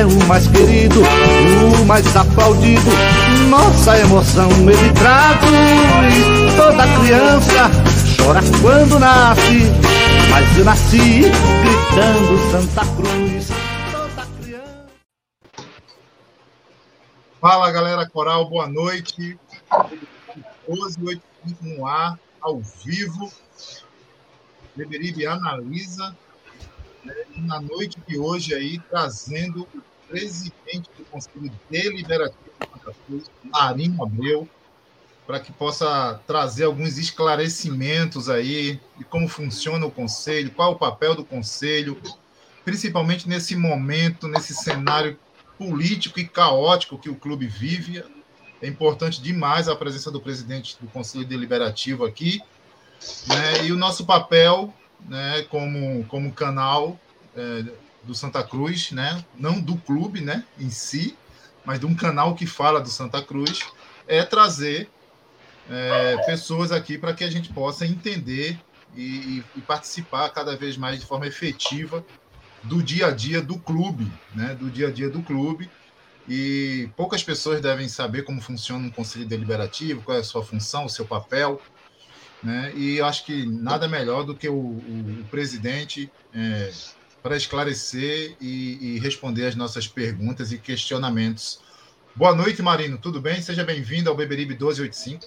é o mais querido, o mais aplaudido. Nossa emoção ele traduz. Toda criança chora quando nasce, mas eu nasci gritando Santa Cruz. Toda criança. Fala galera coral, boa noite. 12, 8 no ar, ao vivo. Beberibe analisa né, na noite de hoje aí, trazendo o presidente do Conselho Deliberativo de Santa Cruz, Marinho Abreu, para que possa trazer alguns esclarecimentos aí de como funciona o Conselho, qual o papel do Conselho, principalmente nesse momento, nesse cenário político e caótico que o clube vive. É importante demais a presença do presidente do Conselho Deliberativo aqui, né? e o nosso papel né, como, como canal é, do Santa Cruz, né, não do clube né, em si, mas de um canal que fala do Santa Cruz, é trazer é, pessoas aqui para que a gente possa entender e, e, participar cada vez mais de forma efetiva do dia a dia do clube, né, do dia a dia do clube. E poucas pessoas devem saber como funciona um conselho deliberativo, qual é a sua função, o seu papel. Né? E acho que nada melhor do que o, o, o presidente é, para esclarecer e, e, responder as nossas perguntas e questionamentos. Boa noite, Marino. Tudo bem? Seja bem-vindo ao Beberibe 1285.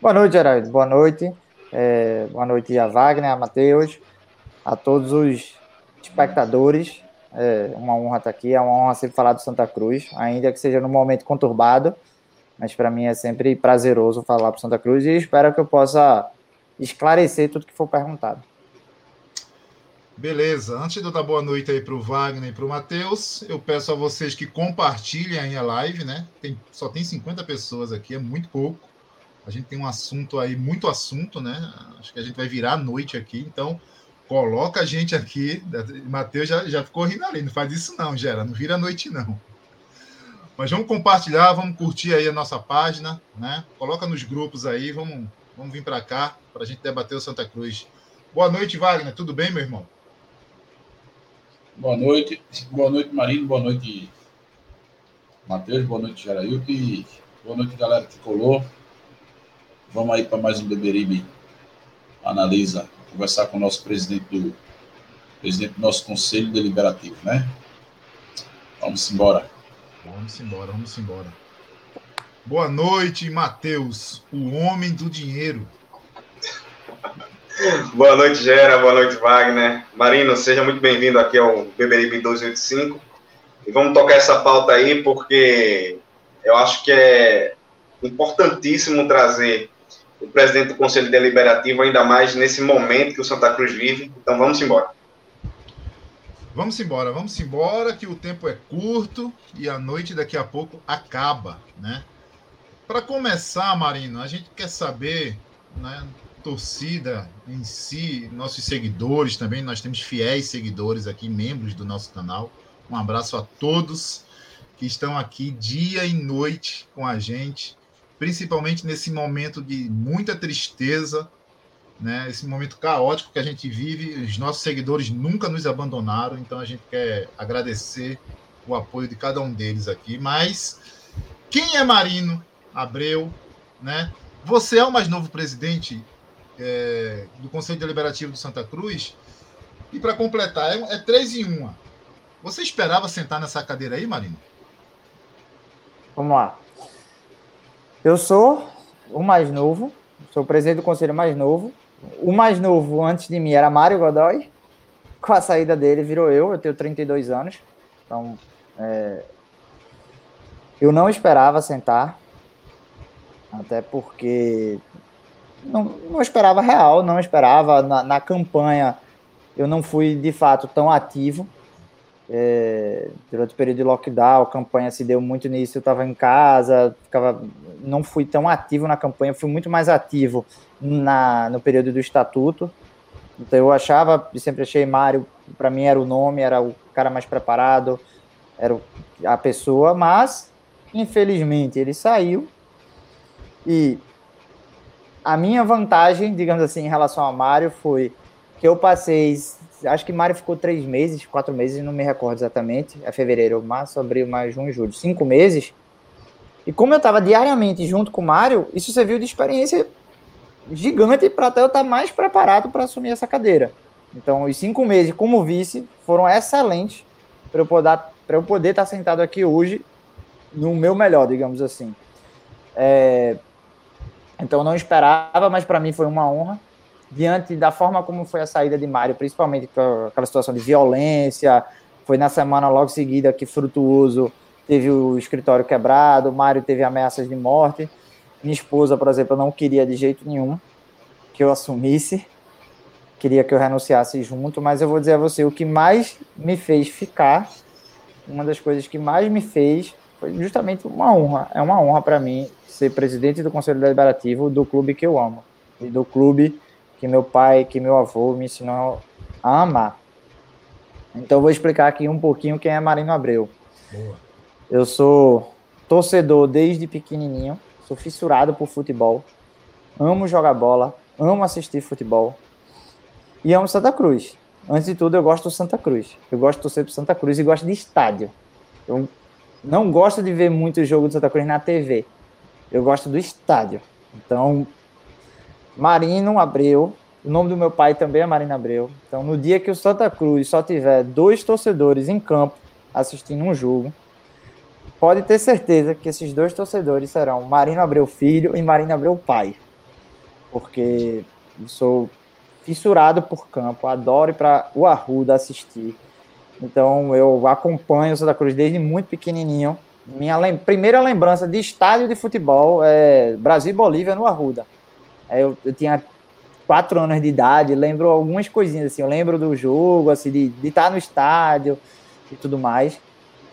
Boa noite, Geraldo. Boa noite. É, boa noite a Wagner, a Matheus, a todos os espectadores. É uma honra estar aqui, é uma honra sempre falar do Santa Cruz, ainda que seja num momento conturbado mas para mim é sempre prazeroso falar para Santa Cruz e espero que eu possa esclarecer tudo que for perguntado. Beleza. Antes de eu dar boa noite aí para o Wagner e para o Matheus, eu peço a vocês que compartilhem a live, né? Tem, só tem 50 pessoas aqui, é muito pouco. A gente tem um assunto aí, muito assunto, né? Acho que a gente vai virar a noite aqui, então coloca a gente aqui. Matheus já, já ficou rindo ali, não faz isso não, Gera, não vira a noite não. Mas vamos compartilhar, vamos curtir aí a nossa página, né? Coloca nos grupos aí, vamos, vamos vir para cá para a gente debater o Santa Cruz. Boa noite, Wagner. Tudo bem, meu irmão? Boa noite. Boa noite, Marino. Boa noite, Matheus. Boa noite, Jarailton. E boa noite, galera que colou. Vamos aí para mais um Beberibe Analisa, conversar com o nosso presidente do presidente do nosso Conselho Deliberativo, né? Vamos embora. Vamos embora, vamos embora. Boa noite, Matheus, o homem do dinheiro. Boa noite, Gera. Boa noite, Wagner. Marino, seja muito bem-vindo aqui ao Beberibe 285. E vamos tocar essa pauta aí, porque eu acho que é importantíssimo trazer o presidente do Conselho Deliberativo, ainda mais nesse momento que o Santa Cruz vive. Então vamos embora. Vamos embora, vamos embora, que o tempo é curto e a noite daqui a pouco acaba, né? Para começar, Marino, a gente quer saber, né, torcida em si, nossos seguidores também, nós temos fiéis seguidores aqui, membros do nosso canal. Um abraço a todos que estão aqui dia e noite com a gente, principalmente nesse momento de muita tristeza, né? Esse momento caótico que a gente vive, os nossos seguidores nunca nos abandonaram, então a gente quer agradecer o apoio de cada um deles aqui. Mas quem é Marino Abreu, né? Você é o mais novo presidente é, do Conselho Deliberativo do Santa Cruz. E para completar, é, é em uma. Você esperava sentar nessa cadeira aí, Marino? Vamos lá. Eu sou o mais novo, sou o presidente do conselho mais novo. O mais novo antes de mim era Mário Godoy. Com a saída dele, virou eu. Eu tenho 32 anos. Então, é... eu não esperava sentar. Até porque não, não esperava real, não esperava. Na, na campanha, eu não fui de fato tão ativo. É, durante o período de lockdown, a campanha se deu muito nisso. Eu estava em casa, ficava, não fui tão ativo na campanha, fui muito mais ativo na, no período do estatuto. Então eu achava, sempre achei Mário, para mim era o nome, era o cara mais preparado, era a pessoa, mas infelizmente ele saiu e a minha vantagem, digamos assim, em relação a Mário foi que eu passei acho que Mário ficou três meses, quatro meses, não me recordo exatamente. É fevereiro, março, abril, maio, junho, julho. Cinco meses. E como eu estava diariamente junto com o Mário, isso serviu de experiência gigante para até eu estar tá mais preparado para assumir essa cadeira. Então, os cinco meses como vice foram excelentes para eu poder para eu poder estar tá sentado aqui hoje no meu melhor, digamos assim. É, então, não esperava, mas para mim foi uma honra diante da forma como foi a saída de Mário, principalmente aquela situação de violência, foi na semana logo seguida que Frutuoso teve o escritório quebrado, Mário teve ameaças de morte. Minha esposa, por exemplo, não queria de jeito nenhum que eu assumisse, queria que eu renunciasse junto, mas eu vou dizer a você, o que mais me fez ficar, uma das coisas que mais me fez foi justamente uma honra, é uma honra para mim ser presidente do Conselho Deliberativo do clube que eu amo, e do clube que meu pai, que meu avô me ensinou a amar. Então vou explicar aqui um pouquinho quem é Marino Abreu. Boa. Eu sou torcedor desde pequenininho, sou fissurado por futebol, amo jogar bola, amo assistir futebol e amo Santa Cruz. Antes de tudo, eu gosto do Santa Cruz. Eu gosto de torcer para Santa Cruz e gosto de estádio. Eu não gosto de ver muito jogo do Santa Cruz na TV. Eu gosto do estádio. Então, Marino Abreu. O nome do meu pai também é Marino Abreu. Então, no dia que o Santa Cruz só tiver dois torcedores em campo assistindo um jogo, pode ter certeza que esses dois torcedores serão Marino Abreu filho e Marino Abreu pai. Porque eu sou fissurado por campo, adoro ir para o Arruda assistir. Então eu acompanho o Santa Cruz desde muito pequenininho. Minha lem primeira lembrança de estádio de futebol é Brasil e Bolívia no Arruda. Eu, eu tinha quatro anos de idade, lembro algumas coisinhas assim. Eu lembro do jogo, assim, de, de estar no estádio e tudo mais.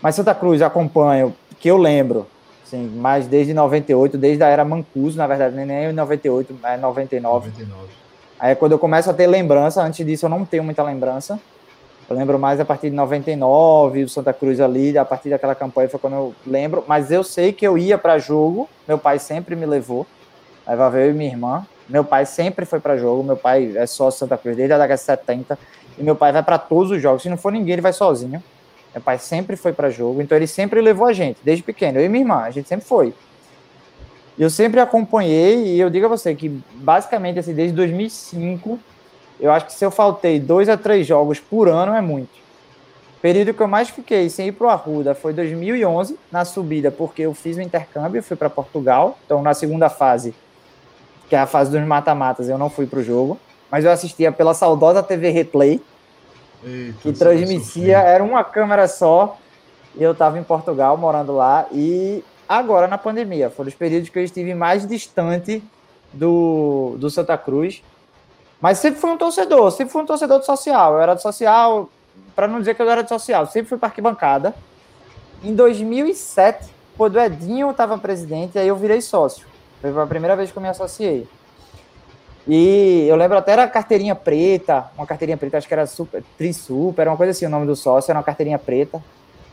Mas Santa Cruz acompanho, que eu lembro, assim, mas desde 98, desde a era Mancuso, na verdade, nem em 98, é 99. 99. Aí quando eu começo a ter lembrança, antes disso eu não tenho muita lembrança. Eu lembro mais a partir de 99, o Santa Cruz ali, a partir daquela campanha foi quando eu lembro, mas eu sei que eu ia para jogo, meu pai sempre me levou. Levava eu e minha irmã. Meu pai sempre foi para jogo. Meu pai é só Santa Cruz desde a década de 70. E meu pai vai para todos os jogos. Se não for ninguém, ele vai sozinho. Meu pai sempre foi para jogo. Então ele sempre levou a gente, desde pequeno. Eu e minha irmã, a gente sempre foi. Eu sempre acompanhei. E eu digo a você que, basicamente, assim, desde 2005, eu acho que se eu faltei dois a três jogos por ano, é muito. O período que eu mais fiquei sem ir para o Arruda foi 2011, na subida, porque eu fiz o intercâmbio, fui para Portugal. Então, na segunda fase, que é a fase dos mata-matas, eu não fui para o jogo, mas eu assistia pela saudosa TV Replay, Eita, que transmitia, era uma câmera só, e eu estava em Portugal, morando lá, e agora na pandemia, foram os períodos que eu estive mais distante do, do Santa Cruz, mas sempre fui um torcedor, sempre fui um torcedor de social, eu era de social, para não dizer que eu era de social, sempre fui para arquibancada. Em 2007, quando o Edinho estava presidente, aí eu virei sócio. Foi a primeira vez que eu me associei. E eu lembro até era carteirinha preta, uma carteirinha preta, acho que era super, Tri Super, uma coisa assim, o nome do sócio era uma carteirinha preta.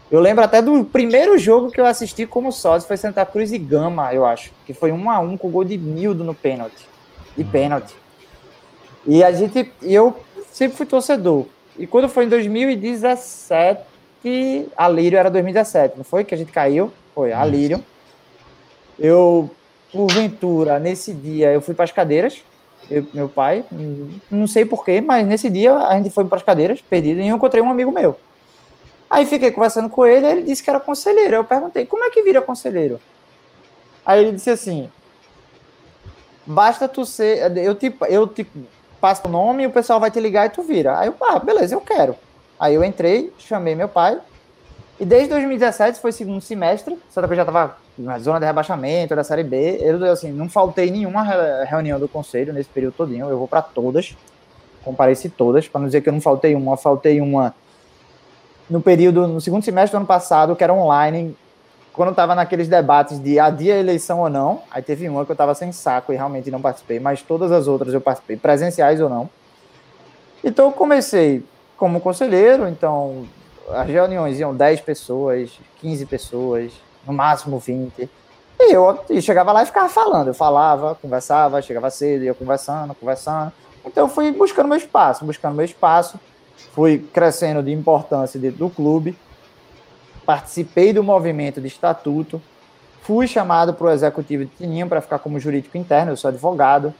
Eu lembro até do primeiro jogo que eu assisti como sócio, foi Santa Cruz e Gama, eu acho, que foi um a um com o gol de Mildo no pênalti, de pênalti. E a gente, eu sempre fui torcedor. E quando foi em 2017, a Lírio era 2017, não foi que a gente caiu? Foi, a Lírio. Eu porventura, nesse dia, eu fui para as cadeiras, eu, meu pai, não sei porquê, mas nesse dia a gente foi para as cadeiras, perdido, e eu encontrei um amigo meu. Aí fiquei conversando com ele, ele disse que era conselheiro. Eu perguntei, como é que vira conselheiro? Aí ele disse assim: basta tu ser. Eu te, eu te passo o nome o pessoal vai te ligar e tu vira. Aí eu, ah, beleza, eu quero. Aí eu entrei, chamei meu pai, e desde 2017 foi segundo semestre, Santa Cruz já estava na zona de rebaixamento da Série B. Eu, assim, não faltei nenhuma reunião do conselho nesse período todinho. Eu vou para todas, compareci todas, para não dizer que eu não faltei uma, faltei uma no período, no segundo semestre do ano passado, que era online, quando estava naqueles debates de adia a eleição ou não, aí teve uma que eu estava sem saco e realmente não participei, mas todas as outras eu participei, presenciais ou não. Então eu comecei como conselheiro, então as reuniões iam 10 pessoas, 15 pessoas, no máximo 20. E eu chegava lá e ficava falando. Eu falava, conversava, chegava cedo, ia conversando, conversando. Então eu fui buscando meu espaço, buscando meu espaço, fui crescendo de importância dentro do clube, participei do movimento de estatuto, fui chamado para o executivo de Tininho para ficar como jurídico interno, eu sou advogado.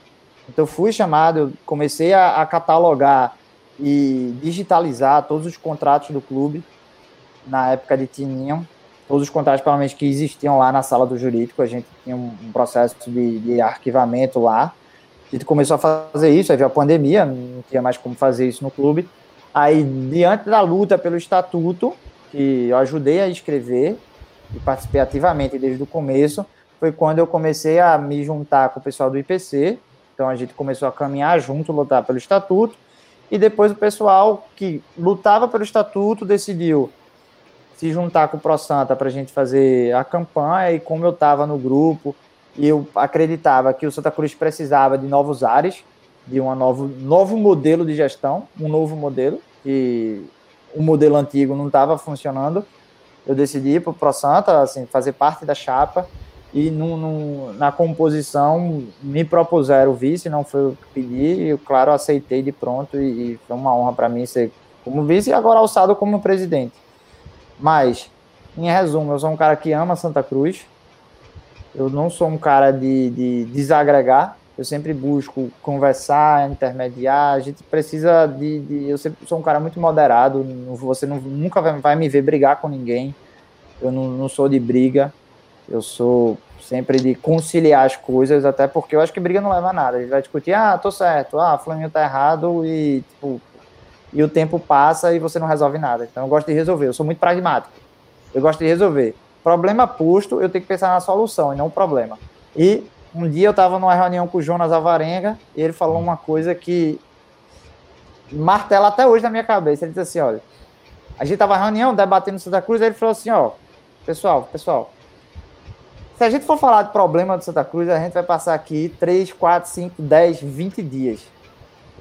Então fui chamado, comecei a, a catalogar e digitalizar todos os contratos do clube na época de Tininho, todos os contratos, pelo menos, que existiam lá na sala do jurídico, a gente tinha um, processo de, de, arquivamento lá, a gente começou a fazer isso, aí veio a pandemia, não tinha mais como fazer isso no clube, aí, diante da luta pelo estatuto, que eu ajudei a escrever, e participei ativamente desde o começo, foi quando eu comecei a me juntar com o pessoal do IPC, então a gente começou a caminhar junto, lutar pelo estatuto, e depois o pessoal que lutava pelo estatuto decidiu se juntar com o ProSanta para a gente fazer a campanha, e como eu estava no grupo, e eu acreditava que o Santa Cruz precisava de novos ares, de um novo, novo modelo de gestão, um novo modelo, e o modelo antigo não estava funcionando, eu decidi ir para o ProSanta, assim, fazer parte da chapa, e no, no, na composição me propuseram o vice, não foi o que pedi, e claro, aceitei de pronto, e, e foi uma honra para mim ser como vice e agora alçado como presidente. Mas, em resumo, eu sou um cara que ama Santa Cruz, eu não sou um cara de, de desagregar, eu sempre busco conversar, intermediar, a gente precisa de, de eu sempre sou um cara muito moderado, você não, nunca vai, vai me ver brigar com ninguém, eu não, não sou de briga, eu sou sempre de conciliar as coisas, até porque eu acho que briga não leva a nada. A gente vai discutir, ah, tô certo, ah, Flamengo tá errado e, tipo, e o tempo passa e você não resolve nada. Então eu gosto de resolver, eu sou muito pragmático. Eu gosto de resolver. Problema posto, eu tenho que pensar na solução e não o problema. E um dia eu estava numa reunião com o Jonas Avarenga e ele falou uma coisa que martela até hoje na minha cabeça. Ele disse assim: olha, a gente estava reunião, debatendo Santa Cruz, aí ele falou assim: ó, pessoal, pessoal, se a gente for falar de problema do Santa Cruz, a gente vai passar aqui 3, 4, 5, 10, 20 dias.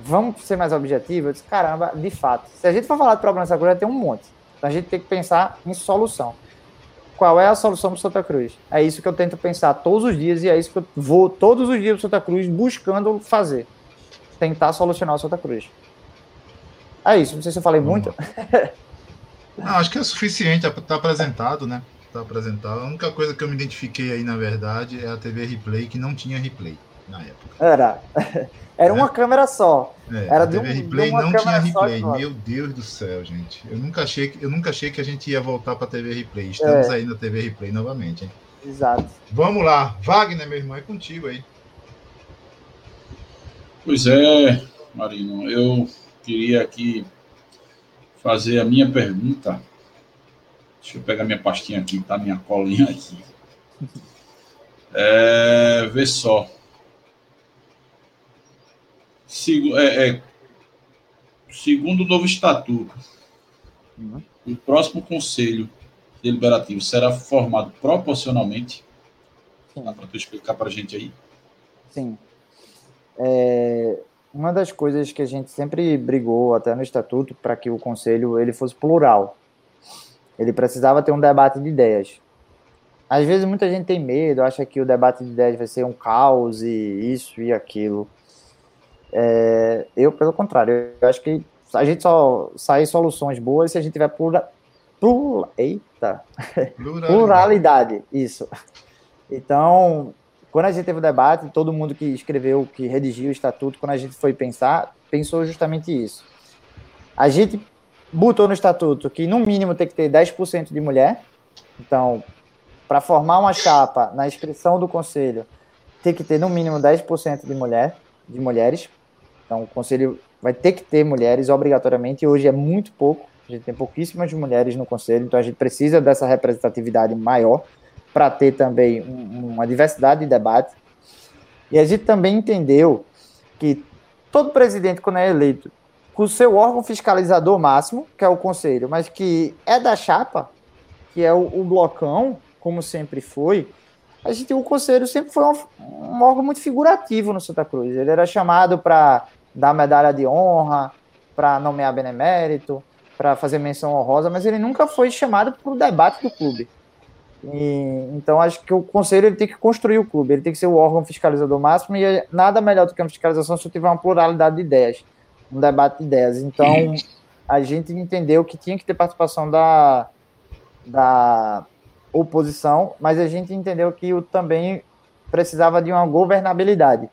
Vamos ser mais objetivo? Eu disse, caramba, de fato. Se a gente for falar de problema do Santa Cruz, ter um monte. Então a gente tem que pensar em solução. Qual é a solução para Santa Cruz? É isso que eu tento pensar todos os dias e é isso que eu vou todos os dias para Santa Cruz buscando fazer. Tentar solucionar o Santa Cruz. É isso. Não sei se eu falei muito. Não, acho que é suficiente. Está apresentado, né? tá apresentado. A única coisa que eu me identifiquei aí, na verdade, é a TV replay que não tinha replay na época. Era. Era uma é. câmera só. É, Era a TV um, replay não tinha replay. Meu Deus do céu, gente. Eu nunca achei, eu nunca achei que a gente ia voltar para TV replay. Estamos é. aí na TV replay novamente, hein? Exato. Vamos lá. Wagner, meu irmão, é contigo aí. Pois é, Marino. Eu queria aqui fazer a minha pergunta Deixa eu pegar minha pastinha aqui, tá? Minha colinha aqui. É, vê só. Segu, é, é, segundo o novo estatuto, uhum. o próximo conselho deliberativo será formado proporcionalmente. Dá para tu explicar para a gente aí? Sim. É, uma das coisas que a gente sempre brigou até no estatuto para que o conselho ele fosse plural. Ele precisava ter um debate de ideias. Às vezes muita gente tem medo, acha que o debate de ideias vai ser um caos e isso e aquilo. É, eu, pelo contrário, eu acho que a gente só sai soluções boas se a gente tiver plura, plura, eita, pluralidade. pluralidade. Isso. Então, quando a gente teve o debate, todo mundo que escreveu, que redigiu o estatuto, quando a gente foi pensar, pensou justamente isso. A gente botou no estatuto que no mínimo tem que ter 10% de mulher. Então, para formar uma chapa na inscrição do conselho, tem que ter no mínimo 10% de mulher, de mulheres. Então, o conselho vai ter que ter mulheres obrigatoriamente, e hoje é muito pouco. A gente tem pouquíssimas mulheres no conselho, então a gente precisa dessa representatividade maior para ter também um, uma diversidade de debate. E a gente também entendeu que todo presidente, quando é eleito, com o seu órgão fiscalizador máximo, que é o conselho, mas que é da chapa, que é o, o blocão, como sempre foi, a gente, o conselho sempre foi um, um órgão muito figurativo no Santa Cruz. Ele era chamado para dar medalha de honra, para nomear benemérito, para fazer menção honrosa, mas ele nunca foi chamado para o debate do clube. E, então acho que o conselho ele tem que construir o clube, ele tem que ser o órgão fiscalizador máximo e é nada melhor do que uma fiscalização se tiver uma pluralidade de ideias, um debate de ideias. Então a gente entendeu que tinha que ter participação da, da oposição, mas a gente entendeu que o, também precisava de uma governabilidade.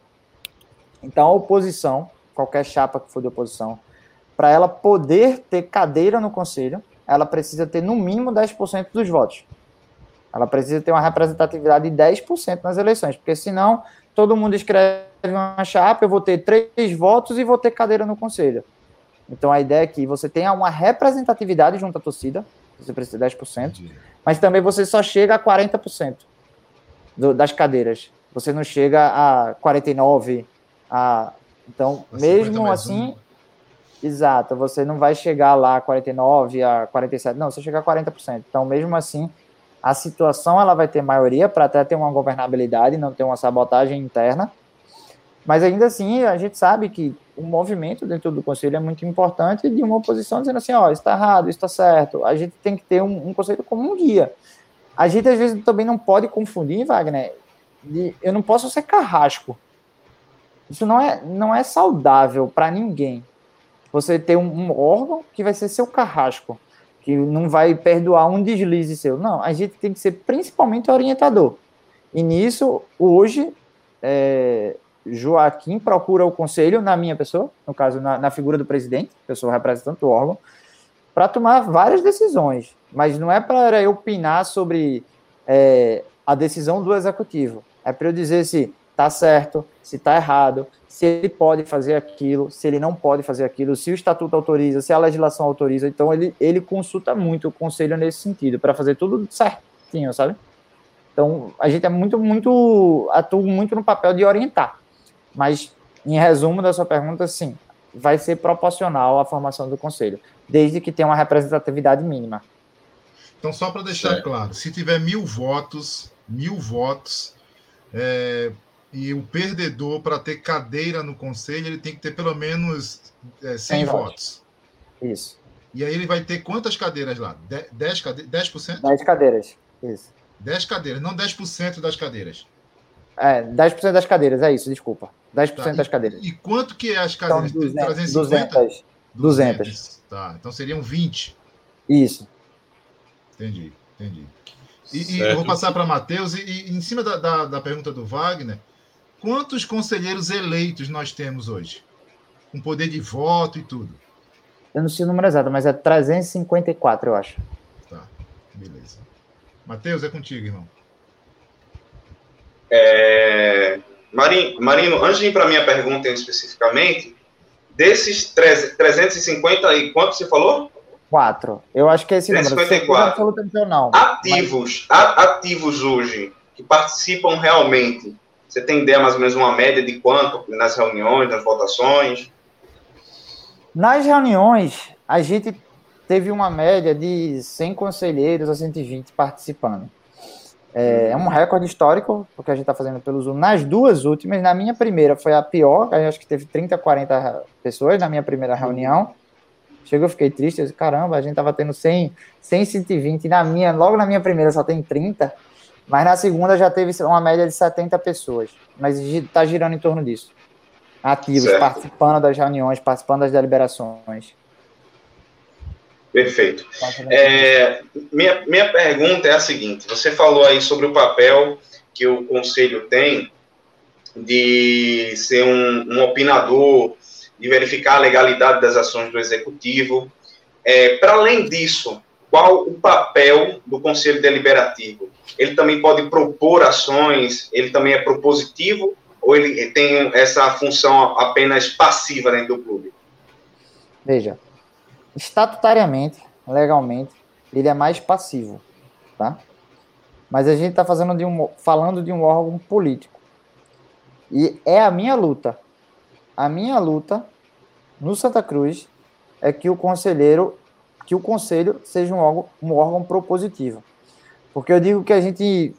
Então a oposição, qualquer chapa que for de oposição, para ela poder ter cadeira no conselho, ela precisa ter no mínimo 10% dos votos. Ela precisa ter uma representatividade de 10% nas eleições, porque senão todo mundo escreve uma chapa, eu vou ter três votos e vou ter cadeira no conselho. Então a ideia é que você tenha uma representatividade junto à torcida, você precisa de 10%, mas também você só chega a 40% do, das cadeiras. Você não chega a 49%, a... então mesmo assim, um. exato, você não vai chegar lá a 49%, a 47%, não, você chega a 40%. Então mesmo assim, a situação ela vai ter maioria para até ter uma governabilidade, não ter uma sabotagem interna. Mas ainda assim, a gente sabe que o movimento dentro do conselho é muito importante de uma oposição dizendo assim, ó, está errado, está certo. A gente tem que ter um, um, conselho como um guia. A gente às vezes também não pode confundir, Wagner, de, eu não posso ser carrasco. Isso não é, não é saudável para ninguém. Você ter um, um órgão que vai ser seu carrasco que não vai perdoar um deslize seu. Não, a gente tem que ser principalmente orientador. E nisso, hoje, é, Joaquim procura o conselho na minha pessoa, no caso, na, na figura do presidente, eu sou representante do órgão, para tomar várias decisões. Mas não é para eu opinar sobre é, a decisão do executivo. É para eu dizer se está certo, se está errado, se ele pode fazer aquilo, se ele não pode fazer aquilo, se o estatuto autoriza, se a legislação autoriza. Então ele, ele consulta muito o conselho nesse sentido, para fazer tudo certinho, sabe? Então a gente é muito, muito, atua muito no papel de orientar. Mas, em resumo da sua pergunta, sim, vai ser proporcional à formação do conselho, desde que tenha uma representatividade mínima. Então, só para deixar claro, se tiver mil votos, mil votos, é, e o perdedor, para ter cadeira no conselho, ele tem que ter pelo menos é, 100 votos. votos. Isso. E aí ele vai ter quantas cadeiras lá? 10, cade... 10%? 10 cadeiras. Isso. 10 cadeiras, não 10% das cadeiras. É, 10% das cadeiras, é isso, desculpa. 10% tá. das cadeiras. E, quanto que é as cadeiras? Então, 200, 350? 200. 200. 200. Tá, então seriam 20. Isso. Entendi, entendi. E, e eu vou passar para Matheus, e, e, em cima da, da, da pergunta do Wagner, Quantos conselheiros eleitos nós temos hoje? Com poder de voto e tudo. Eu não sei o número exato, mas é 354, eu acho. Tá, beleza. Matheus, é contigo, irmão. É... Marino, Marino, antes de ir para a minha pergunta especificamente, desses 350 e quanto você falou? Quatro. Eu acho que é esse 354. número. Não, ativos, mas... ativos hoje, que participam realmente você tem ideia mais ou menos uma média de quanto nas reuniões, nas votações? Nas reuniões, a gente teve uma média de 100 conselheiros a 120 participando. É, é um recorde histórico, porque a gente está fazendo pelo Zoom. Nas duas últimas, na minha primeira foi a pior, acho que teve 30, 40 pessoas na minha primeira reunião. Chegou, eu fiquei triste, eu disse, caramba, a gente estava tendo 100, 100, 120, na minha, logo na minha primeira só tem 30. Mas na segunda já teve uma média de 70 pessoas. Mas está girando em torno disso. Ativos, certo. participando das reuniões, participando das deliberações. Perfeito. É, minha, minha pergunta é a seguinte: você falou aí sobre o papel que o conselho tem de ser um, um opinador, de verificar a legalidade das ações do executivo. É, Para além disso, qual o papel do conselho deliberativo? Ele também pode propor ações, ele também é propositivo, ou ele tem essa função apenas passiva dentro do clube? Veja, estatutariamente, legalmente, ele é mais passivo, tá? Mas a gente está um, falando de um órgão político. E é a minha luta. A minha luta no Santa Cruz é que o conselheiro, que o conselho seja um órgão, um órgão propositivo. Porque eu digo que a gente,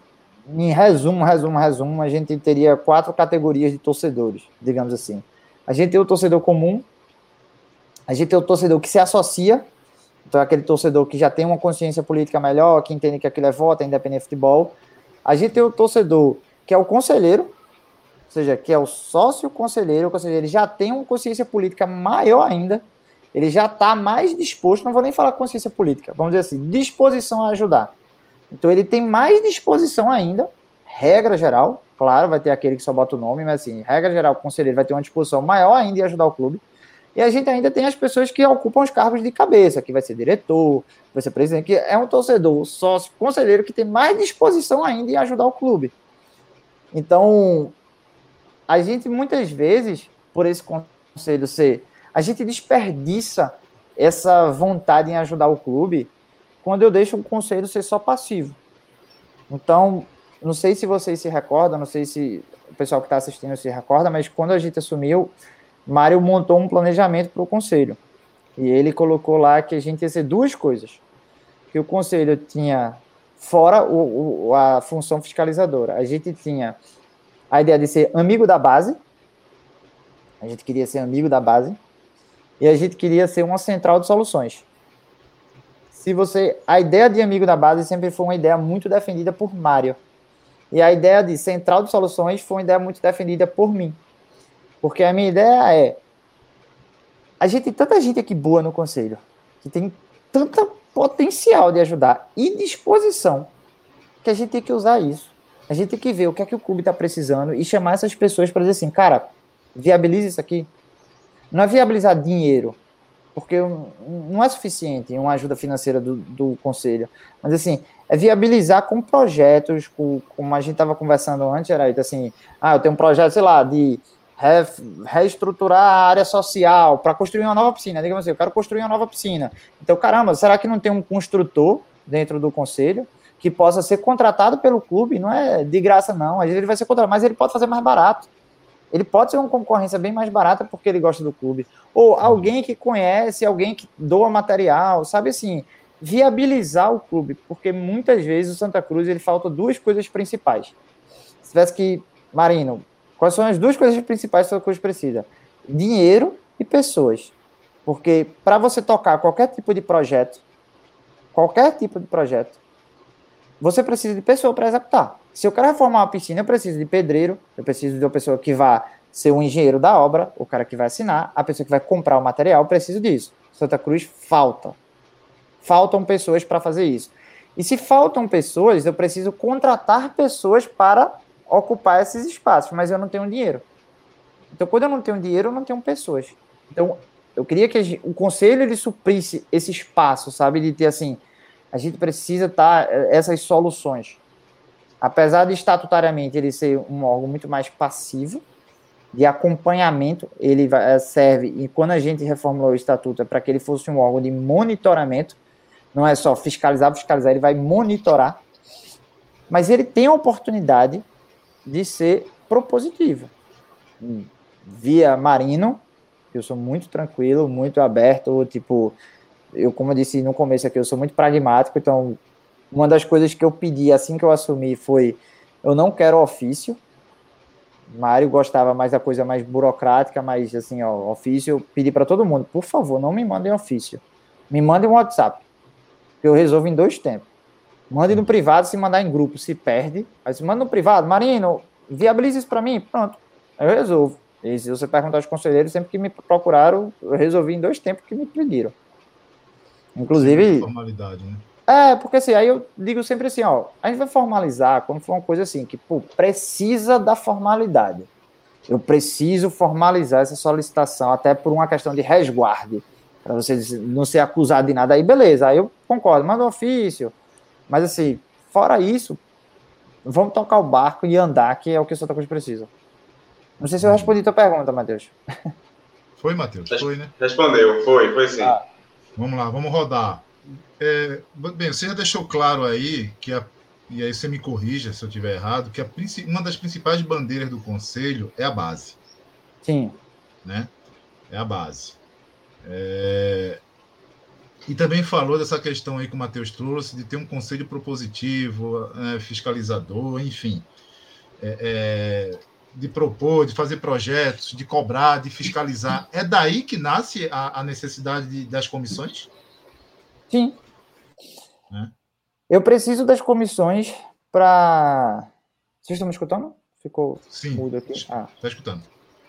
em resumo, resumo, resumo, a gente teria quatro categorias de torcedores, digamos assim. A gente tem o torcedor comum, a gente tem o torcedor que se associa, então é aquele torcedor que já tem uma consciência política melhor, que entende que aquilo é voto, é independente de futebol. A gente tem o torcedor que é o conselheiro, ou seja, que é o sócio conselheiro, ou seja, ele já tem uma consciência política maior ainda, ele já está mais disposto, não vou nem falar consciência política, vamos dizer assim, disposição a ajudar. Então ele tem mais disposição ainda, regra geral, claro, vai ter aquele que só bota o nome, mas assim, regra geral, o conselheiro vai ter uma disposição maior ainda em ajudar o clube. E a gente ainda tem as pessoas que ocupam os cargos de cabeça, que vai ser diretor, vai ser presidente, que é um torcedor, sócio, conselheiro que tem mais disposição ainda em ajudar o clube. Então, a gente muitas vezes, por esse conselho ser, a gente desperdiça essa vontade em ajudar o clube quando eu deixo o conselho ser só passivo. Então, não sei se vocês se recordam, não sei se o pessoal que está assistindo se recorda, mas quando a gente assumiu, Mário montou um planejamento para o conselho. E ele colocou lá que a gente ia ser duas coisas. Que o conselho tinha, fora o, o, a função fiscalizadora, a gente tinha a ideia de ser amigo da base. A gente queria ser amigo da base. E a gente queria ser uma central de soluções se você. A ideia de amigo da base sempre foi uma ideia muito defendida por Mário. E a ideia de central de soluções foi uma ideia muito defendida por mim. Porque a minha ideia é. A gente tem tanta gente aqui boa no conselho, que tem tanta potencial de ajudar e disposição, que a gente tem que usar isso. A gente tem que ver o que é que o clube está precisando e chamar essas pessoas para dizer assim, cara, viabiliza isso aqui. Não é viabilizar dinheiro, porque não é suficiente uma ajuda financeira do, do conselho. Mas, assim, é viabilizar com projetos, com, como a gente estava conversando antes, era assim, ah, eu tenho um projeto, sei lá, de re, reestruturar a área social para construir uma nova piscina. Digamos assim, eu quero construir uma nova piscina. Então, caramba, será que não tem um construtor dentro do conselho que possa ser contratado pelo clube? Não é de graça, não. Às vezes ele vai ser contratado, mas ele pode fazer mais barato. Ele pode ser uma concorrência bem mais barata porque ele gosta do clube. Ou alguém que conhece, alguém que doa material, sabe assim, viabilizar o clube, porque muitas vezes o Santa Cruz ele falta duas coisas principais. Se tivesse que, Marino, quais são as duas coisas principais que o Santa Cruz precisa? Dinheiro e pessoas. Porque para você tocar qualquer tipo de projeto, qualquer tipo de projeto, você precisa de pessoa para executar. Se eu quero reformar uma piscina, eu preciso de pedreiro, eu preciso de uma pessoa que vá ser um engenheiro da obra, o cara que vai assinar, a pessoa que vai comprar o material, preciso disso. Santa Cruz falta. Faltam pessoas para fazer isso. E se faltam pessoas, eu preciso contratar pessoas para ocupar esses espaços, mas eu não tenho dinheiro. Então, quando eu não tenho dinheiro, eu não tenho pessoas. Então, eu queria que o conselho ele suprisse esse espaço, sabe, de ter assim, a gente precisa estar tá, essas soluções apesar de estatutariamente ele ser um órgão muito mais passivo, de acompanhamento, ele eh, serve, e quando a gente reformulou o estatuto, é para que ele fosse um órgão de monitoramento, não é só fiscalizar, fiscalizar, ele vai monitorar, mas ele tem a oportunidade de ser propositivo. Via Marino, eu sou muito tranquilo, muito aberto, tipo, eu, como eu disse no começo aqui, eu sou muito pragmático, então uma das coisas que eu pedi assim que eu assumi foi: eu não quero ofício. Mário gostava mais da coisa mais burocrática, mais assim, ó, ofício. Eu pedi para todo mundo: por favor, não me mandem ofício. Me mandem um WhatsApp, que eu resolvo em dois tempos. Mande no privado, se mandar em grupo, se perde. Aí se manda no privado, Marino, viabilize isso para mim, pronto. Eu resolvo. E se você perguntar aos conselheiros, sempre que me procuraram, eu resolvi em dois tempos que me pediram. Inclusive. Formalidade, né? É, porque assim, aí eu digo sempre assim, ó, a gente vai formalizar quando for uma coisa assim, que, pô, precisa da formalidade. Eu preciso formalizar essa solicitação, até por uma questão de resguarde, para você não ser acusado de nada. Aí, beleza, aí eu concordo, manda um ofício. Mas assim, fora isso, vamos tocar o barco e andar, que é o que o Santa Cruz precisa. Não sei se eu respondi a tua pergunta, Matheus. Foi, Matheus? Foi, né? Respondeu, foi, foi sim. Ah. Vamos lá, vamos rodar. É, bem, você já deixou claro aí que a, e aí você me corrija se eu estiver errado, que a, uma das principais bandeiras do conselho é a base. Sim. Né? É a base. É, e também falou dessa questão aí que o Matheus trouxe, de ter um conselho propositivo, é, fiscalizador, enfim. É, é, de propor, de fazer projetos, de cobrar, de fiscalizar. É daí que nasce a, a necessidade de, das comissões? Sim. É. Eu preciso das comissões para. Vocês estão me escutando? Ficou Sim, mudo aqui? Está ah. escutando.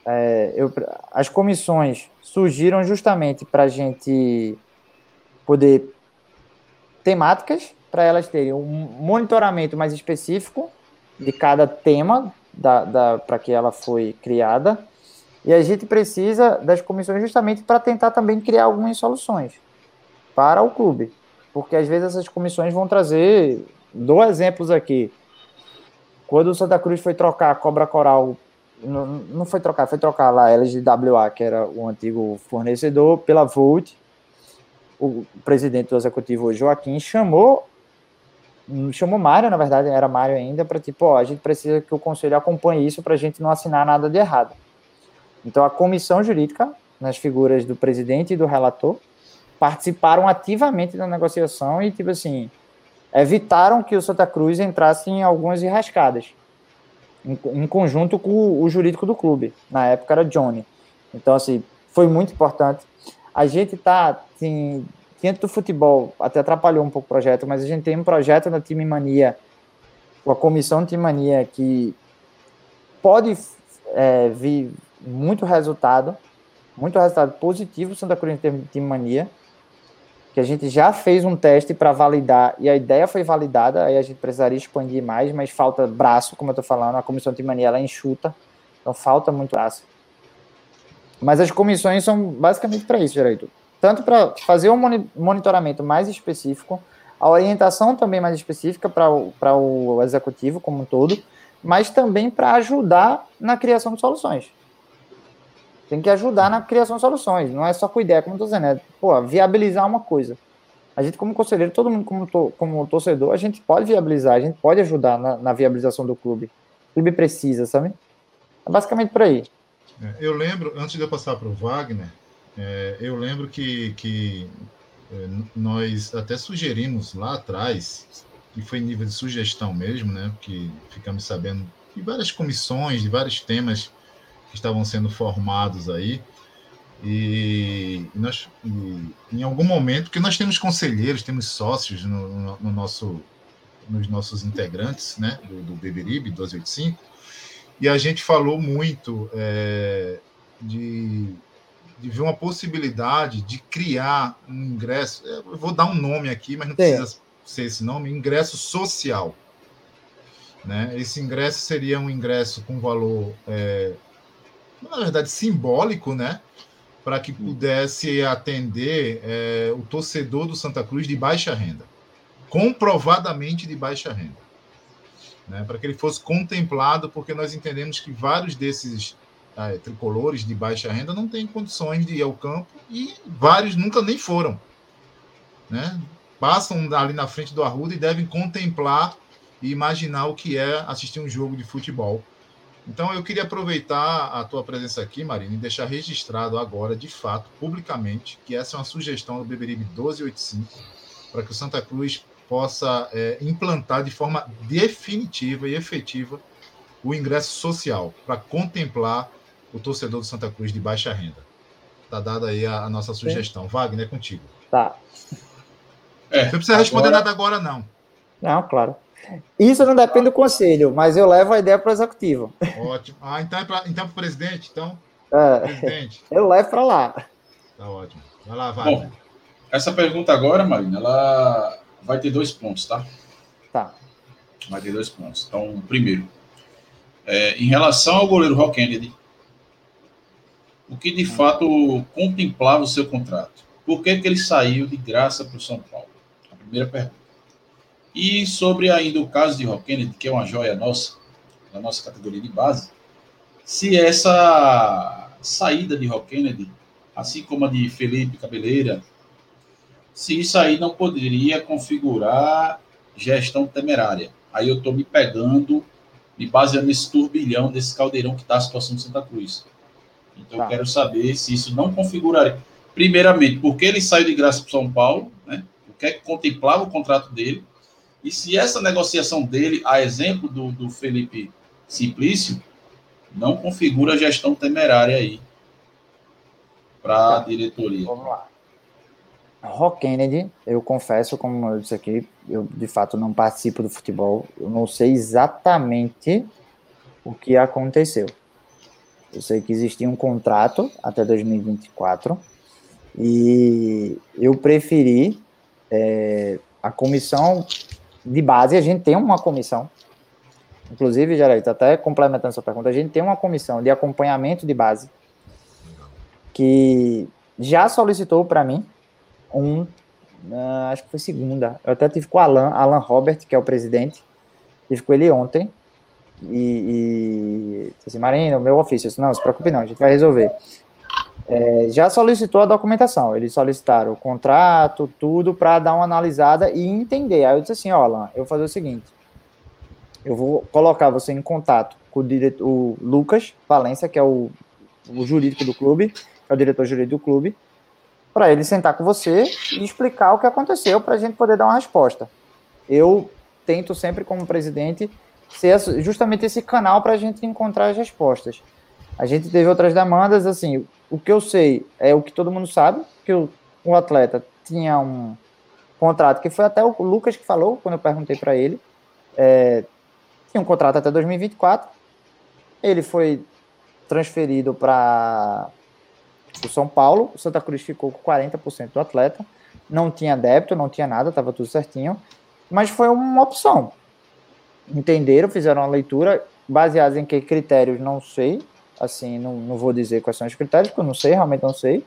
É, eu, as comissões surgiram justamente para a gente poder temáticas para elas terem um monitoramento mais específico de cada tema da, da para que ela foi criada e a gente precisa das comissões justamente para tentar também criar algumas soluções para o clube, porque às vezes essas comissões vão trazer dois exemplos aqui. Quando o Santa Cruz foi trocar a Cobra Coral, não, não foi trocar, foi trocar lá a LGWA, que era o antigo fornecedor, pela Volt, o presidente do executivo Joaquim chamou chamou Mário, na verdade, era Mário ainda, para tipo, ó, a gente precisa que o conselho acompanhe isso para a gente não assinar nada de errado. Então, a comissão jurídica, nas figuras do presidente e do relator, participaram ativamente da negociação e, tipo assim, evitaram que o Santa Cruz entrasse em algumas enrascadas, em, em conjunto com o jurídico do clube. Na época era Johnny. Então, assim, foi muito importante a gente está, assim, dentro do futebol, até atrapalhou um pouco o projeto, mas a gente tem um projeto da Time Mania, com a comissão Time Mania, que pode é, vir muito resultado, muito resultado positivo Santa Cruz em termos de Time Mania, que a gente já fez um teste para validar e a ideia foi validada, aí a gente precisaria expandir mais, mas falta braço, como eu estou falando, a comissão Time Mania ela é enxuta, então falta muito braço. Mas as comissões são basicamente para isso, Geraldo. Tanto para fazer um monitoramento mais específico, a orientação também mais específica para o, o executivo como um todo, mas também para ajudar na criação de soluções. Tem que ajudar na criação de soluções, não é só com ideia, como eu estou dizendo, é pô, viabilizar uma coisa. A gente, como conselheiro, todo mundo como, to, como torcedor, a gente pode viabilizar, a gente pode ajudar na, na viabilização do clube. O clube precisa, sabe? É basicamente por aí. É, eu lembro, antes de eu passar para o Wagner, é, eu lembro que, que é, nós até sugerimos lá atrás, e foi nível de sugestão mesmo, né? Porque ficamos sabendo de várias comissões, de vários temas que estavam sendo formados aí. E, nós, em algum momento, porque nós temos conselheiros, temos sócios no, no, no nosso, nos nossos integrantes, né? Do, do Beberibe 1285 e a gente falou muito é, de, de ver uma possibilidade de criar um ingresso. Eu vou dar um nome aqui, mas não precisa ser esse nome ingresso social. Né? Esse ingresso seria um ingresso com valor, é, na verdade, simbólico, né? para que pudesse atender é, o torcedor do Santa Cruz de baixa renda, comprovadamente de baixa renda né, para que ele fosse contemplado, porque nós entendemos que vários desses ah, tricolores de baixa renda não têm condições de ir ao campo e vários nunca nem foram. Né? Passam ali na frente do Arruda e devem contemplar e imaginar o que é assistir um jogo de futebol. Então eu queria aproveitar a tua presença aqui, Marina, e deixar registrado agora, de fato, publicamente, que essa é uma sugestão do Beberibe 1285, para que o Santa Cruz possa é, implantar de forma definitiva e efetiva o ingresso social para contemplar o torcedor do Santa Cruz de baixa renda. Está dada aí a, a nossa sugestão. Sim. Wagner, é contigo. Tá. É, Você precisa responder nada agora, não. Não, claro. Isso não depende do conselho, mas eu levo a ideia para o executivo. Ótimo. Ah, então é para então o presidente, então? É, presidente. Eu levo para lá. Tá ótimo. Vai lá, Wagner. Bom, essa pergunta agora, Marina, ela vai ter dois pontos, tá? Tá. Vai ter dois pontos. Então, primeiro, é, em relação ao goleiro Rock Kennedy, o que de fato contemplava o seu contrato? Por que, que ele saiu de graça para o São Paulo? A primeira pergunta. E sobre ainda o caso de Rock Kennedy, que é uma joia nossa, da nossa categoria de base, se essa saída de Rock Kennedy, assim como a de Felipe Cabeleira, se isso aí não poderia configurar gestão temerária. Aí eu estou me pegando, me baseando nesse turbilhão, desse caldeirão que está a situação de Santa Cruz. Então tá. eu quero saber se isso não configuraria. primeiramente, porque ele saiu de graça para São Paulo, né? O que é que contemplava o contrato dele? E se essa negociação dele, a exemplo do, do Felipe Simplício, não configura a gestão temerária aí para a tá. diretoria. Vamos lá. Rock Kennedy, eu confesso, como eu disse aqui, eu de fato não participo do futebol, eu não sei exatamente o que aconteceu. Eu sei que existia um contrato até 2024 e eu preferi é, a comissão de base, a gente tem uma comissão, inclusive, Geraldo, até complementando essa pergunta, a gente tem uma comissão de acompanhamento de base que já solicitou para mim um, uh, acho que foi segunda, eu até tive com o Alan, Alan Robert, que é o presidente, tive com ele ontem, e, e assim, Marina, meu ofício, disse, não, se preocupe não, a gente vai resolver. É, já solicitou a documentação, eles solicitaram o contrato, tudo, para dar uma analisada e entender. Aí eu disse assim, Alan, eu vou fazer o seguinte, eu vou colocar você em contato com o, diretor, o Lucas Valência, que é o, o jurídico do clube, que é o diretor jurídico do clube, para ele sentar com você e explicar o que aconteceu para a gente poder dar uma resposta. Eu tento sempre, como presidente, ser justamente esse canal para a gente encontrar as respostas. A gente teve outras demandas, assim, o que eu sei é o que todo mundo sabe, que o, o atleta tinha um contrato, que foi até o Lucas que falou, quando eu perguntei para ele, é, tinha um contrato até 2024, ele foi transferido para o São Paulo, o Santa Cruz ficou com 40% do atleta, não tinha débito, não tinha nada, estava tudo certinho, mas foi uma opção. Entenderam, fizeram uma leitura baseada em que critérios, não sei, assim, não, não vou dizer quais são os critérios, porque eu não sei, realmente não sei,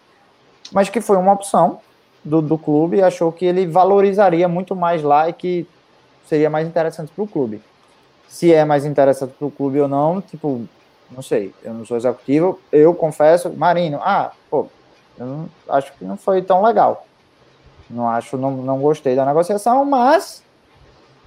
mas que foi uma opção do, do clube achou que ele valorizaria muito mais lá e que seria mais interessante para o clube. Se é mais interessante para o clube ou não, tipo, não sei, eu não sou executivo, eu confesso, Marino, ah, pô, eu não, acho que não foi tão legal. Não acho, não, não gostei da negociação, mas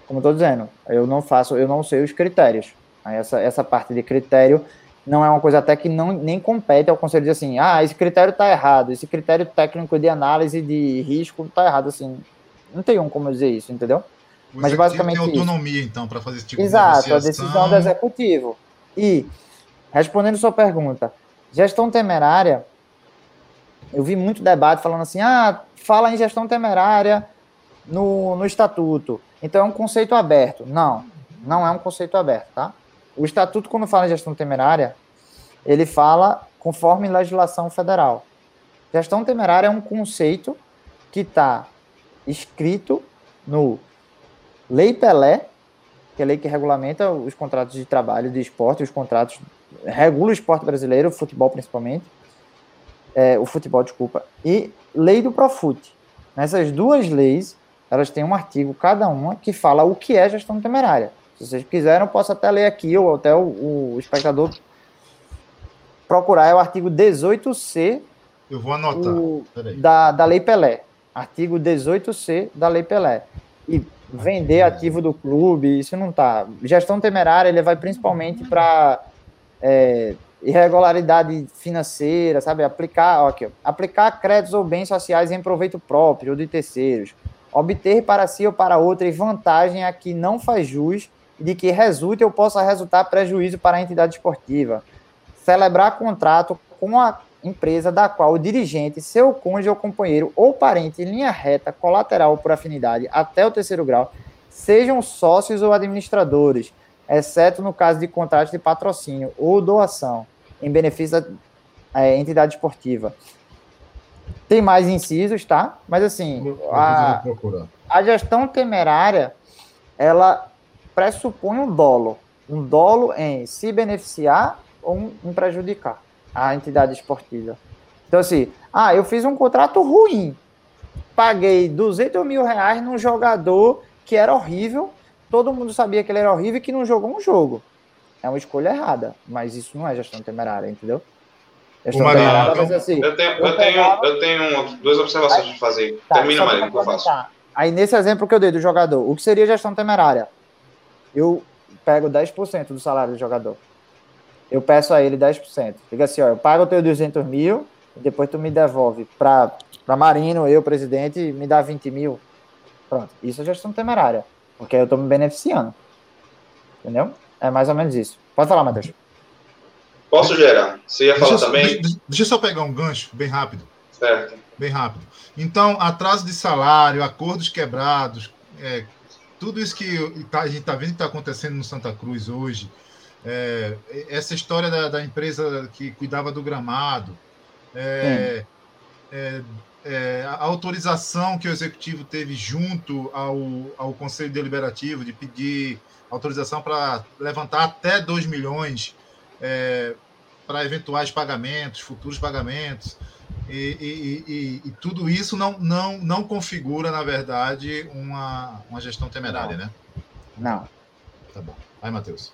como estou dizendo, eu não faço, eu não sei os critérios. Essa, essa parte de critério não é uma coisa até que não, nem compete ao conselho dizer assim, ah, esse critério está errado, esse critério técnico de análise de risco está errado, assim, não tem um como dizer isso, entendeu? O Mas basicamente tem autonomia, isso. então, para fazer esse tipo Exato, de Exato, a decisão do executivo. E, respondendo sua pergunta, gestão temerária, eu vi muito debate falando assim, ah, fala em gestão temerária no, no estatuto. Então é um conceito aberto. Não, não é um conceito aberto, tá? O estatuto, quando fala em gestão temerária, ele fala conforme legislação federal. Gestão temerária é um conceito que está escrito no Lei Pelé, que é a lei que regulamenta os contratos de trabalho de esporte, os contratos regula o esporte brasileiro, o futebol principalmente, é, o futebol, desculpa, e lei do Profut. Nessas duas leis, elas têm um artigo, cada uma, que fala o que é gestão temerária. Se vocês quiserem, eu posso até ler aqui, ou até o, o espectador procurar, é o artigo 18C. Eu vou anotar. O, da, da Lei Pelé. Artigo 18C da Lei Pelé. E vender ativo do clube, isso não tá. Gestão temerária, ele vai principalmente para é, irregularidade financeira, sabe? Aplicar, ó, aqui, ó, aplicar créditos ou bens sociais em proveito próprio ou de terceiros obter para si ou para outro vantagem a que não faz jus de que resulte ou possa resultar prejuízo para a entidade esportiva. Celebrar contrato com a empresa da qual o dirigente, seu cônjuge ou companheiro ou parente em linha reta, colateral ou por afinidade até o terceiro grau, sejam sócios ou administradores, exceto no caso de contrato de patrocínio ou doação em benefício da é, entidade esportiva tem mais incisos, tá? Mas assim, a, a gestão temerária, ela pressupõe um dolo. Um dolo em se beneficiar ou em prejudicar a entidade esportiva. Então, assim, ah, eu fiz um contrato ruim. Paguei 200 mil reais num jogador que era horrível. Todo mundo sabia que ele era horrível e que não jogou um jogo. É uma escolha errada, mas isso não é gestão temerária, entendeu? mas assim, eu tenho, eu, eu tenho, eu tenho duas observações para fazer. Tá, Termina, Marinho, que eu faço. Aí, nesse exemplo que eu dei do jogador, o que seria gestão temerária? Eu pego 10% do salário do jogador. Eu peço a ele 10%. Fica assim, ó, eu pago o teu 200 mil, depois tu me devolve para Marino, eu, presidente, me dá 20 mil. Pronto, isso é gestão temerária, porque eu estou me beneficiando. Entendeu? É mais ou menos isso. Pode falar, Matheus. Posso gerar? Você ia falar deixa, também? Deixa, deixa eu só pegar um gancho bem rápido. Certo. Bem rápido. Então, atraso de salário, acordos quebrados, é, tudo isso que tá, a gente está vendo que está acontecendo no Santa Cruz hoje, é, essa história da, da, empresa que cuidava do gramado, é, é, é, a autorização que o executivo teve junto ao, ao Conselho Deliberativo de pedir autorização para levantar até 2 milhões é, para eventuais pagamentos, futuros pagamentos. E, e, e, e, tudo isso não, não, não configura, na verdade, uma, uma gestão temerária, não. né? Não. Tá bom. Vai, Matheus.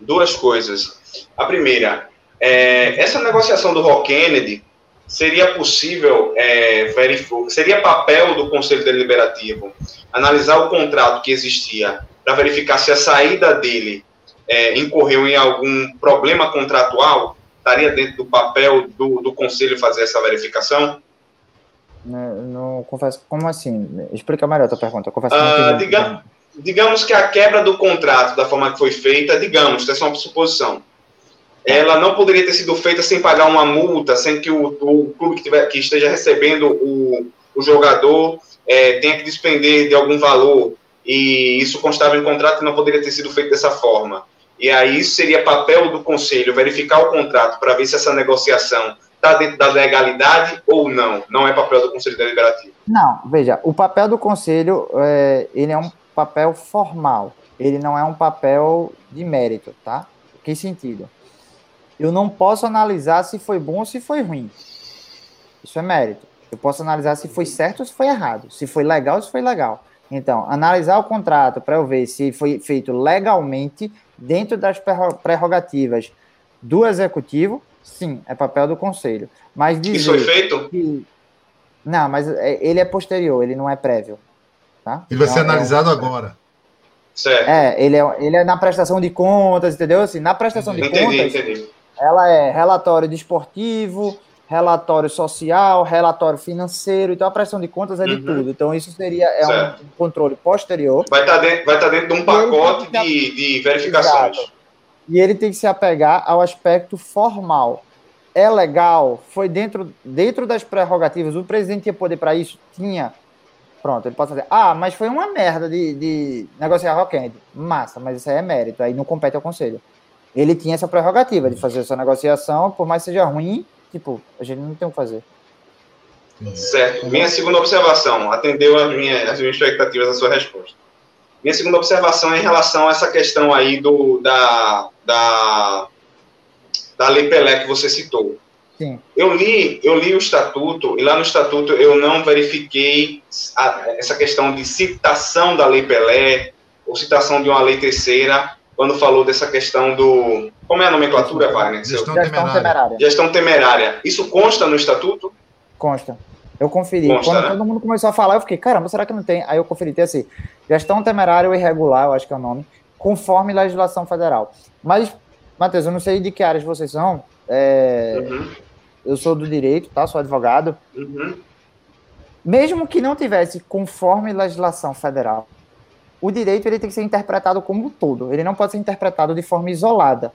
Duas coisas. A primeira, é, essa negociação do Rock Kennedy seria possível é, verificar, seria papel do Conselho Deliberativo analisar o contrato que existia para verificar se a saída dele é, incorreu em algum problema contratual estaria dentro do papel do, do conselho fazer essa verificação? Não, não confesso. Como assim? Explica melhor a tua pergunta. Confesso ah, diga, digamos que a quebra do contrato, da forma que foi feita, digamos, essa é uma suposição. Ela não poderia ter sido feita sem pagar uma multa, sem que o, o clube que, tiver, que, esteja recebendo o, o jogador é, tenha que despender de algum valor. E isso constava em contrato e não poderia ter sido feito dessa forma. E aí seria papel do conselho verificar o contrato para ver se essa negociação está dentro da legalidade ou não. Não é papel do conselho deliberativo. Não, veja, o papel do conselho é, ele é um papel formal. Ele não é um papel de mérito, tá? Que sentido? Eu não posso analisar se foi bom ou se foi ruim. Isso é mérito. Eu posso analisar se foi certo ou se foi errado, se foi legal ou se foi legal. Então, analisar o contrato para eu ver se foi feito legalmente dentro das prerrogativas do executivo, sim, é papel do conselho. Mas dizer Isso foi feito? Que... Não, mas é, ele é posterior, ele não é prévio. Tá? E vai ser então, analisado é... agora. Certo. É, ele é, ele é na prestação de contas, entendeu? Assim, na prestação de entendi, contas, entendi. ela é relatório desportivo, relatório social, relatório financeiro, então a prestação de contas é de uhum. tudo. Então isso seria é um controle posterior. Vai estar tá dentro, vai estar tá dentro de um pacote de, de verificações. Exato. E ele tem que se apegar ao aspecto formal. É legal? Foi dentro, dentro das prerrogativas. O presidente tinha poder para isso? Tinha. Pronto, ele pode fazer. Ah, mas foi uma merda de, de negociar Rockend. Massa, mas isso aí é mérito, aí não compete ao conselho. Ele tinha essa prerrogativa de fazer essa negociação, por mais que seja ruim, Tipo, a gente não tem o que fazer. Certo. Minha segunda observação atendeu as minhas, as minhas expectativas da sua resposta. Minha segunda observação é em relação a essa questão aí do, da, da, da Lei Pelé que você citou. Sim. Eu li, eu li o estatuto e lá no estatuto eu não verifiquei a, essa questão de citação da Lei Pelé ou citação de uma lei terceira quando falou dessa questão do. Como é a nomenclatura, Wagner? Gestão, Gestão temerária. Gestão temerária. Isso consta no estatuto? Consta. Eu conferi. Consta, Quando né? todo mundo começou a falar, eu fiquei, caramba, será que não tem? Aí eu conferi, tem assim, gestão temerária ou irregular, eu acho que é o nome, conforme legislação federal. Mas, Matheus, eu não sei de que áreas vocês são. É... Uhum. Eu sou do direito, tá? Sou advogado. Uhum. Mesmo que não tivesse conforme legislação federal, o direito ele tem que ser interpretado como um todo, ele não pode ser interpretado de forma isolada.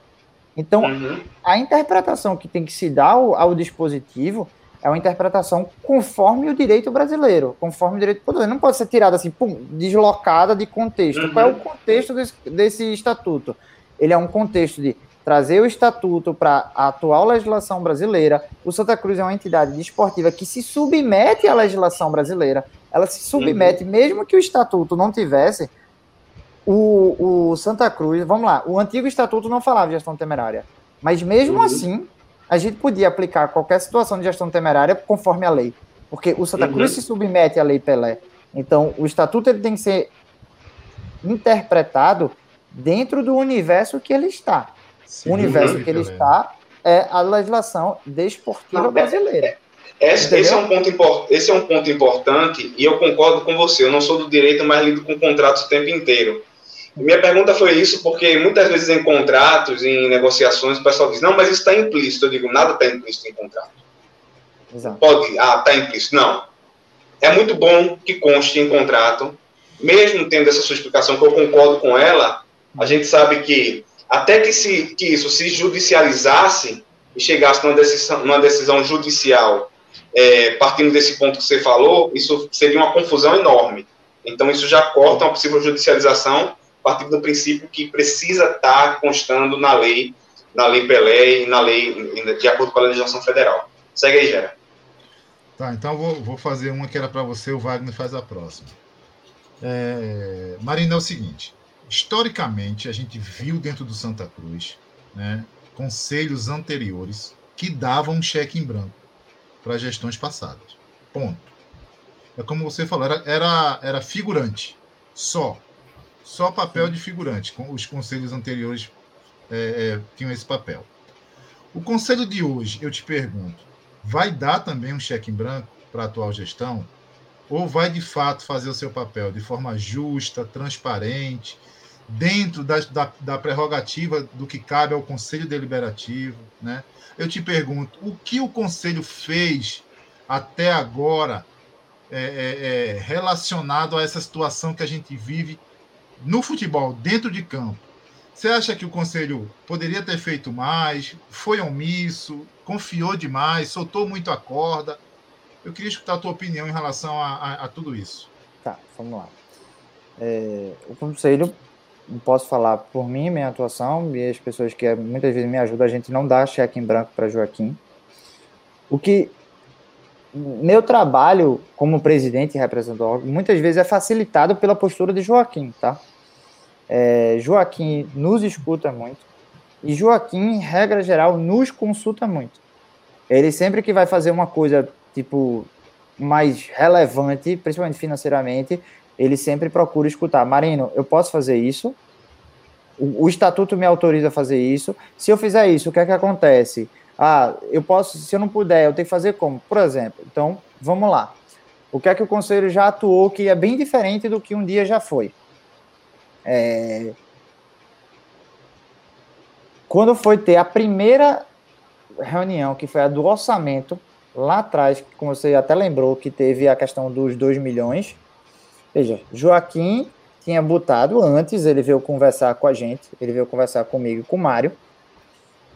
Então, uhum. a interpretação que tem que se dar ao, ao, dispositivo é uma interpretação conforme o direito brasileiro, conforme o direito brasileiro. Não pode ser tirada assim, pum, deslocada de contexto. Uhum. Qual é o contexto desse, desse estatuto? Ele é um contexto de trazer o estatuto para a atual legislação brasileira. O Santa Cruz é uma entidade desportiva que se submete à legislação brasileira ela se submete, uhum. mesmo que o estatuto não tivesse, o, o Santa Cruz, vamos lá, o antigo estatuto não falava de gestão temerária, mas mesmo uhum. assim, a gente podia aplicar qualquer situação de gestão temerária conforme a lei, porque o Santa Cruz uhum. se submete à lei Pelé. Então, o estatuto ele tem que ser interpretado dentro do universo que ele está. Sim, o universo que ele está é a legislação desportiva não, brasileira. Esse, esse, é um ponto esse é um ponto importante e eu concordo com você. Eu não sou do direito, mas lido com contratos o tempo inteiro. Minha pergunta foi isso, porque muitas vezes em contratos, em negociações, o pessoal diz, não, mas isso está implícito. Eu digo, nada está implícito em contrato. Exato. Pode, ah, está implícito. Não. É muito bom que conste em contrato, mesmo tendo essa sua explicação, que eu concordo com ela, a gente sabe que até que, se, que isso se judicializasse e chegasse numa decisão, numa decisão judicial, é, partindo desse ponto que você falou, isso seria uma confusão enorme. Então, isso já corta uma possível judicialização, partindo do princípio que precisa estar constando na lei, na lei Pelé e na lei, de acordo com a legislação federal. Segue aí, Gera. Tá, então vou, vou fazer uma que era para você, o Wagner faz a próxima. É, Marina, é o seguinte: historicamente, a gente viu dentro do Santa Cruz né, conselhos anteriores que davam um cheque em branco para gestões passadas. Ponto. É como você falou, era, era, era figurante, só. Só papel de figurante. Os conselhos anteriores é, é, tinham esse papel. O conselho de hoje, eu te pergunto, vai dar também um cheque em branco para a atual gestão? Ou vai de fato fazer o seu papel de forma justa, transparente, dentro da, da, da prerrogativa do que cabe ao Conselho Deliberativo? Né? Eu te pergunto, o que o Conselho fez até agora é, é, é, relacionado a essa situação que a gente vive no futebol, dentro de campo? Você acha que o Conselho poderia ter feito mais? Foi omisso? Confiou demais? Soltou muito a corda? Eu queria escutar a tua opinião em relação a, a, a tudo isso. Tá, vamos lá. É, o Conselho, não posso falar por mim, minha atuação, e as pessoas que muitas vezes me ajudam, a gente não dá cheque em branco para Joaquim. O que meu trabalho como presidente e representante muitas vezes é facilitado pela postura de Joaquim, tá? É, Joaquim nos escuta muito e Joaquim, regra geral, nos consulta muito. Ele sempre que vai fazer uma coisa tipo mais relevante, principalmente financeiramente, ele sempre procura escutar. Marino, eu posso fazer isso? O, o estatuto me autoriza a fazer isso. Se eu fizer isso, o que é que acontece? Ah, eu posso, se eu não puder, eu tenho que fazer como? Por exemplo, então, vamos lá. O que é que o conselho já atuou que é bem diferente do que um dia já foi? É... Quando foi ter a primeira reunião, que foi a do orçamento, lá atrás, como você até lembrou, que teve a questão dos 2 milhões. Veja, Joaquim tinha botado antes, ele veio conversar com a gente, ele veio conversar comigo e com o Mário,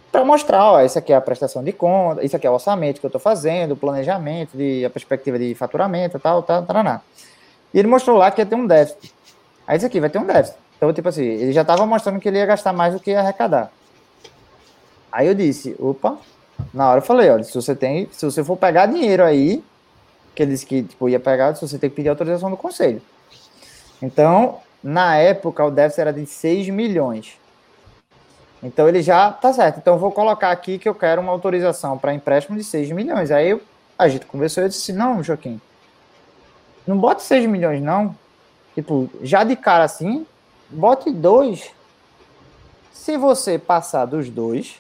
para mostrar, ó, isso aqui é a prestação de conta, isso aqui é o orçamento que eu estou fazendo, o planejamento, de, a perspectiva de faturamento, tal, tal, tal, E ele mostrou lá que ia ter um déficit. Aí isso aqui vai ter um déficit. Então, tipo assim, ele já estava mostrando que ele ia gastar mais do que ia arrecadar. Aí eu disse, opa, na hora eu falei, olha, se você tem, se você for pegar dinheiro aí, que ele disse que tipo, ia pegar, se você tem que pedir autorização do conselho. Então, na época, o déficit era de 6 milhões. Então ele já tá certo. Então eu vou colocar aqui que eu quero uma autorização para empréstimo de 6 milhões. Aí a gente conversou e eu disse: não, Joaquim, não bote 6 milhões, não. Tipo, já de cara assim, bote dois. Se você passar dos dois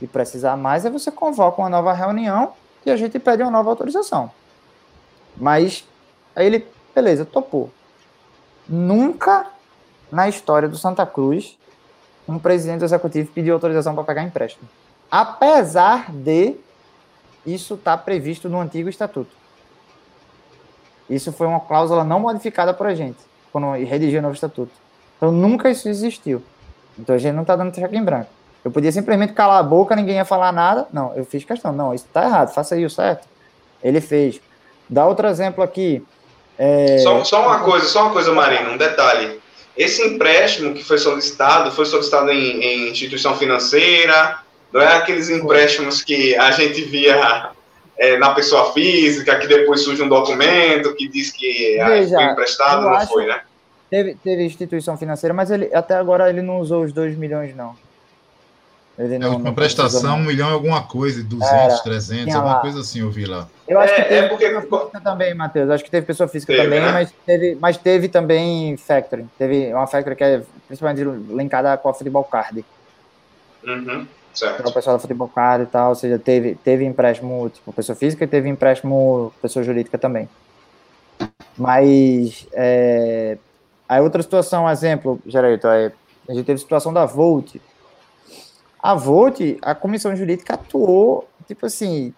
e precisar mais, aí você convoca uma nova reunião e a gente pede uma nova autorização. Mas aí ele, beleza, topou. Nunca na história do Santa Cruz um presidente executivo pediu autorização para pegar empréstimo. Apesar de isso estar tá previsto no antigo estatuto. Isso foi uma cláusula não modificada por a gente, quando redigiu o novo estatuto. Então nunca isso existiu. Então a gente não está dando cheque em branco. Eu podia simplesmente calar a boca, ninguém ia falar nada. Não, eu fiz questão. Não, isso está errado, faça aí o certo. Ele fez. Dá outro exemplo aqui. É... Só, só uma coisa, só uma coisa, Marino, um detalhe. Esse empréstimo que foi solicitado, foi solicitado em, em instituição financeira, não é aqueles empréstimos que a gente via é, na pessoa física, que depois surge um documento que diz que Veja, foi emprestado, não foi, né? Teve, teve instituição financeira, mas ele até agora ele não usou os 2 milhões, não. Ele não, é uma prestação, um milhão e alguma coisa, 200, Era, 300, alguma lá. coisa assim, eu vi lá. Eu acho é, que teve é porque... pessoa física também, Matheus. Acho que teve pessoa física teve, também, né? mas, teve, mas teve também factoring. Teve uma factoring que é principalmente linkada com a Futebol Card. Uhum, certo. O pessoal da Futebol Card e tal, ou seja, teve, teve empréstimo, tipo, pessoa física e teve empréstimo pessoa jurídica também. Mas, é, Aí outra situação, exemplo, Geraldo, é, a gente teve a situação da Volt. A Volt, a comissão jurídica atuou, tipo assim,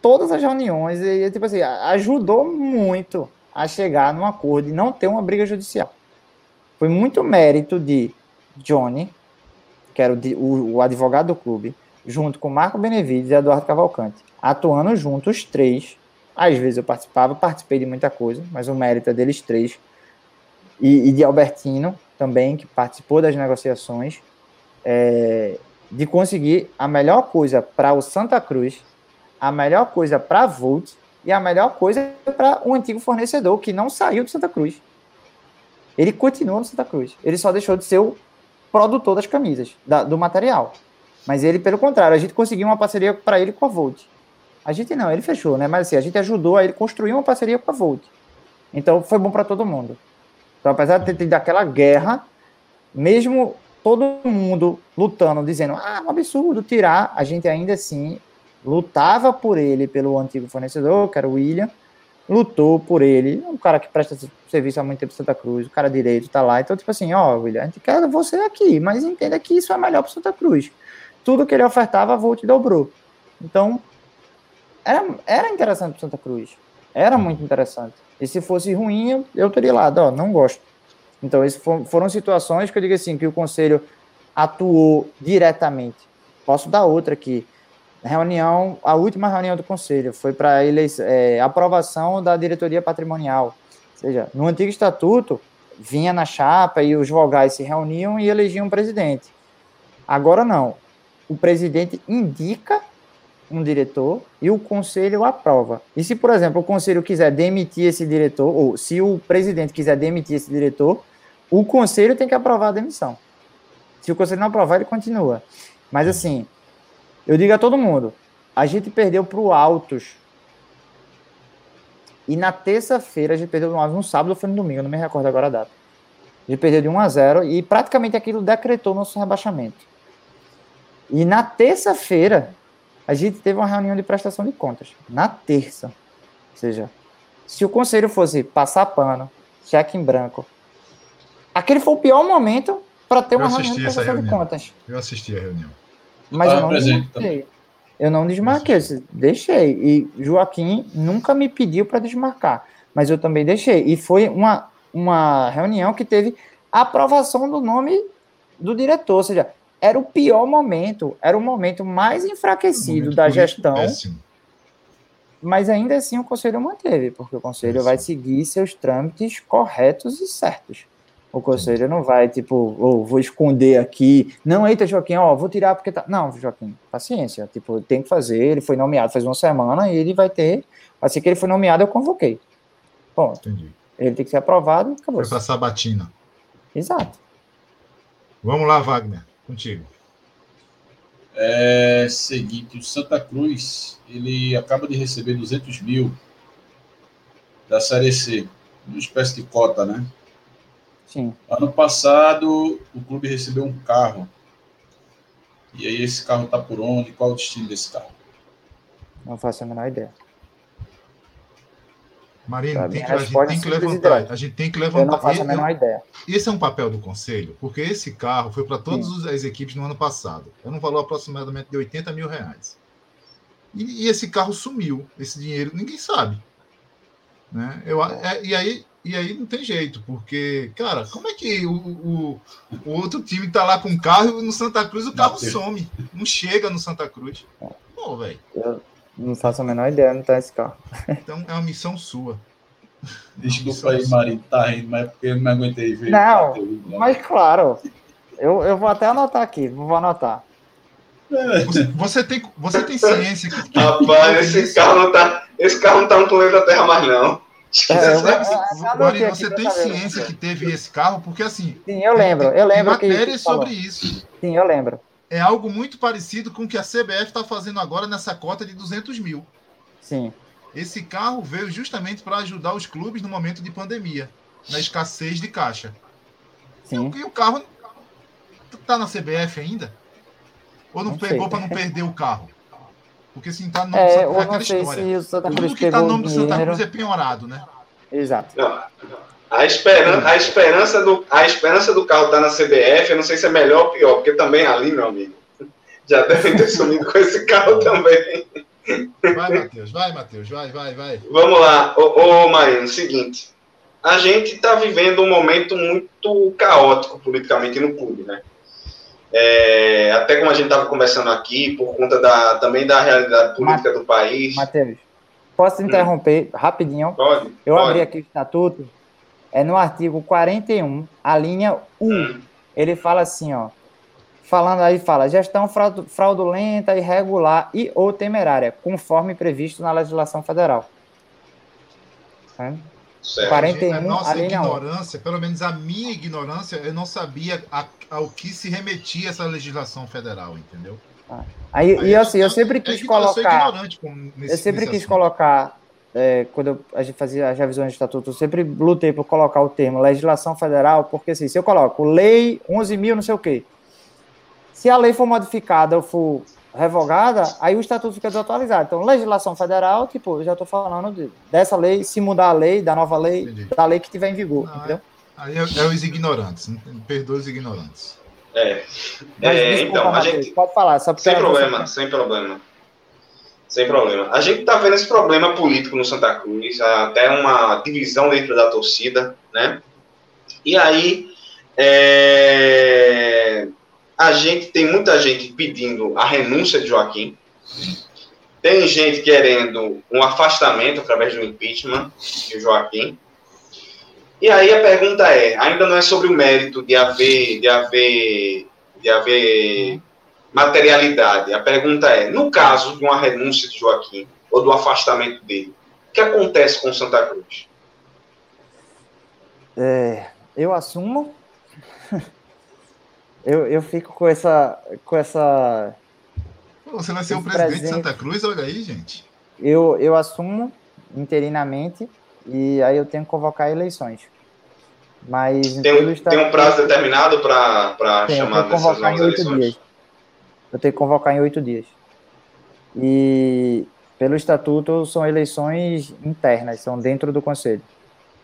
todas as reuniões e, tipo assim, ajudou muito a chegar num acordo e não ter uma briga judicial. Foi muito mérito de Johnny, que era o, o, advogado do clube, junto com Marco Benevides e Eduardo Cavalcante, atuando juntos, os três. Às vezes eu participava, participei de muita coisa, mas o mérito é deles três. E, e de Albertino também, que participou das negociações, é, de conseguir a melhor coisa para o Santa Cruz, a melhor coisa para a Volt e a melhor coisa para o antigo fornecedor, que não saiu do Santa Cruz. Ele continua no Santa Cruz. Ele só deixou de ser o produtor das camisas, da, do material. Mas ele, pelo contrário, a gente conseguiu uma parceria para ele com a Volt. A gente não, ele fechou, né? Mas assim, a gente ajudou a ele construir uma parceria com a Volt. Então foi bom para todo mundo. Então, apesar de ter tido aquela guerra, mesmo todo mundo lutando, dizendo, ah, é um absurdo tirar, a gente ainda assim lutava por ele, pelo antigo fornecedor, que era o William, lutou por ele, um cara que presta serviço há muito tempo em Santa Cruz, o cara direito tá lá, então tipo assim, ó, William, a gente quer você aqui, mas entenda que isso é melhor para Santa Cruz. Tudo que ele ofertava, a Volt dobrou. Então, era, era interessante para Santa Cruz. Era muito interessante. E se fosse ruim, eu, eu teria lá, ó, não gosto. Então, foram situações que eu digo assim, que o conselho atuou diretamente. Posso dar outra aqui reunião, a última reunião do conselho foi para é, aprovação da diretoria patrimonial. Ou seja, no antigo estatuto, vinha na chapa e os vogais se reuniam e elegiam um presidente. Agora não. O presidente indica um diretor e o conselho aprova. E se, por exemplo, o conselho quiser demitir esse diretor, ou se o presidente quiser demitir esse diretor, o conselho tem que aprovar a demissão. Se o conselho não aprovar, ele continua. Mas assim, eu digo a todo mundo, a gente perdeu para o Altos. E na terça-feira a gente perdeu no sábado ou foi no domingo, não me recordo agora a data. A gente perdeu de 1 a 0 e praticamente aquilo decretou nosso rebaixamento. E na terça-feira a gente teve uma reunião de prestação de contas. Na terça. Ou seja, se o conselho fosse passar pano, cheque em branco, aquele foi o pior momento para ter uma reunião de prestação reunião. de contas. Eu assisti a reunião. Mas eu não desmarquei. Eu não desmarquei, eu deixei. E Joaquim nunca me pediu para desmarcar, mas eu também deixei. E foi uma, uma reunião que teve aprovação do nome do diretor, ou seja, era o pior momento, era o momento mais enfraquecido momento da gestão. Péssimo. Mas ainda assim o conselho manteve, porque o conselho péssimo. vai seguir seus trâmites corretos e certos. O conselho não vai, tipo, ou vou esconder aqui. Não, eita, Joaquim, ó, vou tirar porque tá. Não, Joaquim, paciência. Tipo, tem que fazer. Ele foi nomeado faz uma semana e ele vai ter. Assim que ele foi nomeado, eu convoquei. Bom, Entendi. Ele tem que ser aprovado e acabou. Foi pra Sabatina. Exato. Vamos lá, Wagner, contigo. É seguinte, o Santa Cruz, ele acaba de receber 200 mil da Série C, uma espécie de cota, né? Sim. Ano passado, o clube recebeu um carro. E aí, esse carro está por onde? Qual o destino desse carro? Não faço a menor ideia. Marina, tem que, a gente tem que levantar. A gente tem que levantar. Eu não faço a menor ideia. Esse é um papel do conselho, porque esse carro foi para todas Sim. as equipes no ano passado. É um valor aproximadamente de 80 mil reais. E, e esse carro sumiu. Esse dinheiro ninguém sabe. Né? Eu, é, e aí e aí não tem jeito, porque, cara, como é que o, o, o outro time tá lá com o carro e no Santa Cruz o carro some? Não chega no Santa Cruz. Pô, velho. Eu não faço a menor ideia onde tá esse carro. Então é uma missão sua. Desculpa aí, Marinho, tá rindo, mas é porque eu não aguentei ver. Não, mas claro. Eu, eu vou até anotar aqui, vou anotar. Você, você, tem, você tem ciência que. Rapaz, esse carro não tá. Esse carro não tá no planeta Terra mais, não. É, você, você tem ciência que teve esse carro, porque assim. Sim, eu lembro. Eu lembro tem matéria sobre isso. Sim, eu lembro. É algo muito parecido com o que a CBF está fazendo agora nessa cota de 200 mil. Sim. Esse carro veio justamente para ajudar os clubes no momento de pandemia, na escassez de caixa. Sim. E o carro tá na CBF ainda? Ou não, não pegou para não perder o carro? Porque assim, tá no é, Santa, é aquela história. Se o Santa Cruz Tudo que tá no nome do Santa Cruz é penhorado, né? Exato. Não. A esperança, a esperança do, a esperança do carro estar tá na CBF, eu não sei se é melhor ou pior, porque também ali, meu amigo, já devem ter sumido com esse carro também. Vai, Matheus, vai, Matheus, vai, vai, vai. Vamos lá, ô, ô Marino, seguinte. A gente está vivendo um momento muito caótico politicamente no clube, né? É, até como a gente estava conversando aqui, por conta da, também da realidade política do país. Matheus, posso hum. interromper hum. rapidinho? Pode. Eu pode. abri aqui o estatuto, é no artigo 41, a linha U. Hum. Ele fala assim, ó falando aí, fala gestão fraudulenta, irregular e ou temerária, conforme previsto na legislação federal. Certo. 41, a nossa ignorância, 1. pelo menos a minha ignorância, eu não sabia a, ao que se remetia essa legislação federal, entendeu? Ah. Aí, aí, e assim, eu, eu sempre quis é colocar. Eu, nesse, eu sempre quis assunto. colocar, é, quando eu, a gente fazia as revisões de estatuto, eu sempre lutei por colocar o termo legislação federal, porque assim, se eu coloco lei 11 mil, não sei o quê, se a lei for modificada ou for revogada, aí o estatuto fica desatualizado. Então, legislação federal, tipo, eu já estou falando de, dessa lei, se mudar a lei, da nova lei, Entendi. da lei que tiver em vigor, Não, entendeu? Aí é, é, os ignorantes, perdoa os ignorantes. É, é desculpa, então, a gente... Pode falar, só Sem problema, sem problema. Sem problema. A gente está vendo esse problema político no Santa Cruz, até uma divisão dentro da torcida, né? E aí, é a gente tem muita gente pedindo a renúncia de Joaquim. Tem gente querendo um afastamento através do impeachment de Joaquim. E aí a pergunta é, ainda não é sobre o mérito de haver, de haver, de haver materialidade. A pergunta é, no caso de uma renúncia de Joaquim ou do afastamento dele, o que acontece com Santa Cruz? É, eu assumo eu, eu fico com essa. Com essa Você vai ser o presidente presente. de Santa Cruz, olha aí, gente. Eu, eu assumo interinamente e aí eu tenho que convocar eleições. Mas tem, um, tem um prazo determinado para chamar dessas novas eleições? Dias. Eu tenho que convocar em oito dias. E pelo estatuto são eleições internas, são dentro do conselho.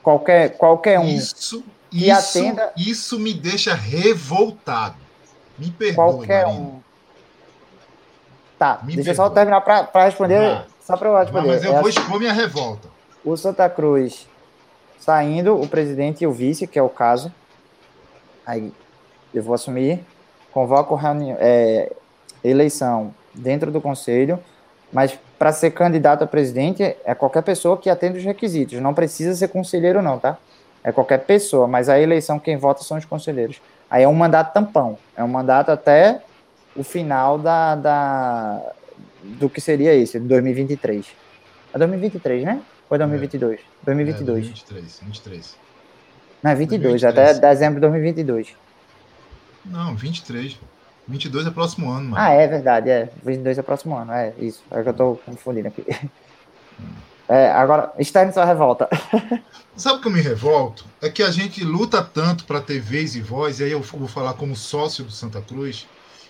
Qualquer, qualquer um. Isso e isso, atenda. Isso me deixa revoltado. Me perdoe. Qualquer um. Tá, me deixa eu só terminar para responder. Ah, só para eu responder. mas eu é vou assim, expor minha revolta. O Santa Cruz saindo, o presidente e o vice, que é o caso. Aí eu vou assumir, convoco reunião, é, eleição dentro do conselho, mas para ser candidato a presidente é qualquer pessoa que atenda os requisitos, não precisa ser conselheiro não, tá? É qualquer pessoa, mas a eleição quem vota são os conselheiros. Aí é um mandato tampão, é um mandato até o final da, da do que seria esse, de 2023. É 2023, né? Ou é 2022? É, 2022. É 23, 23. Não, é 22, 23. até dezembro de 2022. Não, 23. 22 é próximo ano, mano. Ah, é verdade, é. 22 é próximo ano, é isso. É que eu tô confundindo aqui. Hum. É, agora, externe sua revolta. Sabe o que eu me revolto? É que a gente luta tanto para ter vez e voz, e aí eu vou falar como sócio do Santa Cruz,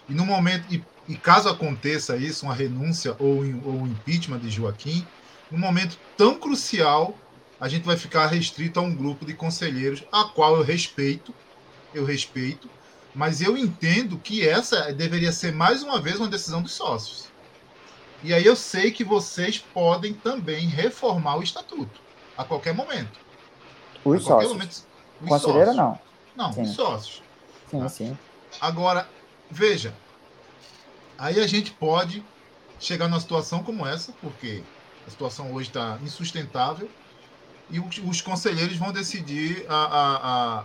e no momento, e, e caso aconteça isso, uma renúncia ou, ou um impeachment de Joaquim, num momento tão crucial, a gente vai ficar restrito a um grupo de conselheiros, a qual eu respeito, eu respeito, mas eu entendo que essa deveria ser mais uma vez uma decisão dos sócios. E aí eu sei que vocês podem também reformar o estatuto a qualquer momento. Os sócios. Momento, os Conselheiro não. Não, sim. os sócios. Sim, tá? sim. Agora, veja, aí a gente pode chegar numa situação como essa, porque a situação hoje está insustentável e os, os, conselheiros vão decidir a, a, a,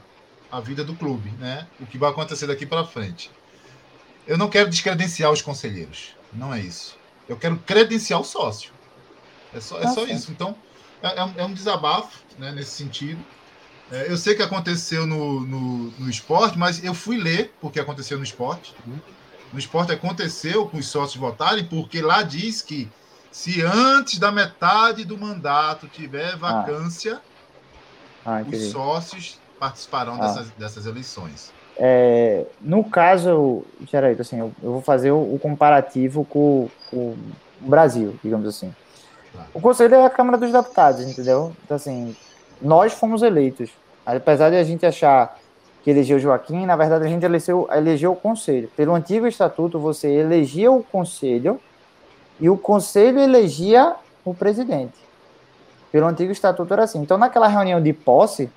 a vida do clube, né? O que vai acontecer daqui para frente. Eu não quero descredenciar os conselheiros, não é isso. Eu quero credenciar o sócio. É só, é só isso. Então, é, é, é, um desabafo né, nesse sentido. É, eu sei que aconteceu no, no, no, esporte, mas eu fui ler porque aconteceu no esporte. No esporte aconteceu com os sócios votarem, porque lá diz que se antes da metade do mandato tiver ah. vacância, ah. Ah, os sócios participarão ah. dessas, dessas eleições. É, no caso, Geraldo, assim, eu, eu, vou fazer o, o comparativo com, com, o Brasil, digamos assim. O Conselho é a Câmara dos Deputados, entendeu? Então, assim, nós fomos eleitos. Apesar de a gente achar que elegeu Joaquim, na verdade a gente elegeu, elegeu o conselho. Pelo antigo estatuto, você elegia o conselho e o conselho elegia o presidente. Pelo antigo estatuto era assim. Então, naquela reunião de posse,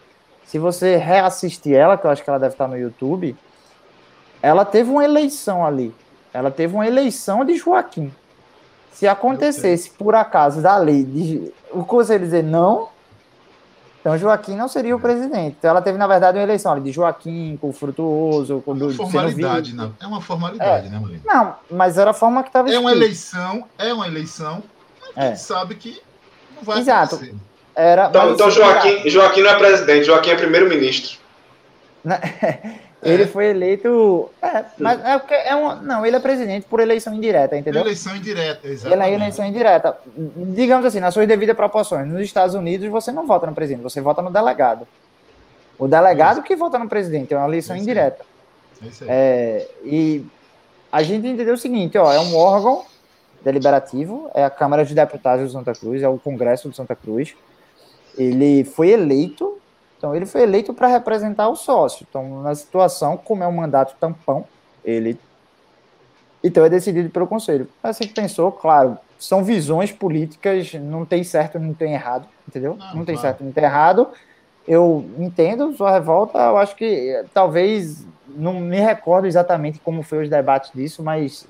se você reassistir ela, que eu acho que ela deve estar no YouTube, ela teve uma eleição ali. Ela teve uma eleição de Joaquim. Se acontecesse, por acaso, da lei, de, o conselho dizer não, então Joaquim não seria o presidente. Então ela teve, na verdade, uma eleição ali, de Joaquim com o Frutuoso. Com, uma formalidade, não. É uma formalidade, é. né, Molina? Não, mas era a forma que estava É uma eleição, é uma eleição, mas é. a gente sabe que não vai Exato. acontecer. Era, então, então Joaquim, Joaquim não é presidente, Joaquim é primeiro-ministro. Ele é. foi eleito. É, mas é, é um, não, ele é presidente por eleição indireta, entendeu? Eleição indireta, exatamente. Ele é eleição indireta. Digamos assim, nas suas devidas proporções. Nos Estados Unidos, você não vota no presidente, você vota no delegado. O delegado que vota no presidente, é uma eleição indireta. É, e a gente entendeu o seguinte: ó, é um órgão deliberativo, é a Câmara de Deputados de Santa Cruz, é o Congresso de Santa Cruz. Ele foi eleito então, ele foi eleito para representar o sócio. Então, na situação, como é um mandato tampão, ele. Então, é decidido pelo conselho. Assim que pensou, claro, são visões políticas, não tem certo, não tem errado, entendeu? Não, não tem claro. certo, não tem errado. Eu entendo sua revolta, eu acho que talvez, não me recordo exatamente como foi os debates disso, mas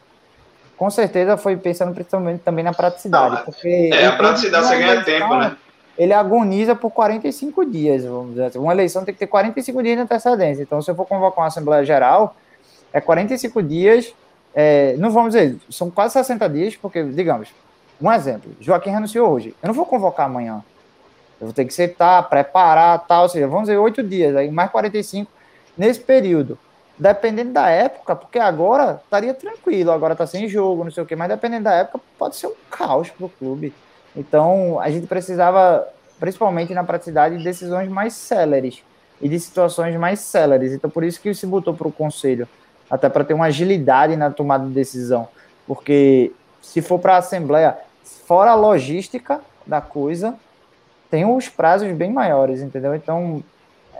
com certeza foi pensando principalmente também na praticidade. porque é, a praticidade você ganha tempo, né? Ele agoniza por 45 dias, vamos dizer assim. Uma eleição tem que ter 45 dias de antecedência. Então, se eu for convocar uma Assembleia Geral, é 45 dias, é, não vamos dizer, são quase 60 dias, porque, digamos, um exemplo, Joaquim renunciou hoje. Eu não vou convocar amanhã. Eu vou ter que sentar, preparar, tal, ou seja, vamos dizer, oito dias, aí mais 45 nesse período. Dependendo da época, porque agora estaria tranquilo, agora está sem jogo, não sei o quê, mas dependendo da época, pode ser um caos para o clube. Então, a gente precisava, principalmente na praticidade, de decisões mais céleres e de situações mais céleres. Então, por isso que se botou para o conselho, até para ter uma agilidade na tomada de decisão. Porque se for para a Assembleia, fora a logística da coisa, tem os prazos bem maiores, entendeu? Então,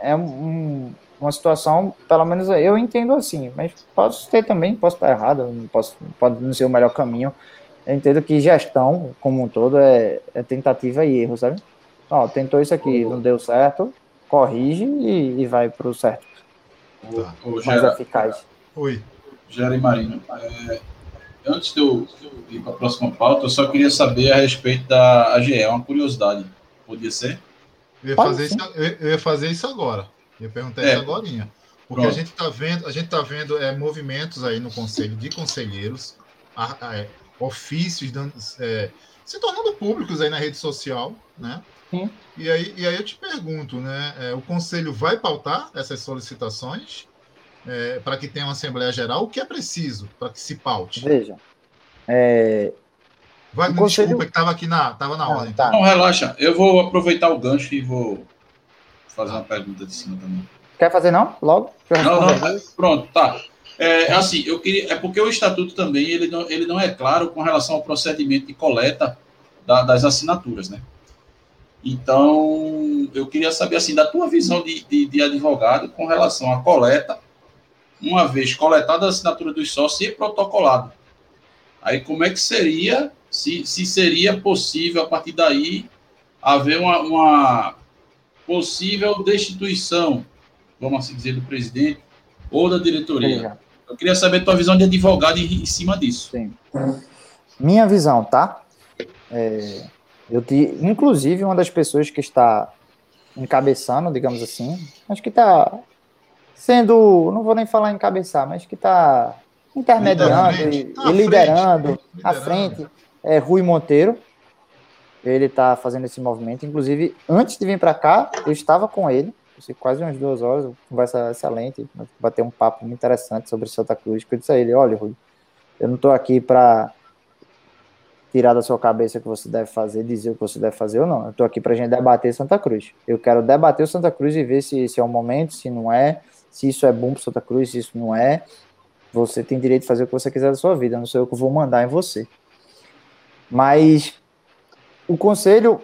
é um, uma situação, pelo menos eu entendo assim, mas posso ter também, posso estar errado, posso, pode não ser o melhor caminho, eu entendo que gestão, como um todo, é, é tentativa e erro, sabe? Ó, tentou isso aqui, não deu certo, corrige e, e vai para o certo. Tá. mais Gera, eficaz. Oi. Jerry Marino, é, antes de eu, ir para a próxima pauta, eu só queria saber a respeito da AGE, uma curiosidade. Podia ser? Eu ia, fazer isso, eu ia fazer isso agora. Eu ia perguntar é. isso agora. Porque Pronto. a gente está vendo, a gente tá vendo é, movimentos aí no conselho de conselheiros, a, a, é, ofícios dando, é, se tornando públicos aí na rede social, né? Sim. E aí, e aí eu te pergunto, né? É, o conselho vai pautar essas solicitações é, para que tenha uma Assembleia Geral? O que é preciso para que se paute? Veja. É... Vai, me conselho... desculpa, que estava aqui na, tava na ah, ordem. Tá. Não, relaxa. Eu vou aproveitar o gancho e vou fazer uma pergunta de cima também. Quer fazer não? Logo? Não, não. Pronto, tá. É, assim, eu queria, é porque o estatuto também ele não, ele não é claro com relação ao procedimento de coleta da, das assinaturas, né? Então, eu queria saber assim da tua visão de, de, de, advogado com relação à coleta, uma vez coletada a assinatura dos sócios e protocolado. Aí, como é que seria, se, se seria possível a partir daí haver uma, uma possível destituição, vamos assim dizer, do presidente ou da diretoria? Eu queria saber a tua visão de advogado em, cima disso. Sim. Minha visão, tá? É, eu te, inclusive, uma das pessoas que está encabeçando, digamos assim, acho que está sendo, não vou nem falar encabeçar, mas que está intermediando e, e liderando, à frente, é Rui Monteiro. Ele está fazendo esse movimento. Inclusive, antes de vir para cá, eu estava com ele quase umas duas horas, conversa excelente, bater um papo muito interessante sobre Santa Cruz. Eu disse a ele: olha, Rui, eu não estou aqui para tirar da sua cabeça o que você deve fazer, dizer o que você deve fazer ou não. Eu estou aqui para a gente debater Santa Cruz. Eu quero debater o Santa Cruz e ver se esse é o momento, se não é, se isso é bom para Santa Cruz, se isso não é. Você tem direito de fazer o que você quiser da sua vida, não sou eu que vou mandar em você. Mas o conselho,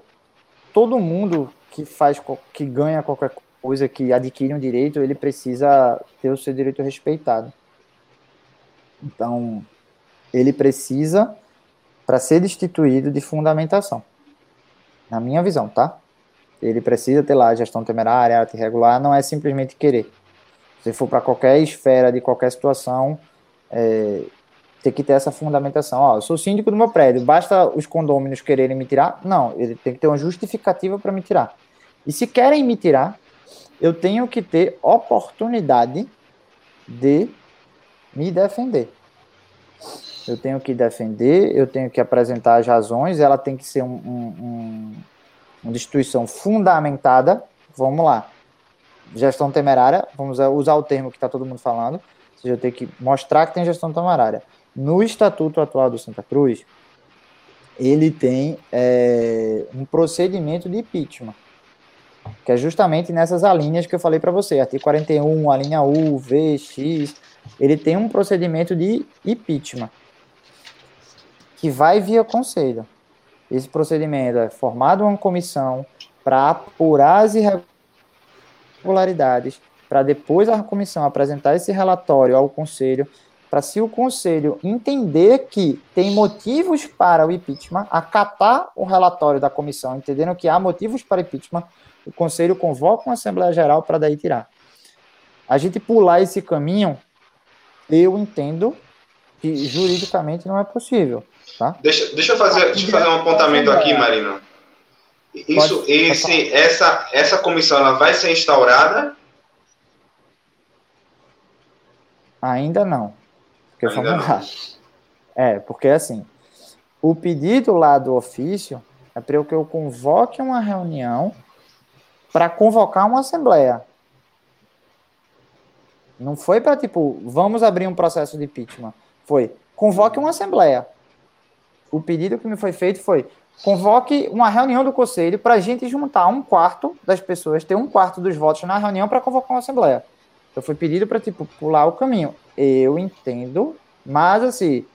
todo mundo que faz, que ganha qualquer coisa que adquire um direito, ele precisa ter o seu direito respeitado. Então, ele precisa, para ser destituído, de fundamentação. Na minha visão, tá? Ele precisa ter lá gestão temerária, arte irregular, não é simplesmente querer. Se for para qualquer esfera de qualquer situação, é, tem que ter essa fundamentação. Ó, eu sou síndico do meu prédio, basta os condôminos quererem me tirar? Não, ele tem que ter uma justificativa para me tirar. E se querem me tirar, eu tenho que ter oportunidade de me defender. Eu tenho que defender, eu tenho que apresentar as razões, ela tem que ser um, um, um, uma destituição fundamentada. Vamos lá. Gestão temerária, vamos usar o termo que está todo mundo falando. Ou seja, eu tenho que mostrar que tem gestão temerária. No estatuto atual do Santa Cruz, ele tem é, um procedimento de impeachment, que é justamente nessas alíneas que eu falei para você, artigo 41, a linha U, V, X, ele tem um procedimento de impeachment, que vai via conselho. Esse procedimento é formado uma comissão para apurar as irregularidades, para depois a comissão apresentar esse relatório ao conselho, para se o conselho entender que tem motivos para o impeachment, acatar o relatório da comissão, entendendo que há motivos para impeachment, o conselho convoca uma Assembleia Geral para daí tirar. A gente pular esse caminho, eu entendo que juridicamente não é possível. Tá? Deixa, deixa, eu fazer, deixa eu fazer um apontamento aqui, Marina. Isso, pode, esse, essa, essa comissão ela vai ser instaurada? Ainda não. Porque Ainda vamos lá. É, porque assim, o pedido lá do ofício é para que eu convoque uma reunião para convocar uma assembleia. Não foi para tipo, vamos abrir um processo de impeachment. Foi, convoque uma assembleia. O pedido que me foi feito foi, convoque uma reunião do conselho para a gente juntar um quarto das pessoas, ter um quarto dos votos na reunião para convocar uma assembleia. Então foi pedido para tipo pular o caminho. Eu entendo, mas assim,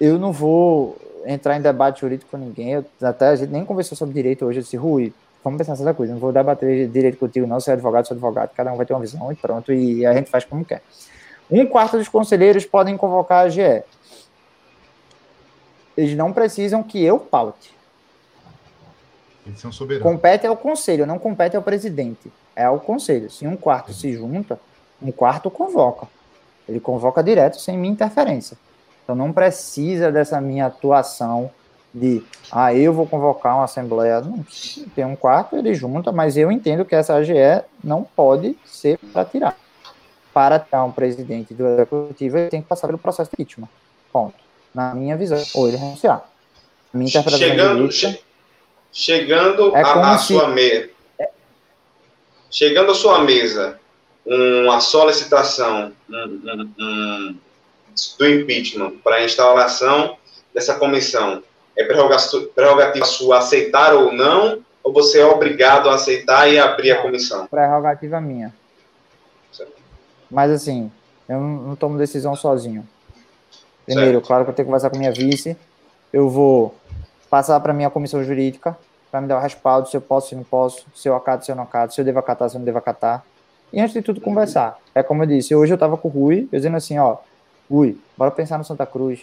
eu não vou entrar em debate jurídico com ninguém. Eu, até a gente nem conversou sobre direito hoje. Eu disse, Rui, vamos pensar nessa coisa. Não vou debater direito contigo, não. É advogado, sou advogado. Cada um vai ter uma visão e pronto. E a gente faz como quer. Um quarto dos conselheiros podem convocar a GE. Eles não precisam que eu paute. Eles são soberanos. Compete ao conselho, não compete ao presidente é ao conselho. Se um quarto se junta, um quarto convoca. Ele convoca direto, sem minha interferência. Então não precisa dessa minha atuação de, ah, eu vou convocar uma assembleia. Não, tem um quarto, ele junta, mas eu entendo que essa AGE não pode ser para tirar. Para tirar um presidente do executivo, ele tem que passar pelo processo de impeachment. Ponto. Na minha visão. Ou ele renunciar. Minha interpretação chegando, che chegando é a, a se... sua mesa chegando à sua mesa uma solicitação um, um, um, do impeachment para a instalação dessa comissão, é prerrogativa sua aceitar ou não, ou você é obrigado a aceitar e abrir a comissão? Prerrogativa minha. Certo. Mas assim, eu não tomo decisão sozinho. Primeiro, certo. claro que eu tenho que conversar com minha vice, eu vou passar para minha comissão jurídica, para me dar o respaldo se eu posso, se não posso, se eu acato, se eu não acato, se eu devo acatar, se eu não devo acatar. E antes de tudo, conversar. É como eu disse, hoje eu estava com o Rui, eu dizendo assim, ó, Rui, bora pensar no Santa Cruz,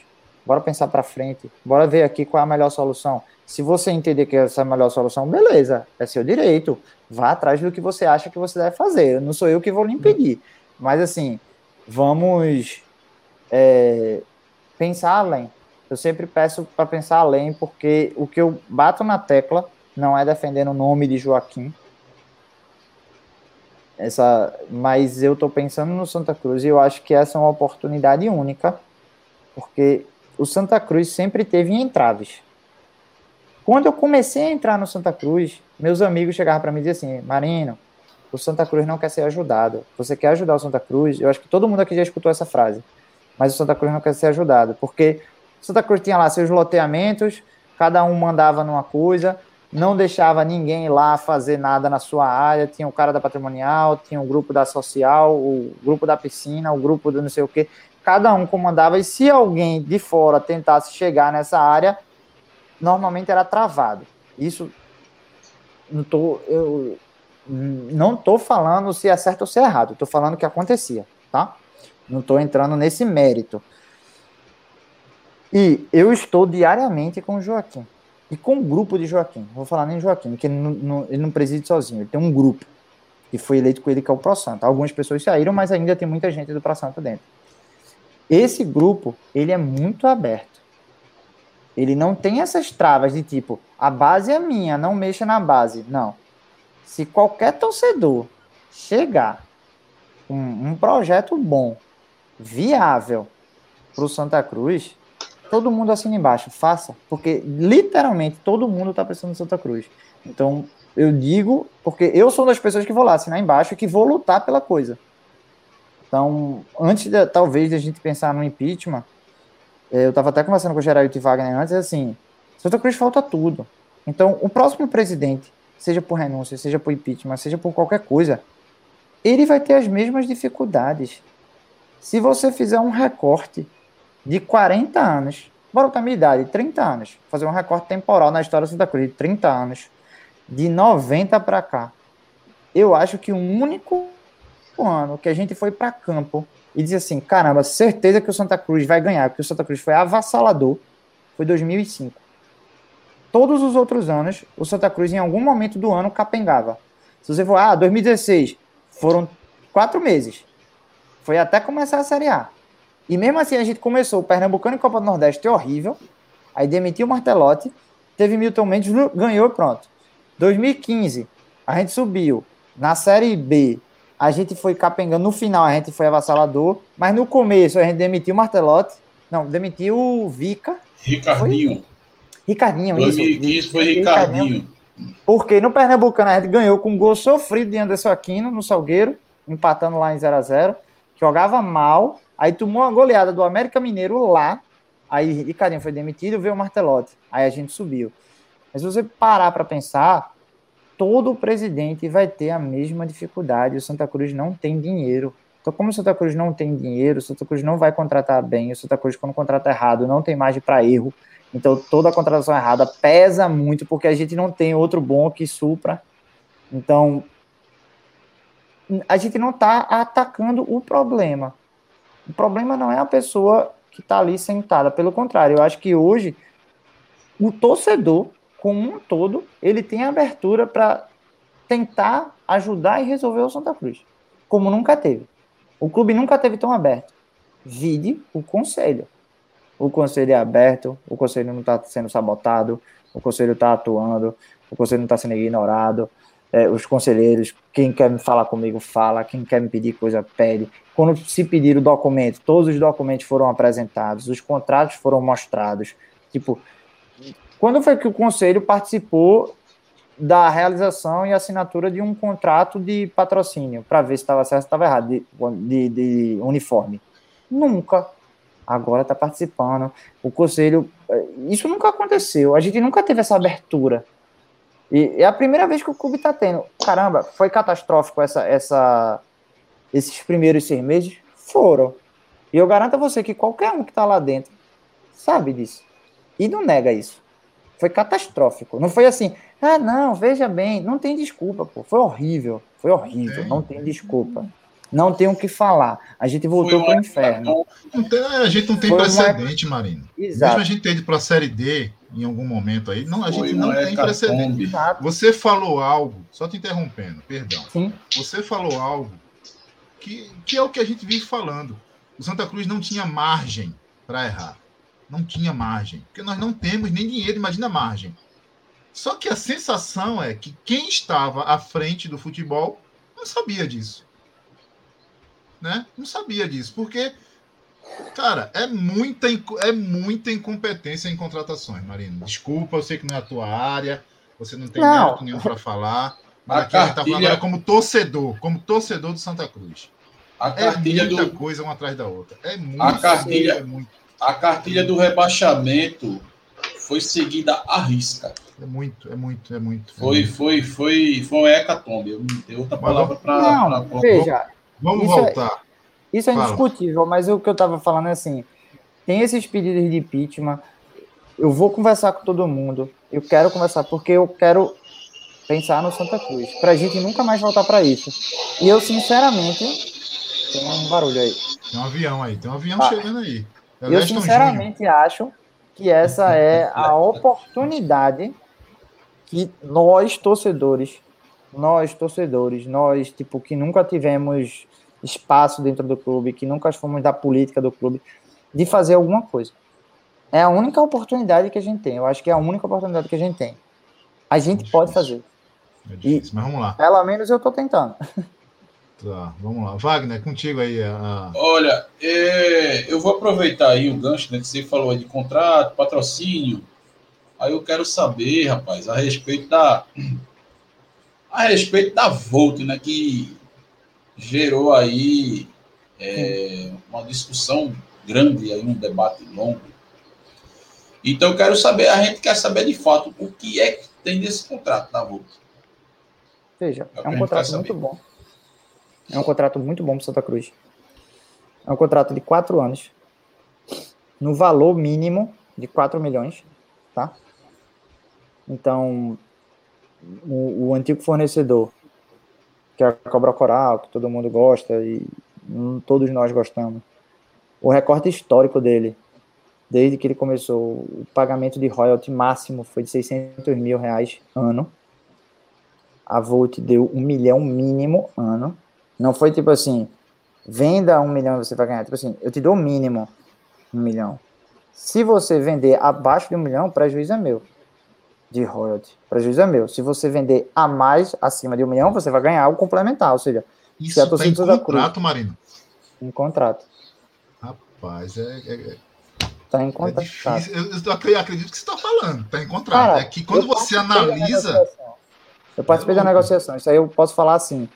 bora pensar para frente, bora ver aqui qual é a melhor solução. Se você entender que essa é a melhor solução, beleza, é seu direito. Vá atrás do que você acha que você deve fazer. Não sou eu que vou lhe impedir. Mas assim, vamos é, pensar além. Eu sempre peço para pensar além, porque o que eu bato na tecla não é defendendo o nome de Joaquim. Essa, mas eu estou pensando no Santa Cruz e eu acho que essa é uma oportunidade única, porque o Santa Cruz sempre teve entraves. Quando eu comecei a entrar no Santa Cruz, meus amigos chegavam para mim e diziam assim: Marino, o Santa Cruz não quer ser ajudado. Você quer ajudar o Santa Cruz? Eu acho que todo mundo aqui já escutou essa frase. Mas o Santa Cruz não quer ser ajudado, porque o Santa Cruz tinha lá seus loteamentos, cada um mandava numa coisa, não deixava ninguém lá fazer nada na sua área. Tinha o cara da patrimonial, tinha o grupo da social, o grupo da piscina, o grupo do não sei o que. Cada um comandava, e se alguém de fora tentasse chegar nessa área, normalmente era travado. Isso não tô, eu não estou falando se é certo ou se é errado, estou falando o que acontecia, tá? Não estou entrando nesse mérito. E eu estou diariamente com o Joaquim. E com o grupo de Joaquim. Vou falar nem Joaquim, porque ele não, não, ele não preside sozinho, ele tem um grupo. E foi eleito com ele, que é o ProSanto. Algumas pessoas saíram, mas ainda tem muita gente do ProSanto dentro. Esse grupo, ele é muito aberto. Ele não tem essas travas de tipo, a base é minha, não mexa na base. Não. Se qualquer torcedor chegar com um projeto bom, viável para o Santa Cruz, todo mundo assina embaixo, faça, porque literalmente todo mundo está precisando de Santa Cruz. Então, eu digo, porque eu sou uma das pessoas que vou lá assinar embaixo e que vou lutar pela coisa. Então, antes de, talvez de a gente pensar no impeachment, eh, eu estava até conversando com o Geraldo Wagner antes, assim, Santa Cruz falta tudo. Então, o próximo presidente, seja por renúncia, seja por impeachment, seja por qualquer coisa, ele vai ter as mesmas dificuldades. Se você fizer um recorte de 40 anos, bora botar minha idade, 30 anos, fazer um recorte temporal na história do Santa Cruz de 30 anos, de 90 para cá, eu acho que o único ano que a gente foi para campo e disse assim, caramba, certeza que o Santa Cruz vai ganhar, porque o Santa Cruz foi avassalador, foi 2005. Todos os outros anos, o Santa Cruz em algum momento do ano capengava. Se você for, ah, 2016, foram quatro meses. Foi até começar a Série A. E mesmo assim a gente começou o Pernambucano e Copa do Nordeste horrível, aí demitiu o Martelotti, teve Milton Mendes, ganhou pronto. 2015, a gente subiu. Na Série B, a gente foi capengando. No final, a gente foi avassalador. Mas no começo, a gente demitiu o Martelotti. Não, demitiu o Vica. Ricardinho. Ricardinho, 2015 isso. foi Ricardinho. Ricardinho. Porque no Pernambucano, a gente ganhou com um gol sofrido de Anderson Aquino, no Salgueiro, empatando lá em 0 a 0 Jogava mal. Aí tomou uma goleada do América Mineiro lá. Aí Ricardinho foi demitido, veio o Martelotti. Aí a gente subiu. Mas se você parar para pensar, todo presidente vai ter a mesma dificuldade. O Santa Cruz não tem dinheiro. Então, como o Santa Cruz não tem dinheiro, o Santa Cruz não vai contratar bem, o Santa Cruz, quando contrata errado, não tem margem para erro. Então, toda a contratação errada pesa muito, porque a gente não tem outro bom que supra. Então, a gente não está atacando o problema. O problema não é a pessoa que está ali sentada. Pelo contrário, eu acho que hoje o torcedor como um todo, ele tem abertura para tentar ajudar e resolver o Santa Cruz, como nunca teve. O clube nunca teve tão aberto. Vide o conselho. O conselho é aberto, o conselho não está sendo sabotado, o conselho está atuando, o conselho não está sendo ignorado. É, os conselheiros, quem quer me falar comigo, fala, quem quer me pedir coisa, pede. Quando se pedir o documento, todos os documentos foram apresentados, os contratos foram mostrados. Tipo, quando foi que o conselho participou da realização e assinatura de um contrato de patrocínio para ver se estava certo ou estava errado, de, de, de, uniforme? Nunca. Agora está participando. O conselho. Eh, isso nunca aconteceu. A gente nunca teve essa abertura. E é a primeira vez que o clube está tendo. Caramba, foi catastrófico essa, essa, esses primeiros seis meses? Foram. E eu garanto a você que qualquer um que está lá dentro sabe disso. E não nega isso. Foi catastrófico. Não foi assim, ah, não, veja bem, não tem desculpa, pô. Foi horrível. Foi horrível, não tem desculpa. Não tem o que falar. A gente voltou para o inferno. Tem, a gente não tem foi precedente, uma... Marino. Exato. Mesmo a gente ter ido para a Série D em algum momento aí, não, a gente não tem precedente. Exato. Você falou algo, só te interrompendo, perdão. Sim. Você falou algo que, que é o que a gente vive falando. O Santa Cruz não tinha margem para errar não tinha margem. Porque nós não temos nem dinheiro, imagina a margem. Só que a sensação é que quem estava à frente do futebol não sabia disso. Né? Não sabia disso. Porque, cara, é muita, é muita incompetência em contratações, Marino. Desculpa, eu sei que não é a tua área, você não tem não. nenhum para falar. Mas a aqui cartilha... a gente está falando agora como torcedor, como torcedor do Santa Cruz. A é muita do... coisa uma atrás da outra. É muito. A cartilha, é muito. A cartilha do rebaixamento foi seguida à risca. É muito, é muito, é muito. Foi, foi, foi, foi um hecatombe. Eu não tenho outra palavra para. Veja. Vamos isso é- voltar. É, isso é Fala. indiscutível, mas o que eu estava falando é assim: tem esses pedidos de impeachment. Eu vou conversar com todo mundo. Eu quero conversar porque eu quero pensar no Santa Cruz, para a gente nunca mais voltar para isso. E eu, sinceramente, tem um barulho aí. Tem um avião aí, tem um avião ah. chegando aí. Eu, sinceramente, acho que essa é a oportunidade que nós, torcedores, nós, torcedores, nós, tipo, que nunca tivemos espaço dentro do clube, que nunca fomos da política do clube, de fazer alguma coisa. É a única oportunidade que a gente tem. Eu acho que é a única oportunidade que a gente tem. A gente é pode fazer. É difícil, e, mas vamos lá. Pelo menos eu estou tentando. Tá, vamos lá. Wagner, contigo aí. A... Olha, é, eu vou aproveitar aí o gancho né, que você falou aí de contrato, patrocínio. Aí eu quero saber, rapaz, a respeito da. A respeito da Volt, né? Que gerou aí é, uma discussão grande, aí, um debate longo. Então eu quero saber, a gente quer saber de fato o que é que tem nesse contrato da Volt. Veja, é, é um contrato muito bom. É um contrato muito bom para Santa Cruz. É um contrato de quatro anos, no valor mínimo de 4 milhões, tá? Então, o, o antigo fornecedor, que é a Cobra Coral, que todo mundo gosta e todos nós gostamos, o recorte histórico dele, desde que ele começou, o pagamento de royalty máximo foi de 600 mil reais ano. A Volt deu um milhão mínimo ano. Não foi tipo assim, venda um milhão e você vai ganhar. Tipo assim, eu te dou o mínimo um milhão. Se você vender abaixo de um milhão, prejuízo é meu. De royalty. Prejuízo é meu. Se você vender a mais, acima de um milhão, você vai ganhar o complementar. Ou seja, isso se a tá em contrato, Cruz, Marino? Em contrato. Rapaz, é, é, é Tá em contrato. É eu, eu, acredito que você está falando. Está em contrato. Cara, é que quando você analisa. Eu participei da negociação. Isso aí eu posso falar assim.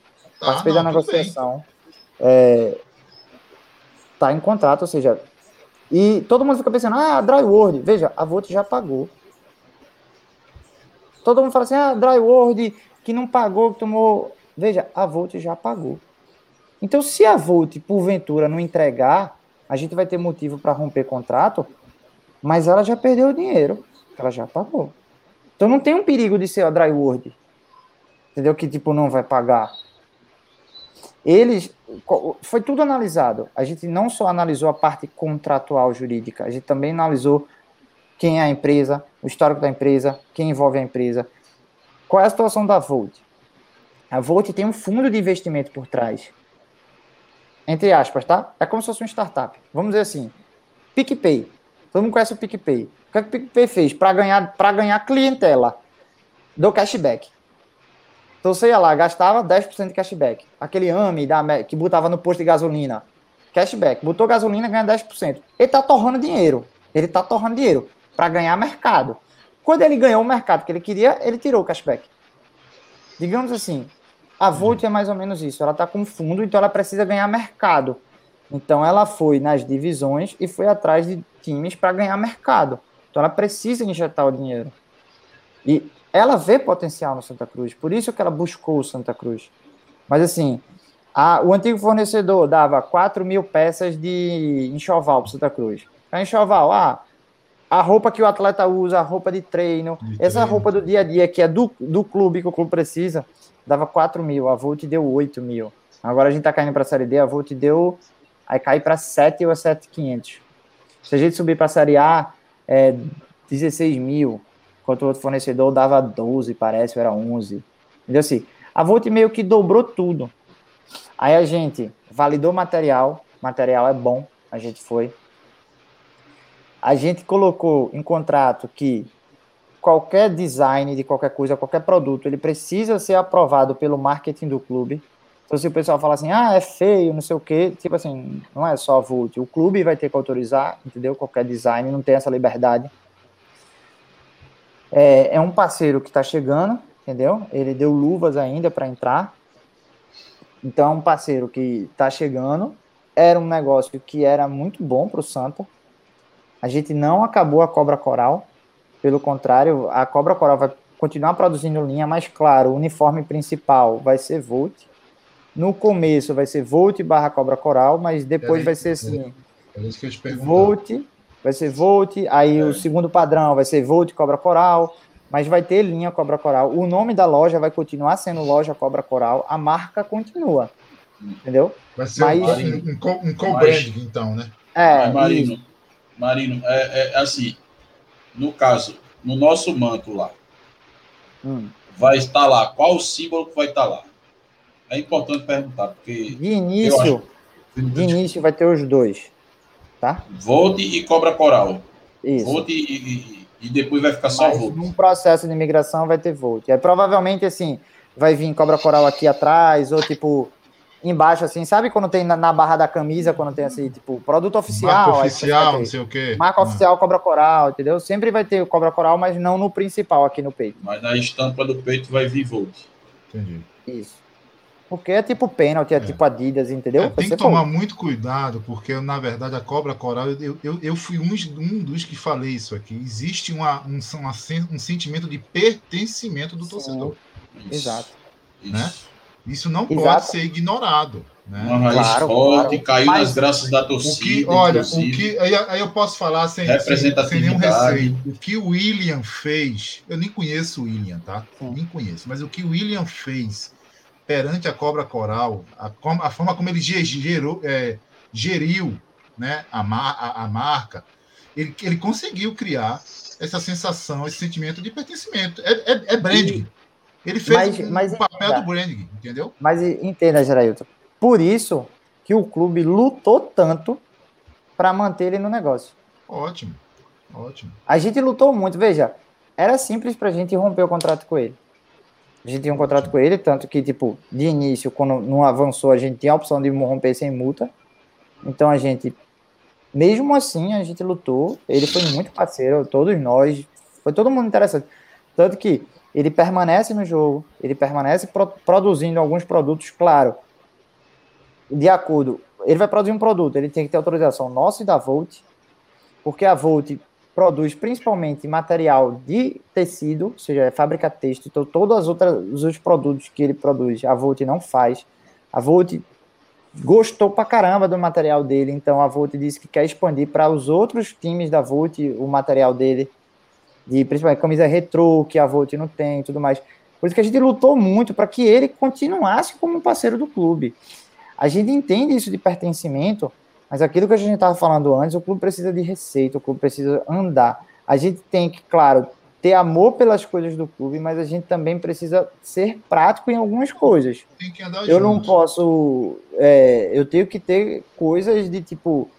Tá, participei não, da negociação. É, tá em contrato, ou seja, e todo mundo fica pensando, ah, Dryword, veja, a Volt já pagou. Todo mundo fala assim, ah, Dryword que não pagou, que tomou. Veja, a Volt já pagou. Então, se a Volt, porventura, não entregar, a gente vai ter motivo para romper contrato, mas ela já perdeu o dinheiro, ela já pagou. Então não tem um perigo de ser a Dryword, entendeu? Que tipo não vai pagar. Eles foi tudo analisado. A gente não só analisou a parte contratual jurídica, a gente também analisou quem é a empresa, o histórico da empresa, quem envolve a empresa. Qual é a situação da Volt? A Volt tem um fundo de investimento por trás. Entre aspas, tá? É como se fosse uma startup. Vamos dizer assim, PicPay. Todo mundo conhece o PicPay. O que, é que o PicPay fez? Para ganhar, ganhar clientela do cashback. Então você ia lá, gastava 10% de cashback. Aquele AME da, que botava no posto de gasolina. Cashback. Botou gasolina, ganha 10%. Ele tá torrando dinheiro. Ele tá torrando dinheiro para ganhar mercado. Quando ele ganhou o mercado que ele queria, ele tirou o cashback. Digamos assim, a Volt é mais ou menos isso. Ela está com fundo, então ela precisa ganhar mercado. Então ela foi nas divisões e foi atrás de times para ganhar mercado. Então ela precisa injetar o dinheiro. E ela vê potencial no Santa Cruz, por isso que ela buscou o Santa Cruz. Mas assim, a, o antigo fornecedor dava 4 mil peças de enxoval para Santa Cruz. A enxoval, ah, a roupa que o atleta usa, a roupa de treino, de essa treino. roupa do dia a dia que é do, do clube, que o clube precisa, dava 4 mil, a Volt deu 8 mil. Agora a gente tá caindo para a Série D, a Volt deu, aí cai para 7 ou 7,500. Se a gente subir para a Série A, é 16 mil enquanto o outro fornecedor dava 12, parece, ou era 11. Entendeu assim? A Volt meio que dobrou tudo. Aí a gente validou material, material é bom, a gente foi. A gente colocou em contrato que qualquer design de qualquer coisa, qualquer produto, ele precisa ser aprovado pelo marketing do clube. Então, se o pessoal fala assim, ah, é feio, não sei o quê, tipo assim, não é só a Volt, o clube vai ter que autorizar, entendeu? Qualquer design, não tem essa liberdade. É, é um parceiro que está chegando, entendeu? Ele deu luvas ainda para entrar. Então é um parceiro que está chegando. Era um negócio que era muito bom para o Santa. A gente não acabou a Cobra Coral. Pelo contrário, a Cobra Coral vai continuar produzindo linha, mas claro, o uniforme principal vai ser Volt. No começo vai ser Volt barra Cobra Coral, mas depois vai ser assim. É, isso que eu te Volt, vai ser Volt, aí é. o segundo padrão vai ser Volt Cobra Coral, mas vai ter linha Cobra Coral. O nome da loja vai continuar sendo loja Cobra Coral, a marca continua. Entendeu? Vai ser mas, um, um, um co-branding, então, né? É, Marino, Marino, é, é, assim, no caso, no nosso manto lá, hum. vai estar lá, qual o símbolo que vai estar lá? É importante perguntar, porque. De início, de início vai ter os dois. Tá? Volte e cobra coral. Isso. Volte e, e, e depois vai ficar só Mas, Volt. Num processo de migração vai ter Volt. Aí, provavelmente, assim, vai vir cobra coral aqui atrás, ou tipo, embaixo, assim, sabe quando tem na, na, barra da camisa, quando tem assim, tipo, produto oficial. Marca oficial, não sei o quê. Marca ah. oficial, cobra coral, entendeu? Sempre vai ter o cobra coral, mas não no principal aqui no peito. Mas na estampa do peito vai vir Volt. Entendi. Isso. Porque é tipo pênalti, é, é. tipo Adidas, entendeu? É, tem que tomar muito cuidado, porque na verdade a cobra coral, eu, eu, eu fui um, um dos que falei isso aqui. Existe uma, um, uma, um sentimento de pertencimento do Sim. torcedor. Isso. Exato. Né? Isso. Isso não Exato. pode ser ignorado. Né? Uma raiz claro, forte, claro. caiu Mas, nas graças da torcida. O que, olha, o que, aí, aí, eu posso falar sem, sem, sem nenhum receio. O que o William fez, eu nem conheço o William, tá? Sim. Nem conheço. Mas o que o William fez perante a cobra coral, a, a forma como ele gerou, é, geriu né, a, a, a marca, ele, ele conseguiu criar essa sensação, esse sentimento de pertencimento. É, é, é branding. Ele fez mas, mas, o papel do branding, entendeu? Mas entenda, Gerailton. Por isso que o clube lutou tanto para manter ele no negócio. Ótimo, ótimo. A gente lutou muito, veja, era simples para a gente romper o contrato com ele. A gente tinha um contrato com ele, tanto que, tipo, de início, quando não avançou, a gente tinha a opção de romper sem multa. Então a gente, mesmo assim, a gente lutou. Ele foi muito parceiro, todos nós, foi todo mundo interessante. Tanto que ele permanece no jogo, ele permanece pro, produzindo alguns produtos, claro, de acordo. Ele vai produzir um produto, ele tem que ter autorização nossa e da Volt, porque a Volt produz principalmente material de tecido, ou seja, é fábrica texto, então todos as outras, os outros produtos que ele produz, a Volt não faz. A Volt gostou pra caramba do material dele, então a Volt disse que quer expandir para os outros times da Volt o material dele de principalmente camisa retrô, que a Volt não tem e tudo mais. Por isso que a gente lutou muito para que ele continuasse como parceiro do clube. A gente entende isso de pertencimento, mas aquilo que a gente estava falando antes, o clube precisa de receita, o clube precisa andar. A gente tem que, claro, ter amor pelas coisas do clube, mas a gente também precisa ser prático em algumas coisas. Tem que andar eu junto. não posso. É, eu tenho que ter coisas de tipo.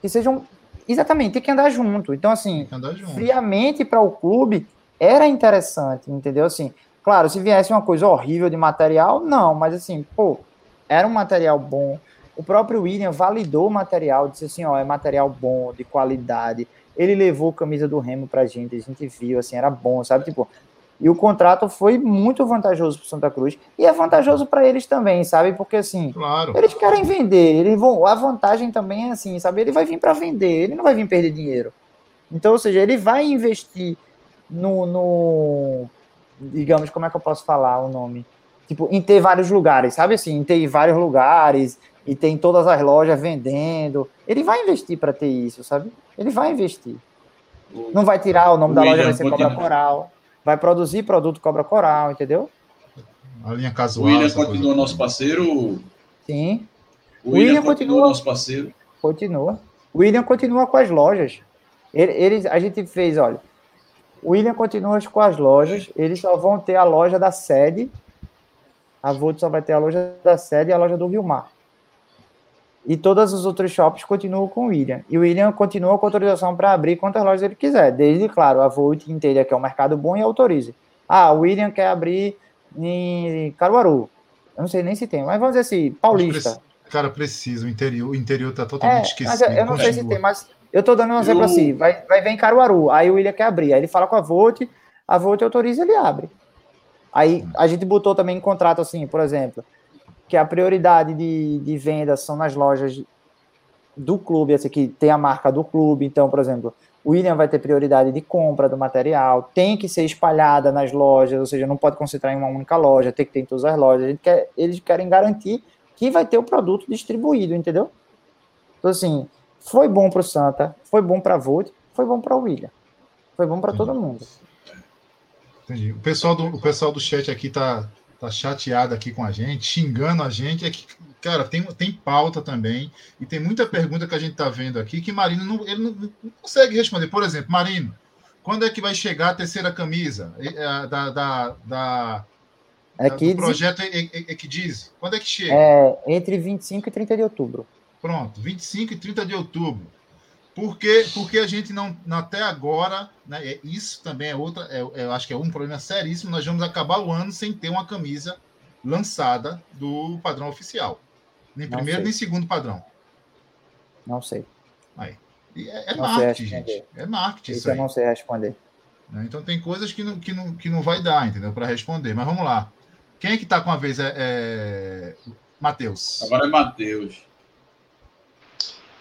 que sejam Exatamente, tem que andar junto. Então, assim, junto. friamente para o clube era interessante, entendeu? Assim, claro, se viesse uma coisa horrível de material, não, mas assim, pô, era um material bom. O próprio William validou o material, disse assim, ó, é material bom, de qualidade. Ele levou a camisa do Remo pra gente, a gente viu, assim, era bom, sabe? Tipo, e o contrato foi muito vantajoso para Santa Cruz e é vantajoso para eles também, sabe? Porque assim, claro. eles querem vender, eles vão, a vantagem também é assim, sabe? Ele vai vir para vender, ele não vai vir perder dinheiro. Então, ou seja, ele vai investir no, no, digamos, como é que eu posso falar o nome? Tipo, em ter vários lugares, sabe assim, em ter vários lugares e tem todas as lojas vendendo. Ele vai investir para ter isso, sabe? Ele vai investir. Não vai tirar o nome o da loja, vai ser Cobra Coral vai produzir produto Cobra Coral, entendeu? A linha casual. O William continua nosso parceiro. Sim. O William, William continua, continua nosso parceiro. Continua. O William continua com as lojas. Eles, a gente fez, olha. O William continua com as lojas. Eles só vão ter a loja da sede. A Volt só vai ter a loja da sede e a loja do Rio Mar. E todos os outros shops continuam com o William. E o William continua com autorização para abrir quantas lojas ele quiser, desde, claro, a Volt entenda que é um mercado bom e autorize. Ah, o William quer abrir em Caruaru. Eu não sei nem se tem, mas vamos dizer assim, Paulista. Cara, precisa, o interior, o interior tá totalmente é, esquecido. eu não sei se tem, mas eu tô dando um exemplo eu... assim, vai, vai ver em Caruaru, aí o William quer abrir, aí ele fala com a Volt, a Volt autoriza, ele abre. Aí a gente botou também em contrato assim, por exemplo, que a prioridade de, de venda são nas lojas do clube, essa aqui tem a marca do clube, então, por exemplo, o William vai ter prioridade de compra do material, tem que ser espalhada nas lojas, ou seja, não pode concentrar em uma única loja, tem que ter em todas as lojas. Quer, eles querem garantir que vai ter o produto distribuído, entendeu? Então, assim, foi bom para o Santa, foi bom para a Volt, foi bom para o William, foi bom para todo mundo. Entendi. O pessoal do, o pessoal do chat aqui tá, tá chateado aqui com a gente, xingando a gente. É que, cara, tem, tem pauta também. E tem muita pergunta que a gente tá vendo aqui que Marino não, ele não, não consegue responder. Por exemplo, Marino, quando é que vai chegar a terceira camisa é, da, da, da, É que do projeto Equidiz? Quando é que chega? é entre 25 e 30 de outubro. Pronto, 25 e 30 de outubro. Por que, porque a gente não, até agora, né, é- isso também é outra, é- é- eu acho que é um problema seríssimo, nós vamos acabar o ano sem ter uma camisa lançada do padrão oficial. Nem Não primeiro, sei. nem segundo padrão. Não sei. E é, é marketing, gente. É marketing isso Isso eu aí. não sei responder. né? Então tem coisas que não, que não, que não vai dar, entendeu? Para responder. Mas vamos lá. Quem é que está com a vez? É, é... Matheus. Agora é Matheus.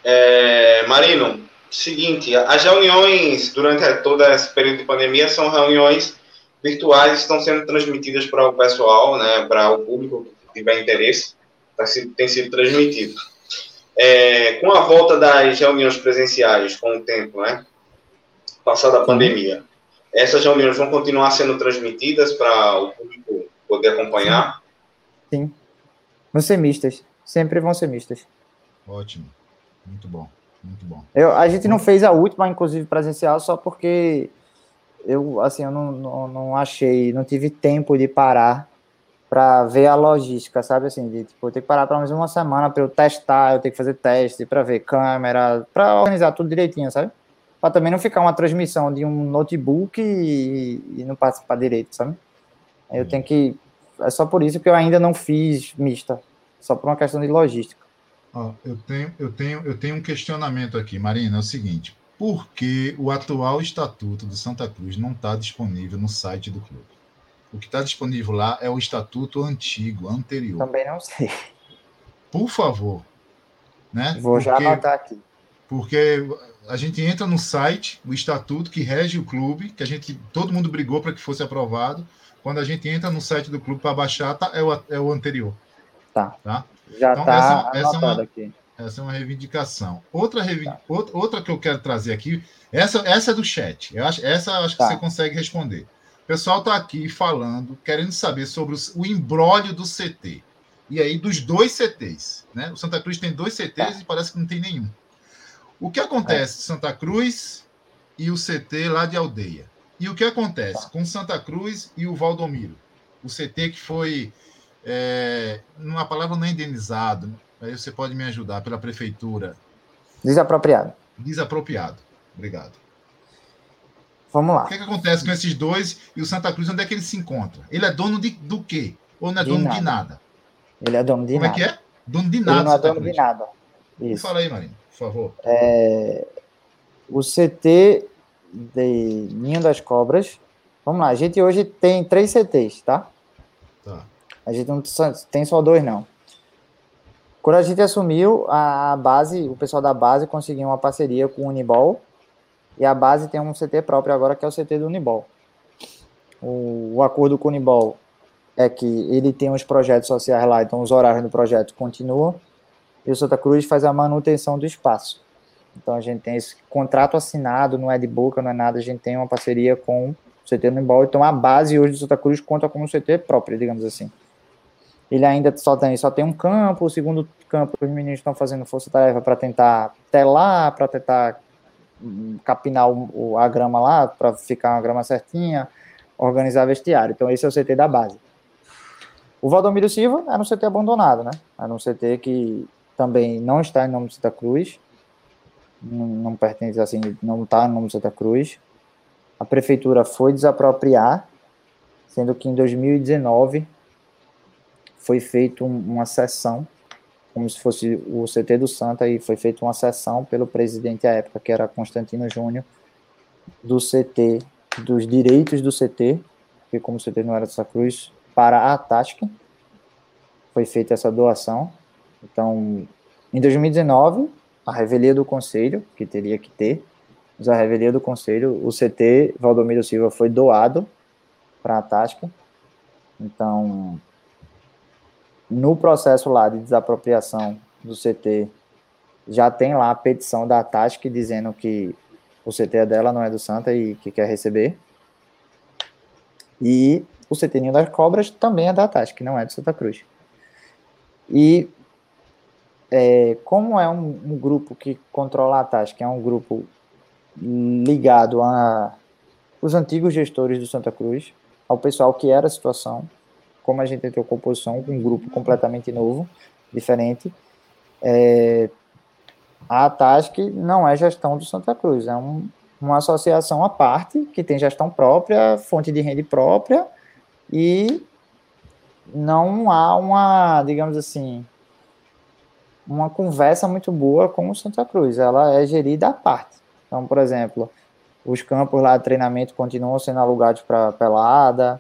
É, Marino, seguinte, as reuniões durante todo esse período de pandemia são reuniões virtuais, estão sendo transmitidas para o pessoal, né, para o público que tiver interesse, tá, se- tem sido transmitido. É, com a volta das reuniões presenciais com o tempo, né, passada a pandemia, essas reuniões vão continuar sendo transmitidas para o público poder acompanhar? Vão ser mistas. Sempre vão ser mistas. Ótimo. Muito bom. Muito bom. Eu, a gente não fez a última, inclusive, presencial, só porque eu, assim, eu não, não, não achei, não tive tempo de parar para ver a logística, sabe? Assim, de, tipo, eu tenho que parar pelo menos uma semana para eu testar, eu tenho que fazer teste, para ver câmera, para organizar tudo direitinho, sabe? Para também não ficar uma transmissão de um notebook e, e não participar direito, sabe? Eu tenho que. É só por isso que eu ainda não fiz mista, só por uma questão de logística. Ó, eu, tenho, eu, tenho, eu tenho um questionamento aqui, Marina. É o seguinte: por que o atual estatuto do Santa Cruz não está disponível no site do clube? O que está disponível lá é o estatuto antigo, anterior. Também não sei. Por favor. Né? Vou já Porque- anotar aqui. porque a gente entra no site, o estatuto que rege o clube, que a gente todo mundo brigou para que fosse aprovado. Quando a gente entra no site do clube para baixar, tá, é, o, é o anterior. Tá. Tá? Já Então, está essa- essa é uma- aqui. Essa é uma reivindicação. Outra, revi- Tá. outra, que eu quero trazer aqui, essa, essa é do chat. Eu acho, essa eu acho Tá. que você consegue responder. O pessoal está aqui falando, querendo saber sobre os- o embrólio do CT. E aí, dos dois CTs. Né? O Santa Cruz tem dois CTs Tá. e parece que não tem nenhum. O que acontece Santa Cruz e o CT lá de aldeia? E o que acontece Tá. com Santa Cruz e o Valdomiro? O CT que foi, é, numa palavra não é indenizado, aí você pode me ajudar, pela prefeitura, Desapropriado. desapropriado. Obrigado. Vamos O lá. que, é que acontece com esses dois e o Santa Cruz, onde é que ele se encontra? Ele é dono de, do quê? Ou não é De dono nada. de nada? Ele é dono de Como é nada. que é? Dono de Ele nada, não é Santa dono Cruz. de nada. Isso. Fala aí, Marinho, por favor. O CT de Ninho das Cobras. Vamos lá, a gente hoje tem três CTs, tá? Tá. A gente não tem só dois, não. Quando a gente assumiu, a base, o pessoal da base conseguiu uma parceria com o Unibol. E a base tem um CT próprio agora, que é o CT do Unibol. O, o acordo com o Unibol é que ele tem os projetos sociais lá, então os horários do projeto continuam. E o Santa Cruz faz a manutenção do espaço. Então a gente tem esse contrato assinado, não é de boca, não é nada, a gente tem uma parceria com o CT Unibol. Então a base hoje do Santa Cruz conta como CT próprio, digamos assim. Ele ainda só tem, só tem um campo, o segundo campo os meninos estão fazendo força-tarefa para tentar telar, para tentar hum, capinar o, a grama lá, para ficar uma grama certinha, organizar vestiário. Então esse é o CT da base. O Valdomiro Silva era um CT abandonado, né? Era um CT que também não está em nome de Santa Cruz, não, não pertence assim, não está em nome de Santa Cruz. A prefeitura foi desapropriar, sendo que em 2019 foi feita um, uma sessão, como se fosse o CT do Santa, e foi feita uma sessão pelo presidente à época, que era Constantino Júnior, do CT, dos direitos do CT, que como o CT não era de Santa Cruz, para a TASC. Foi feita essa doação. Então, em 2019, a revelia do conselho, que teria que ter, mas a revelia do conselho, o CT Valdomiro Silva foi doado para a TASC. Então, no processo lá de desapropriação do CT, já tem lá a petição da TASC dizendo que o CT é dela, não é do Santa e que quer receber. E o CT Ninho das Cobras também é da ATASC, não é de Santa Cruz. E é, como é um, um, grupo que controla a ATASC, é um grupo ligado a os antigos gestores do Santa Cruz, ao pessoal que era a situação, como a gente entrou com composição, um grupo completamente novo, diferente, é, a TASC não é gestão do Santa Cruz, é um, uma associação à parte, que tem gestão própria, fonte de renda própria, e não há uma, digamos assim, uma conversa muito boa com o Santa Cruz, ela é gerida à parte. Então, por exemplo, os campos lá de treinamento continuam sendo alugados para pelada,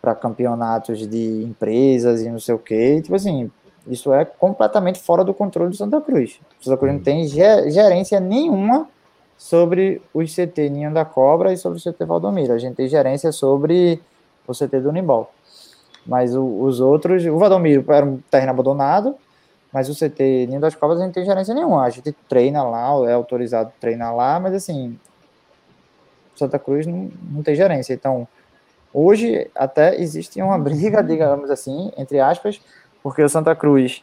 para campeonatos de empresas e não sei o quê. Tipo assim, isso é completamente fora do controle do Santa Cruz. O Santa Cruz não tem gerência nenhuma sobre o CT Ninho da Cobra e sobre o CT Valdomiro. A gente tem gerência sobre o CT do Unibol. Mas o, os outros, o Valdomiro era um terreno abandonado, mas o CT Ninho das Cobras a gente não tem gerência nenhuma. A gente treina lá, é autorizado treinar lá, mas assim, Santa Cruz não, não tem gerência. Então, hoje até existe uma briga, digamos assim, entre aspas, porque o Santa Cruz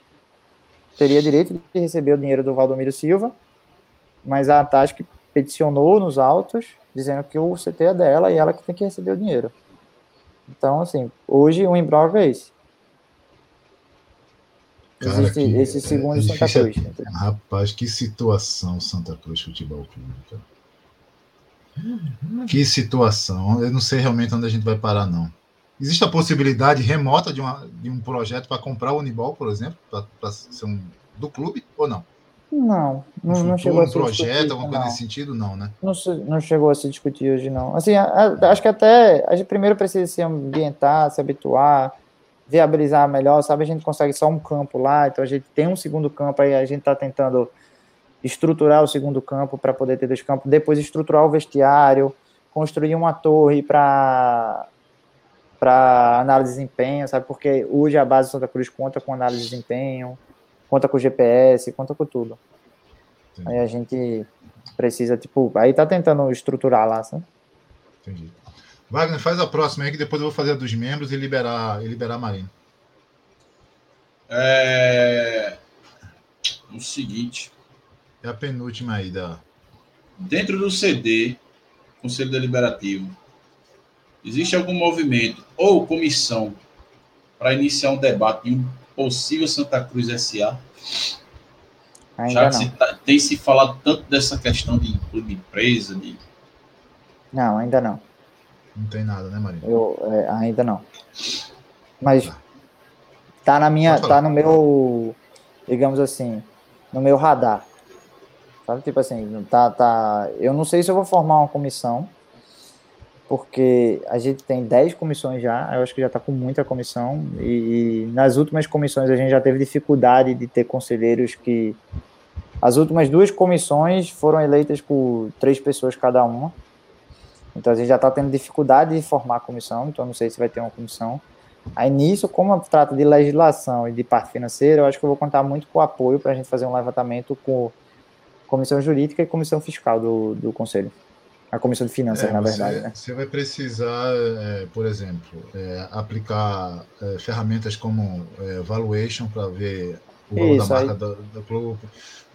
teria direito de receber o dinheiro do Valdomiro Silva, mas a TASC peticionou nos autos, dizendo que o CT é dela e ela que tem que receber o dinheiro. Então, assim, hoje o imbróglio é esse. Cara, Existe que, esse segundo é, é Santa Cruz. Rapaz, que situação Santa Cruz Futebol Clube, cara. Que situação. Eu não sei realmente onde a gente vai parar, não. Existe a possibilidade remota de, uma, de um projeto para comprar o Unibol, por exemplo, para ser um do clube, ou não? Não, não, futuro, não chegou a ser um projeto, alguma coisa nesse sentido, não, né? Não, não chegou a se discutir hoje, não. Assim, a, a, acho que até a gente primeiro precisa se ambientar, se habituar, viabilizar melhor, sabe? A gente consegue só um campo lá, então a gente tem um segundo campo aí, a gente está tentando estruturar o segundo campo para poder ter dois campos, depois estruturar o vestiário, construir uma torre para para análise de desempenho, sabe? Porque hoje a base Santa Cruz conta com análise de desempenho, conta com GPS, conta com tudo. Entendi. Aí a gente precisa, tipo, aí tá tentando estruturar lá, sabe? Entendi. Wagner, faz a próxima aí que depois eu vou fazer a dos membros e liberar, e liberar a Marina. É... O seguinte, é a penúltima aí da. Dentro do CD, Conselho Deliberativo, existe algum movimento ou comissão para iniciar um debate de um possível Santa Cruz SA? Ainda Já que se, tá, tem se falado tanto dessa questão de clube empresa, de. Não, ainda não. Não tem nada, né, Maria? Eu, é, ainda não. Mas tá. tá na minha, tá no meu, digamos assim, no meu radar. Sabe? Tipo assim, tá, tá. Eu não sei se eu vou formar uma comissão, porque a gente tem 10 comissões já, eu acho que já está com muita comissão, e, e, nas últimas comissões a gente já teve dificuldade de ter conselheiros que. As últimas duas comissões foram eleitas por três pessoas cada uma. Então a gente já está tendo dificuldade de formar a comissão, então não sei se vai ter uma comissão. Aí nisso, como trata de legislação e de parte financeira, eu acho que eu vou contar muito com o apoio para a gente fazer um levantamento com comissão jurídica e comissão fiscal do, do conselho. A comissão de finanças, é, na verdade. Você, né? você vai precisar, é, por exemplo, é, aplicar é, ferramentas como é, valuation para ver o valor Isso, da marca do, do, clube,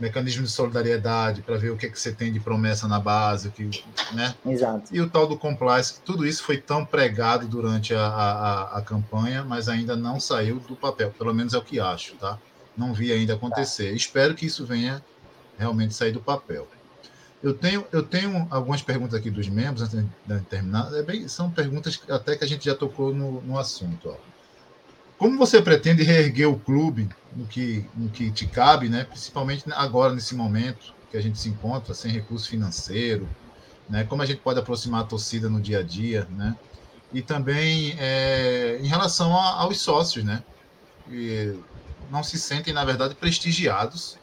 mecanismo de solidariedade para ver o que, que você tem de promessa na base, que, né? Exato. E o tal do compliance, tudo isso foi tão pregado durante a, a, a campanha, mas ainda não saiu do papel, pelo menos é o que acho, tá? Não vi ainda acontecer. Tá. Espero que isso venha realmente sair do papel. Eu tenho, eu tenho algumas perguntas aqui dos membros, antes de terminar. É bem, são perguntas até que a gente já tocou no, no assunto. Ó. Como você pretende reerguer o clube no que, no que te cabe, né? principalmente agora, nesse momento que a gente se encontra, sem recurso financeiro? Né? Como a gente pode aproximar a torcida no dia a dia? Né? E também é, em relação a, aos sócios, né? Que não se sentem, na verdade, prestigiados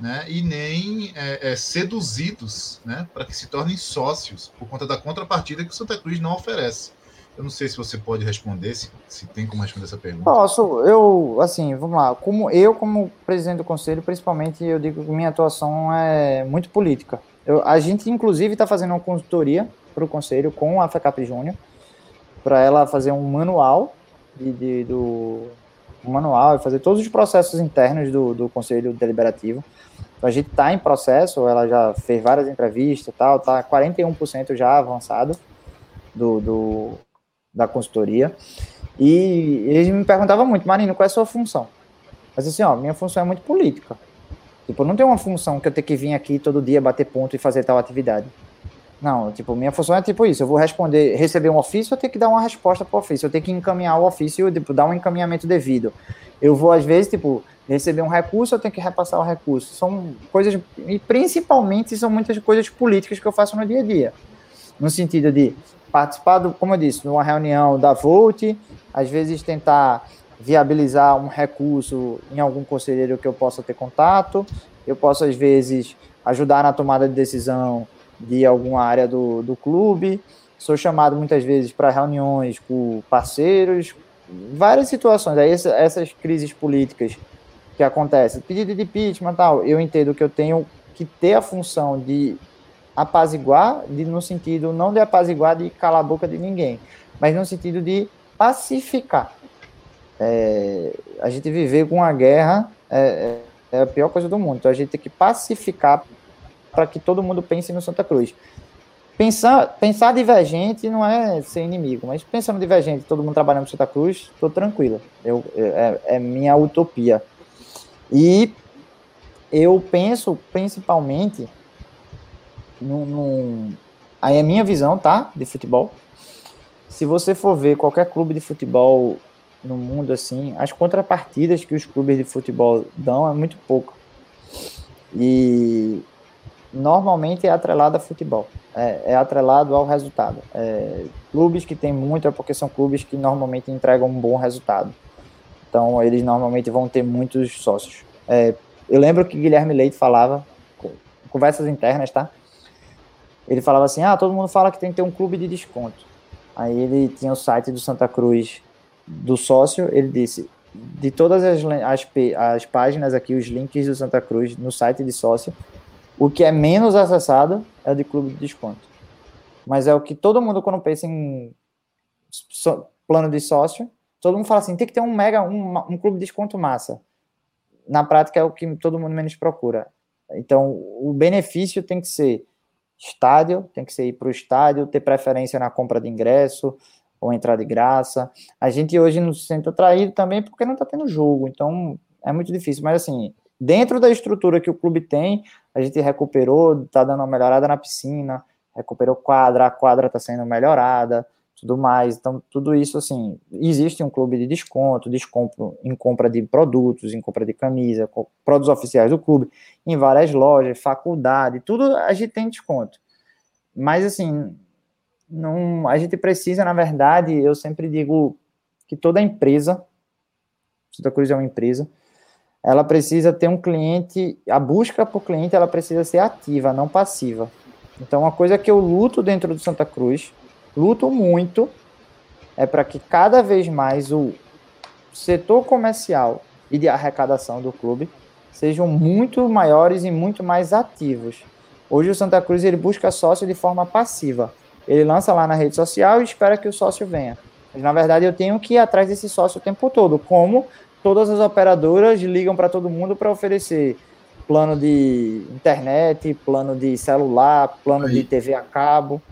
né, e nem é, é, seduzidos né, para que se tornem sócios por conta da contrapartida que o Santa Cruz não oferece. Eu não sei se você pode responder, se, se tem como responder essa pergunta. Posso, eu, assim, vamos lá, como eu, como presidente do conselho, principalmente, eu digo que minha atuação é muito política. Eu, a gente, inclusive, está fazendo uma consultoria para o conselho com a FECAP Júnior, para ela fazer um manual de, de, do um manual e fazer todos os processos internos do, do Conselho Deliberativo. Então, a gente está em processo, ela já fez várias entrevistas tal, está 41% já avançado do, do, da consultoria. E eles me perguntavam muito, Marino, qual é a sua função? Mas assim, ó, minha função é muito política. Tipo, não tem uma função que eu tenho que vir aqui todo dia bater ponto e fazer tal atividade. Não, tipo, minha função é tipo isso, eu vou responder, receber um ofício, eu tenho que dar uma resposta para o ofício, eu tenho que encaminhar o ofício, tipo, dar um encaminhamento devido. Eu vou, às vezes, tipo, receber um recurso, eu tenho que repassar o recurso. São coisas, e principalmente são muitas coisas políticas que eu faço no dia a dia. No sentido de participar, do, como eu disse, de uma reunião da Volt, às vezes tentar viabilizar um recurso em algum conselheiro que eu possa ter contato, eu posso, às vezes, ajudar na tomada de decisão de alguma área do, do clube, sou chamado muitas vezes para reuniões com parceiros, várias situações, aí essas crises políticas que acontecem, pedido de impeachment tal, eu entendo que eu tenho que ter a função de apaziguar, de, no sentido não de apaziguar, de calar a boca de ninguém, mas no sentido de pacificar. É, a gente viver com a guerra é, é, é a pior coisa do mundo, então a gente tem que pacificar para que todo mundo pense no Santa Cruz. Pensar, pensar divergente não é ser inimigo, mas pensando divergente, todo mundo trabalhando no Santa Cruz, estou tranquilo. Eu, é, é minha utopia. E eu penso principalmente num, num, aí é minha visão, tá, de futebol. Se você for ver qualquer clube de futebol no mundo assim, as contrapartidas que os clubes de futebol dão é muito pouco. E normalmente é atrelado a futebol, é, é atrelado ao resultado. É, clubes que têm muito é porque são clubes que normalmente entregam um bom resultado. Então, eles normalmente vão ter muitos sócios. É, eu lembro que Guilherme Leite falava, conversas internas, tá? Ele falava assim: ah, todo mundo fala que tem que ter um clube de desconto. Aí ele tinha o site do Santa Cruz do sócio, ele disse: de todas as, as, as páginas aqui, os links do Santa Cruz no site de sócio, o que é menos acessado é o de clube de desconto. Mas é o que todo mundo, quando pensa em so, plano de sócio, todo mundo fala assim: tem que ter um mega, um, um clube de desconto massa. Na prática é o que todo mundo menos procura. Então, o benefício tem que ser estádio, tem que ser ir para o estádio, ter preferência na compra de ingresso ou entrada de graça. A gente hoje não se sente atraído também porque não está tendo jogo, então é muito difícil. Mas assim, dentro da estrutura que o clube tem, a gente recuperou, tá dando uma melhorada na piscina, recuperou quadra, a quadra está sendo melhorada, tudo mais. Então, tudo isso, assim, existe um clube de desconto, desconto em compra de produtos, em compra de camisa, produtos oficiais do clube, em várias lojas, faculdade, tudo a gente tem desconto. Mas, assim, não, a gente precisa, na verdade, eu sempre digo que toda empresa, Santa Cruz é uma empresa, ela precisa ter um cliente, a busca por cliente ela precisa ser ativa, não passiva. Então, uma coisa que eu luto dentro do Santa Cruz, luto muito, é para que cada vez mais o setor comercial e de arrecadação do clube sejam muito maiores e muito mais ativos. Hoje o Santa Cruz ele busca sócio de forma passiva. Ele lança lá na rede social e espera que o sócio venha. Mas, na verdade, eu tenho que ir atrás desse sócio o tempo todo, como todas as operadoras ligam para todo mundo para oferecer plano de internet, plano de celular, plano Aí. de TV a cabo.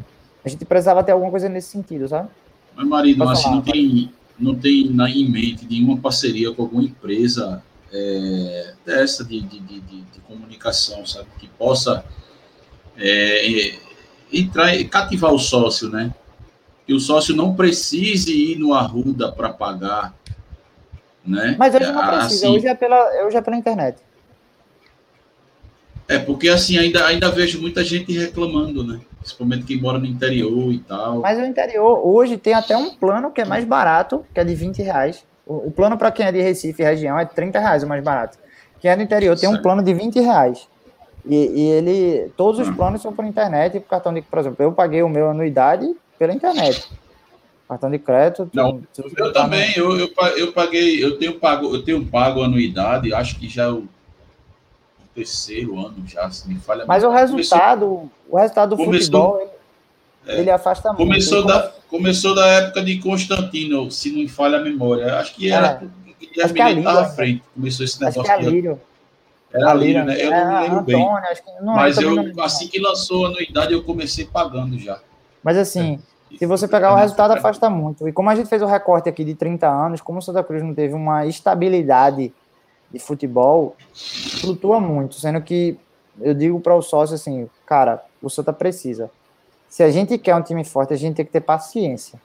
A gente precisava ter alguma coisa nesse sentido, sabe? Mas, marido, assim, não tem, não tem na, em mente nenhuma parceria com alguma empresa é, dessa de, de, de, de, comunicação, sabe? Que possa é, entrar e cativar o sócio, né? Que o sócio não precise ir no Arruda para pagar né? Mas hoje não precisa, assim, hoje, é pela, hoje é pela internet. É, porque assim, ainda, ainda vejo muita gente reclamando, né? Principalmente quem mora no interior e tal. Mas o interior, hoje tem até um plano que é mais barato, que é de 20 reais. O, o plano para quem é de Recife e região é 30 reais o mais barato. Quem é do interior tem certo. um plano de 20 reais. E, e ele, todos os ah. planos são por internet e por cartão de, por exemplo, eu paguei o meu anuidade pela internet. Cartão de crédito. Não, eu também, eu, eu, eu paguei, eu tenho pago, eu tenho pago anuidade, acho que já é o terceiro ano já, se me falha. Mas o resultado, começou, o resultado do começou, futebol, ele, é, ele afasta começou muito. Da, Começou da época de Constantino, se não me falha a memória. Acho que era. É. É estava à frente. Começou esse negócio. Acho que é Lírio. Era Lírio, né? Eu é, não lembro Antônio, bem. Não, Mas eu, assim que lançou a anuidade, eu comecei pagando já. Mas assim, se você pegar o resultado, afasta muito. E como a gente fez o recorte aqui de 30 anos, como o Santa Cruz não teve uma estabilidade de futebol, flutua muito. Sendo que eu digo para o sócio assim, cara, o Santa precisa. Se a gente quer um time forte, a gente tem que ter paciência.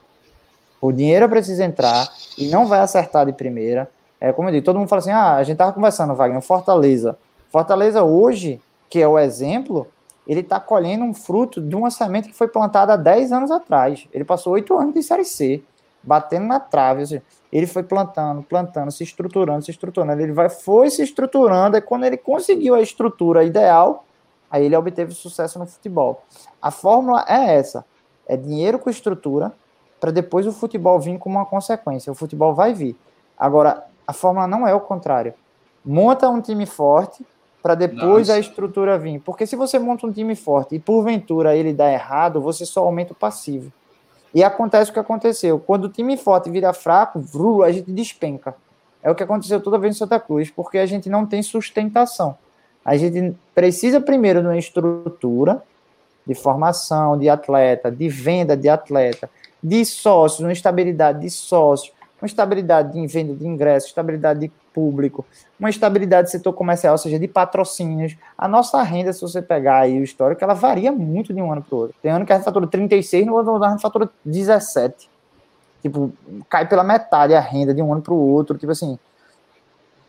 O dinheiro precisa entrar e não vai acertar de primeira. É como eu digo, todo mundo fala assim: ah, a gente tava conversando, Wagner, Fortaleza. Fortaleza hoje, que é o exemplo, ele está colhendo um fruto de um orçamento que foi plantado há 10 anos atrás. Ele passou oito anos de Série C, batendo na trave. Seja, ele foi plantando, plantando, se estruturando, se estruturando. Ele vai, foi se estruturando, e quando ele conseguiu a estrutura ideal, aí ele obteve sucesso no futebol. A fórmula é essa: é dinheiro com estrutura, para depois o futebol vir como uma consequência. O futebol vai vir. Agora, a fórmula não é o contrário. Monta um time forte, para depois Nossa. a estrutura vir. Porque se você monta um time forte e porventura ele dá errado, você só aumenta o passivo. E acontece o que aconteceu. Quando o time forte vira fraco, vru, a gente despenca. É o que aconteceu toda vez em Santa Cruz, porque a gente não tem sustentação. A gente precisa primeiro de uma estrutura de formação de atleta, de venda de atleta, de sócios, uma estabilidade de sócios, uma estabilidade de venda de ingressos, estabilidade de público, uma estabilidade do setor comercial, ou seja, de patrocínios. A nossa renda, se você pegar aí o histórico, ela varia muito de um ano para o outro. Tem ano que a gente fatura 36, no outro ano a gente fatura 17. Tipo, cai pela metade a renda de um ano para o outro. Tipo assim,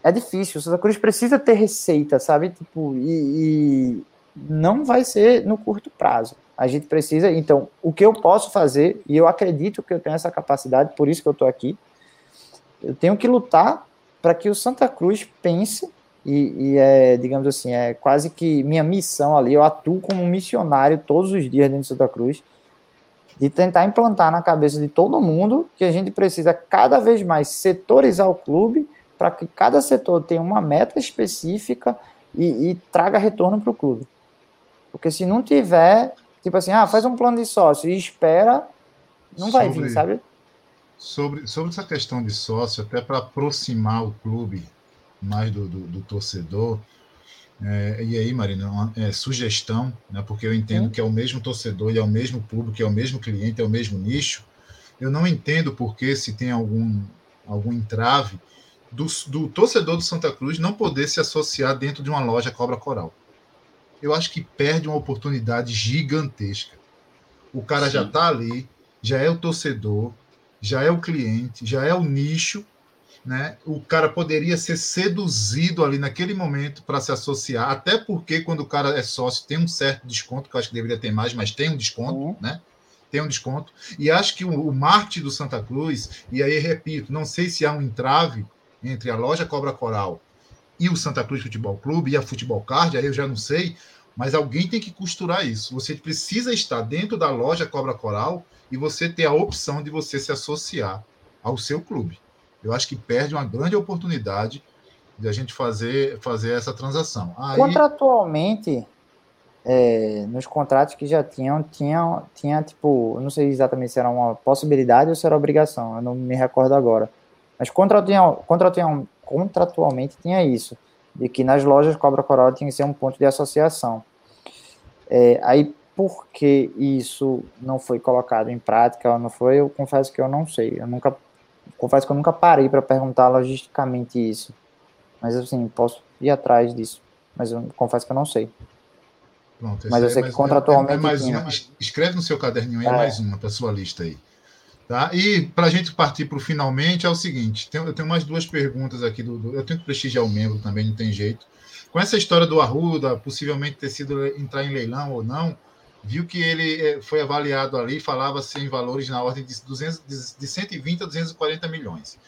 é difícil. O Santa Cruz precisa ter receita, sabe? Tipo, e, e não vai ser no curto prazo. A gente precisa, então, o que eu posso fazer, e eu acredito que eu tenho essa capacidade, por isso que eu estou aqui, eu tenho que lutar para que o Santa Cruz pense e, e, é, digamos assim, é quase que minha missão ali, eu atuo como missionário todos os dias dentro de Santa Cruz, de tentar implantar na cabeça de todo mundo que a gente precisa cada vez mais setorizar o clube para que cada setor tenha uma meta específica e, e traga retorno para o clube. Porque se não tiver, tipo assim, ah, faz um plano de sócio e espera, não vai vir, sabe? Sobre, sobre essa questão de sócio, até para aproximar o clube mais do, do, do torcedor, é, e aí, Marina, uma, é, sugestão, né, porque eu entendo Sim. que é o mesmo torcedor, e é o mesmo público, é o mesmo cliente, é o mesmo nicho. Eu não entendo porque se tem algum, algum entrave do, do torcedor do Santa Cruz não poder se associar dentro de uma loja Cobra Coral. Eu acho que perde uma oportunidade gigantesca. O cara Sim. já está ali, já é o torcedor, já é o cliente, já é o nicho, né? O cara poderia ser seduzido ali naquele momento para se associar, até porque quando o cara é sócio tem um certo desconto, que eu acho que deveria ter mais, mas tem um desconto, uhum. né? Tem um desconto. E acho que o, o marketing do Santa Cruz, e aí repito, não sei se há um entrave entre a loja Cobra Coral e o Santa Cruz Futebol Clube e a Futebol Card, aí eu já não sei, mas alguém tem que costurar isso. Você precisa estar dentro da loja Cobra Coral e você ter a opção de você se associar ao seu clube. Eu acho que perde uma grande oportunidade de a gente fazer, fazer essa transação. Aí... Contratualmente, é, nos contratos que já tinham, tinha, tinha tipo, não sei exatamente se era uma possibilidade ou se era obrigação, eu não me recordo agora. Mas contratualmente, contratualmente, contratualmente tinha isso, de que nas lojas Cobra Coral tinha que ser um ponto de associação. É, aí por que isso não foi colocado em prática ou não foi, eu confesso que eu não sei. Eu nunca confesso que eu nunca parei para perguntar logisticamente isso. Mas assim, posso ir atrás disso, mas eu confesso que eu não sei. Pronto, mas eu sei que contratualmente é, é mais uma, escreve no seu caderninho aí é. mais uma para sua lista aí. Tá? E para a gente partir para o finalmente é o seguinte, tem, eu tenho mais duas perguntas aqui do, do, eu tenho que prestigiar o membro também, não tem jeito. Com essa história do Arruda, possivelmente ter sido entrar em leilão ou não, viu que ele eh, foi avaliado ali, falava-se em valores na ordem de, 200, de 120 a 240 milhões.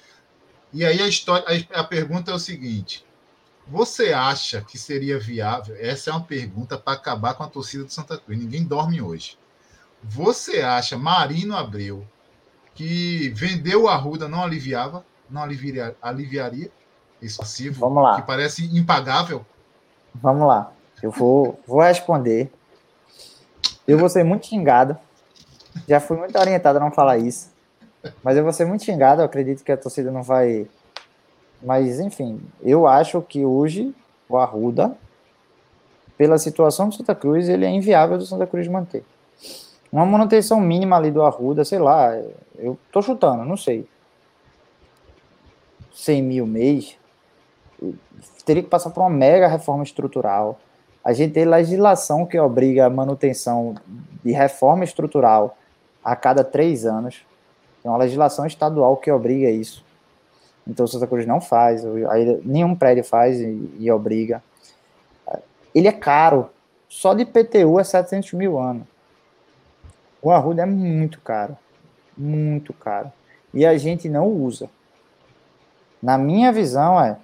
E aí a, história, a, a pergunta é o seguinte: você acha que seria viável? Essa é uma pergunta para acabar com a torcida do Santa Cruz. Ninguém dorme hoje. Você acha, Marino Abreu, que vender o Arruda não aliviava, não aliviaria, aliviaria esse passivo Vamos lá. que parece impagável? Vamos lá. Eu vou, vou responder eu vou ser muito xingado. Já fui muito orientado a não falar isso. Mas eu vou ser muito xingado, eu acredito que a torcida não vai. Mas, enfim, eu acho que hoje o Arruda, pela situação do Santa Cruz, ele é inviável do Santa Cruz manter. Uma manutenção mínima ali do Arruda, sei lá, eu tô chutando, não sei. 100 mil mês, teria que passar por uma mega reforma estrutural. A gente tem legislação que obriga a manutenção de reforma estrutural a cada três anos. Tem uma legislação estadual que obriga isso. Então Santa Cruz não faz, aí, nenhum prédio faz e, e, obriga. Ele é caro. Só de PTU é 700 mil anos. O Arruda é muito caro. Muito caro. E a gente não usa. Na minha visão é,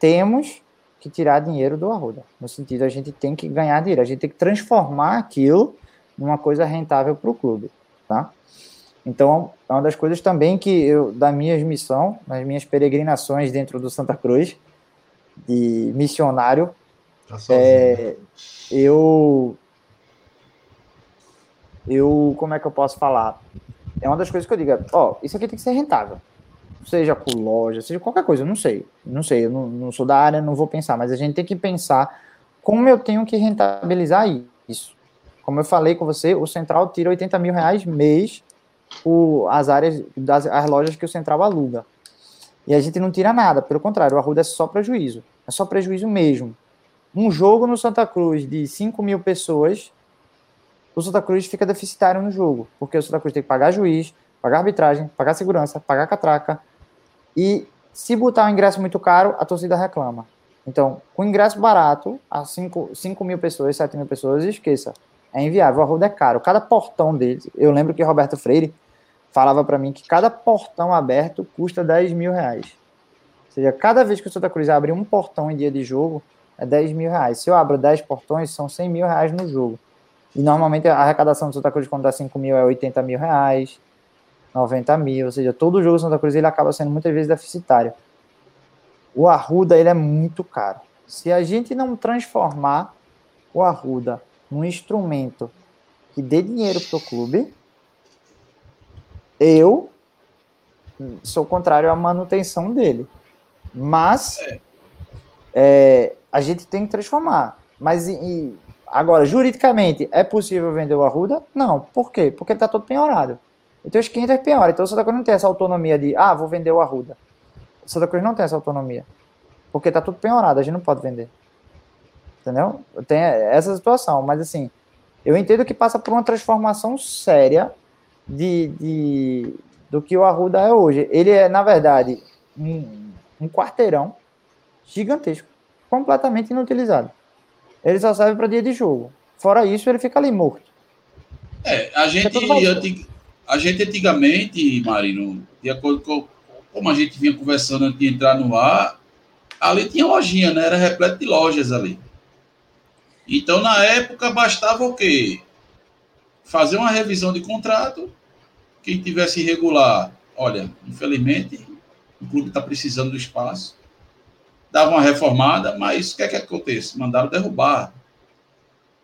temos que tirar dinheiro do Arruda. No sentido, a gente tem que ganhar dinheiro. A gente tem que transformar aquilo numa coisa rentável para o clube. Tá? Então, é uma das coisas também que eu, da minha missão, nas minhas peregrinações dentro do Santa Cruz, de missionário, tá é, eu, eu, como é que eu posso falar? É uma das coisas que eu digo, ó, isso aqui tem que ser rentável. Seja com loja, seja qualquer coisa, eu não sei. Não sei, eu não, não sou da área, não vou pensar, mas a gente tem que pensar como eu tenho que rentabilizar isso. Como eu falei com você, o Central tira 80 mil reais mês o, as áreas das as lojas que o Central aluga. E a gente não tira nada, pelo contrário, o Arruda é só prejuízo. É só prejuízo mesmo. Um jogo no Santa Cruz de 5 mil pessoas, o Santa Cruz fica deficitário no jogo, porque o Santa Cruz tem que pagar juiz, pagar arbitragem, pagar segurança, pagar catraca. E se botar um ingresso muito caro, a torcida reclama. Então, com ingresso barato, a 5, 5 mil pessoas, 7 mil pessoas, esqueça é inviável. O Arruda é caro. Cada portão dele, eu lembro que Roberto Freire falava para mim que cada portão aberto custa 10 mil reais. Ou seja, cada vez que o Santa Cruz abre um portão em dia de jogo, é 10 mil reais. Se eu abro 10 portões, são 100 mil reais no jogo. E normalmente a arrecadação do Santa Cruz quando dá 5 mil é 80 mil reais, 90 mil. Ou seja, todo jogo do Santa Cruz ele acaba sendo muitas vezes deficitário. O Arruda ele é muito caro. Se a gente não transformar o Arruda um instrumento que dê dinheiro para o clube, eu sou contrário à manutenção dele. Mas é. É, a gente tem que transformar. Mas e, agora, juridicamente, é possível vender o Arruda? Não. Por quê? Porque ele está todo penhorado. Então os 500 penhora. Então o Santa Cruz não tem essa autonomia de, ah, vou vender o Arruda. O Santa Cruz não tem essa autonomia. Porque está tudo penhorado, a gente não pode vender entendeu? Tem essa situação, mas assim, eu entendo que passa por uma transformação séria de, de do que o Arruda é hoje. Ele é, na verdade, um, um quarteirão gigantesco, completamente inutilizado. Ele só serve para dia de jogo. Fora isso, ele fica ali morto. É, a gente, é a gente antigamente, Marino, de acordo com como a gente vinha conversando antes de entrar no ar, ali tinha lojinha, né? Era repleto de lojas ali. Então, na época, bastava o quê? Fazer uma revisão de contrato. Quem tivesse irregular, olha, infelizmente, o clube está precisando do espaço. Dava uma reformada, mas o que é que acontece? Mandaram derrubar.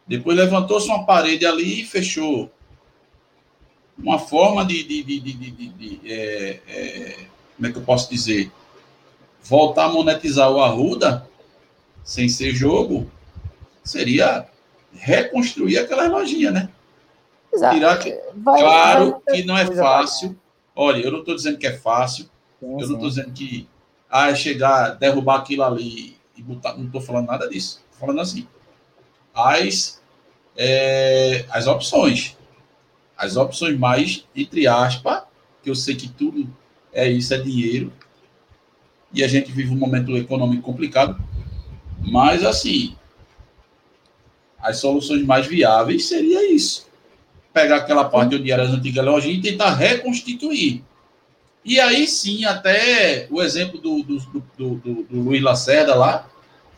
Depois levantou-se uma parede ali e fechou. Uma forma de. de, de, de, de, de é, é, como é que eu posso dizer? Voltar a monetizar o Arruda, sem ser jogo, seria reconstruir aquela lojinha, né? Exato. Tirar que, vai, claro vai que não é fácil. Olha, eu não estou dizendo que é fácil. Sim, eu não estou dizendo que é chegar, derrubar aquilo ali e botar. Não estou falando nada disso. Estou falando assim. As, é, as opções. As opções mais, entre aspas, que eu sei que tudo é isso, é dinheiro. E a gente vive um momento econômico complicado. Mas, assim, as soluções mais viáveis seria isso. Pegar aquela parte onde era as antigas lojas e tentar reconstituir. E aí sim, até o exemplo do, do, do, do, do Luiz Lacerda lá,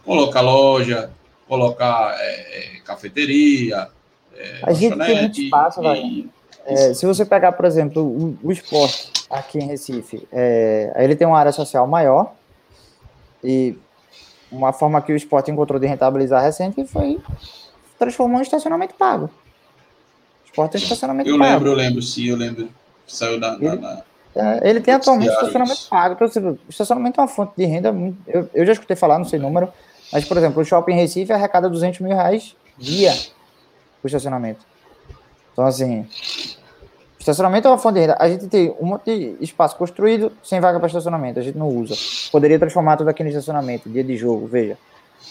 colocar loja, colocar é, é cafeteria. É, a gente tem muito espaço, e, é, se você pegar, por exemplo, o, o esporte aqui em Recife, é, ele tem uma área social maior e uma forma que o esporte encontrou de rentabilizar recente foi transformou em estacionamento pago. esporte tem estacionamento Eu pago. lembro, eu lembro, sim, eu lembro. Saiu na. na, na... É, ele tem atualmente estacionamento pago. Então, assim, estacionamento é uma fonte de renda. muito- Eu, eu já escutei falar, não sei número, mas, por exemplo, o shopping Recife arrecada 200 mil reais dia o estacionamento. Então, assim, estacionamento é uma fonte de renda. A gente tem um monte de espaço construído sem vaga para estacionamento, a gente não usa. Poderia transformar tudo aqui no estacionamento, dia de jogo, veja.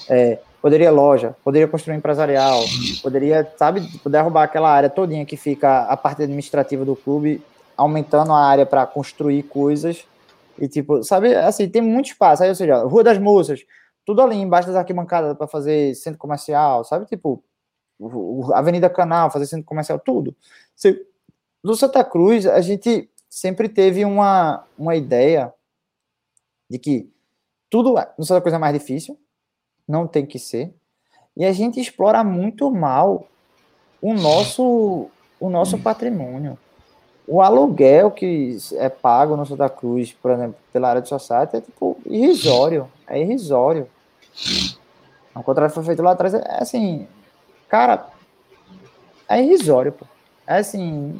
É, poderia loja, poderia construir empresarial, poderia, sabe, tipo, derrubar aquela área todinha que fica a parte administrativa do clube, aumentando a área para construir coisas. E, tipo, sabe, assim, tem muito espaço. Aí, ou seja, Rua das Moças, tudo ali embaixo das arquibancadas para fazer centro comercial, sabe? Tipo, Avenida Canal, fazer centro comercial, tudo. No Santa Cruz, a gente sempre teve uma, uma ideia de que tudo no Santa Cruz é mais difícil, não tem que ser, e a gente explora muito mal o nosso, o nosso patrimônio. O aluguel que é pago no Santa Cruz, por exemplo, pela área de society, é tipo irrisório. É irrisório. O contrato foi feito lá atrás, é assim, cara, é irrisório, pô. É assim,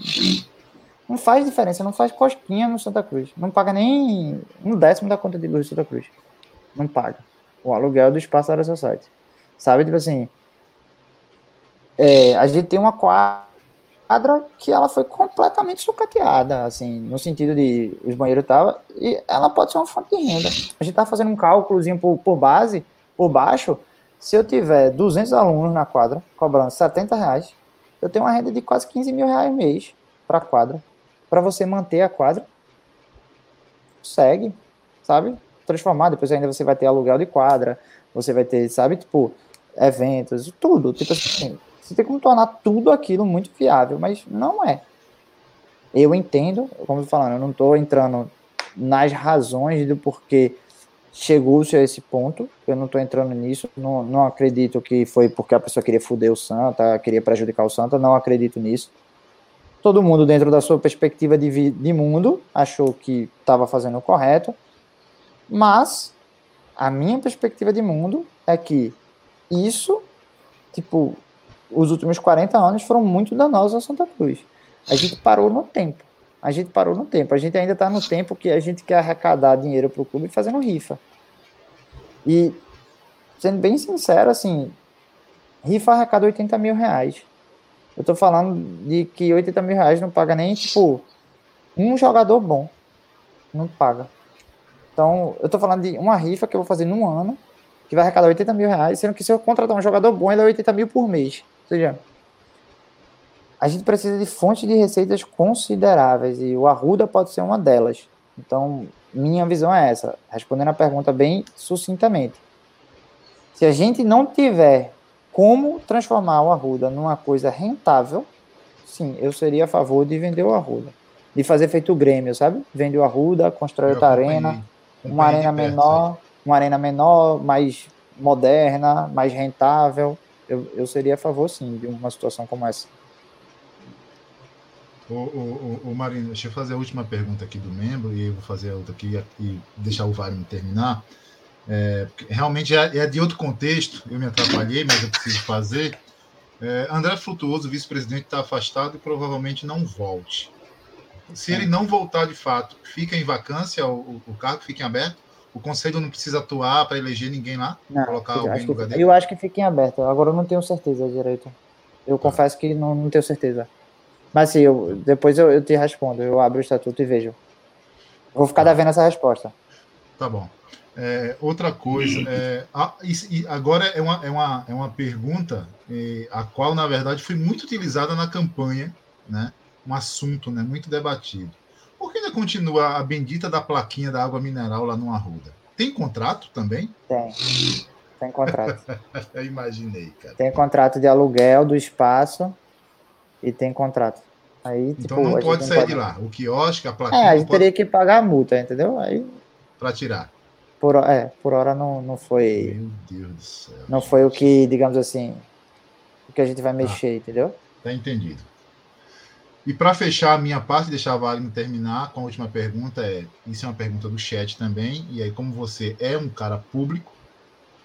não faz diferença, não faz cosquinha no Santa Cruz. Não paga nem um décimo da conta de luz do Santa Cruz. Não paga. O aluguel do espaço da área society. Sabe, tipo assim, é, a gente tem uma quadra que ela foi completamente sucateada, assim, no sentido de os banheiros estavam, e ela pode ser uma fonte de renda. A gente tá fazendo um cálculozinho por, por base, por baixo, se eu tiver 200 alunos na quadra, cobrando 70 reais, eu tenho uma renda de quase 15 mil reais mês para quadra. Para você manter a quadra, segue, sabe? Transformar, depois ainda você vai ter aluguel de quadra, você vai ter, sabe, tipo, eventos, tudo. Tipo assim, você tem como tornar tudo aquilo muito viável, mas não é. Eu entendo, como eu tô falando, eu não estou entrando nas razões do porquê chegou-se a esse ponto, eu não estou entrando nisso, não, não acredito que foi porque a pessoa queria foder o Santa, queria prejudicar o Santa, não acredito nisso. Todo mundo, dentro da sua perspectiva de, de mundo, achou que estava fazendo o correto, mas a minha perspectiva de mundo é que isso, tipo, os últimos 40 anos foram muito danosos ao Santa Cruz. A gente parou no tempo. A gente parou no tempo. A gente ainda está no tempo que a gente quer arrecadar dinheiro para o clube fazendo rifa. E, sendo bem sincero, assim, rifa arrecada 80 mil reais. Eu tô falando de que 80 mil reais não paga nem, tipo, um jogador bom. Não paga. Então, eu tô falando de uma rifa que eu vou fazer num ano, que vai arrecadar 80 mil reais, sendo que se eu contratar um jogador bom, ele é 80 mil por mês. Ou seja, a gente precisa de fontes de receitas consideráveis e o Arruda pode ser uma delas. Então, minha visão é essa, respondendo a pergunta bem sucintamente. Se a gente não tiver como transformar o Arruda numa coisa rentável, sim, eu seria a favor de vender o Arruda. De fazer feito o Grêmio, sabe? Vende o Arruda, constrói outra arena, uma arena perto menor, uma arena menor, mais moderna, mais rentável. Eu, eu seria a favor, sim, de uma situação como essa. Ô, ô, ô, ô, Marino, deixa eu fazer a última pergunta aqui do membro e eu vou fazer a outra aqui e deixar o Wagner terminar. É, realmente é, é de outro contexto, eu me atrapalhei, mas eu preciso fazer. É, André Frutuoso, vice-presidente, está afastado e provavelmente não volte. Se ele não voltar de fato, fica em vacância, o, o cargo fica em aberto, o conselho não precisa atuar para eleger ninguém lá, Não, colocar eu alguém acho, no lugar que, dele. eu acho que fica em aberto. Agora eu não tenho certeza direito. Eu confesso que não, não tenho certeza. Mas sim, eu, depois eu, eu te respondo. Eu abro o estatuto e vejo. Vou ficar devendo essa resposta. Tá bom. É, outra coisa, é, a- e agora é uma, é uma, é uma pergunta eh, a qual, na verdade, foi muito utilizada na campanha, né? um assunto né? muito debatido. Que ainda continua a bendita da plaquinha da água mineral lá no Arruda? Tem contrato também? Tem. Tem contrato. Eu imaginei, cara. tem contrato de aluguel do espaço e tem contrato. Aí, tipo, Então não a gente pode não sair de lá. O quiosque, a plaquinha, É, a não gente pode teria que pagar a multa, entendeu? Aí, para tirar. por, é, por hora não, não foi. Meu Deus do céu. Não foi o que, digamos assim, o que a gente vai mexer, entendeu? Tá entendido. E para fechar a minha parte, deixar a Wagner terminar com a última pergunta, é, isso é uma pergunta do chat também, e aí como você é um cara público,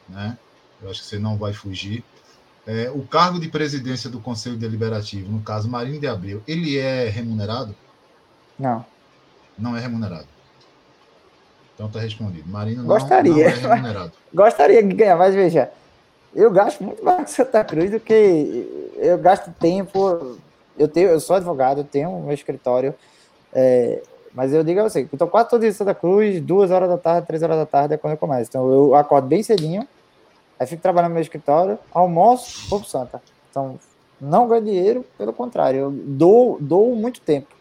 né, eu acho que você não vai fugir, É, o cargo de presidência do Conselho Deliberativo, no caso Marinho de Abreu, ele é remunerado? Não. Não é remunerado. Então tá respondido. Marino não, Gostaria. não é remunerado. Gostaria de ganhar, mas veja, eu gasto muito mais com Santa Cruz do que eu gasto tempo. Eu tenho, eu sou advogado, eu tenho meu escritório, é, mas eu digo a você, eu tô quase todo dia em Santa Cruz, duas horas da tarde, três horas da tarde é quando eu começo. Então eu acordo bem cedinho, aí fico trabalhando no meu escritório, almoço, vou pro Santa. Então, não ganho dinheiro, pelo contrário, eu dou, dou muito tempo.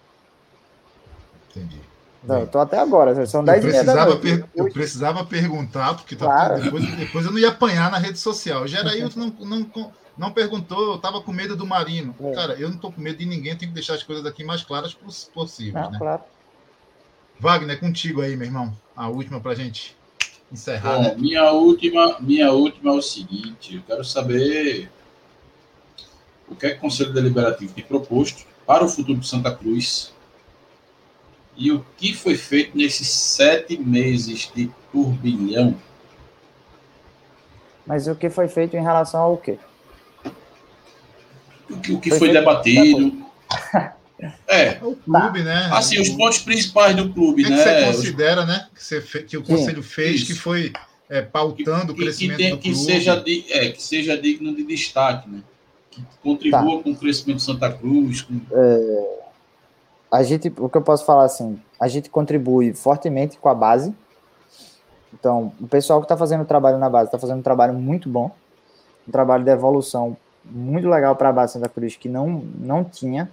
Entendi. Não, eu tô até agora, são 10 eu e precisava, per- eu precisava perguntar, porque tá Claro. tudo- depois, depois eu não ia apanhar na rede social. Gerailton não, não, não perguntou, eu tava com medo do Marino. É. Cara, eu não tô com medo de ninguém, tenho que deixar as coisas aqui mais claras poss- possíveis. Não, né? claro. Wagner, contigo aí, meu irmão. A última pra gente encerrar, Bom, né? minha última, minha última é o seguinte: eu quero saber o que é que o Conselho Deliberativo tem proposto para o futuro de Santa Cruz e o que foi feito nesses sete meses de turbilhão. Mas o que foi feito em relação ao quê? O que, o que Foi foi, debatido. É, É o clube, né? assim, os pontos principais do O clube, que, que você né? Considera, né? Que, você fe- que o Sim, Conselho fez, isso. que foi é, pautando o que, que, crescimento tem- do que clube. seja di- é, que seja digno de destaque, né? Que contribua Tá. com o crescimento de Santa Cruz, com A gente, o que eu posso falar assim, a gente contribui fortemente com a base. Então, o pessoal que está fazendo trabalho na base está fazendo um trabalho muito bom, um trabalho de evolução muito legal para a base Santa Cruz que não não tinha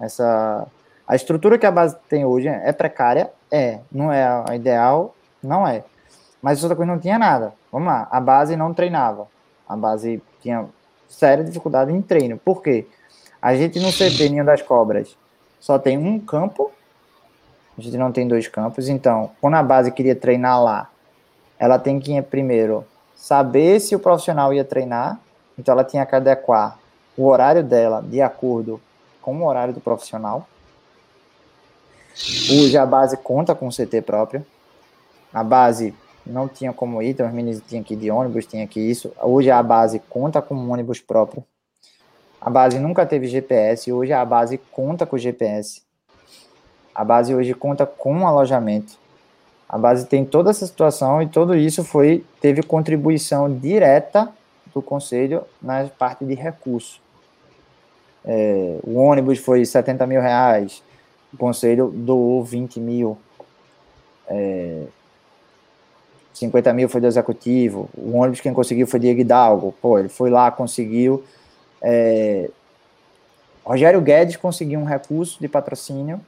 essa a estrutura que a base tem hoje é precária, é, não é a ideal, não é. Mas o Santa Cruz não tinha nada. Vamos lá, a base não treinava. A base tinha séria dificuldade em treino. Por quê? A gente no CT Ninho das Cobras só tem um campo, a gente não tem dois campos, então, quando a base queria treinar lá, ela tem que primeiro saber se o profissional ia treinar, então ela tinha que adequar o horário dela de acordo com o horário do profissional. Hoje a base conta com CT próprio. A base não tinha como ir, então os meninos tinham que ir de ônibus, tinha que isso. Hoje a base conta com um ônibus próprio. A base nunca teve GPS, hoje a base conta com GPS. A base hoje conta com alojamento. A base tem toda essa situação e tudo isso foi teve contribuição direta do conselho na parte de recurso. É, o ônibus foi 70 mil reais, o conselho doou 20 mil. É, 50 mil foi do executivo. O ônibus quem conseguiu foi Diego Hidalgo. Pô, ele foi lá, conseguiu. É, Rogério Guedes conseguiu um recurso de patrocínio.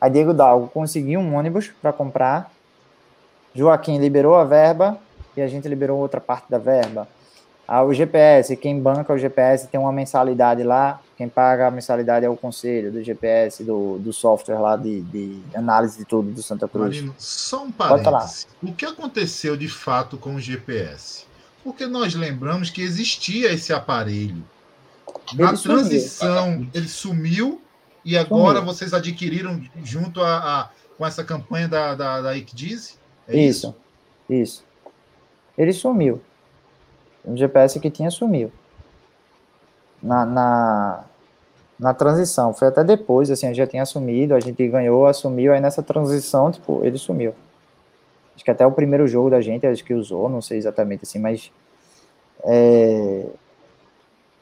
A Diego Hidalgo conseguiu um ônibus para comprar. Joaquim liberou a verba e a gente liberou outra parte da verba. Ah, o GPS, quem banca o GPS tem uma mensalidade lá, quem paga a mensalidade é o conselho do GPS, do, do software lá de, de análise de tudo do Santa Cruz. Marino, só um parênteses. O que aconteceu de fato com o GPS? Porque nós lembramos que existia esse aparelho. Na transição, ele sumiu e agora Sumiu. vocês adquiriram junto a, a- com essa campanha da, da, da ICDIZ? É isso, isso. Ele sumiu. O GPS que tinha sumiu. Na, na, na transição. Foi até depois, assim, a gente já tinha assumido, a gente ganhou, assumiu, aí nessa transição, tipo, ele sumiu. Acho que até o primeiro jogo da gente, acho que usou, não sei exatamente assim, mas. é,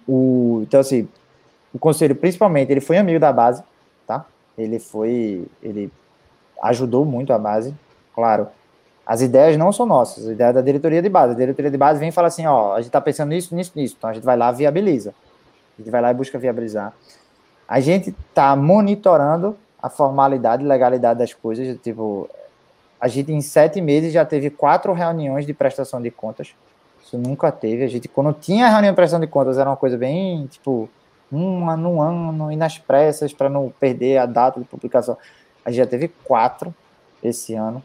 o, então, assim, o conselho, principalmente, ele foi amigo da base, tá? Ele foi. Ele ajudou muito a base, claro. As ideias não são nossas, a ideia é da diretoria de base. A diretoria de base vem e fala assim: ó, a gente tá pensando nisso, nisso, nisso. Então a gente vai lá viabiliza. A gente vai lá e busca viabilizar. A gente tá monitorando a formalidade e legalidade das coisas. Tipo, a gente em sete meses já teve quatro reuniões de prestação de contas. Isso nunca teve. A gente, quando tinha reunião de prestação de contas, era uma coisa bem, tipo, uma no ano e nas pressas para não perder a data de publicação. A gente já teve quatro esse ano.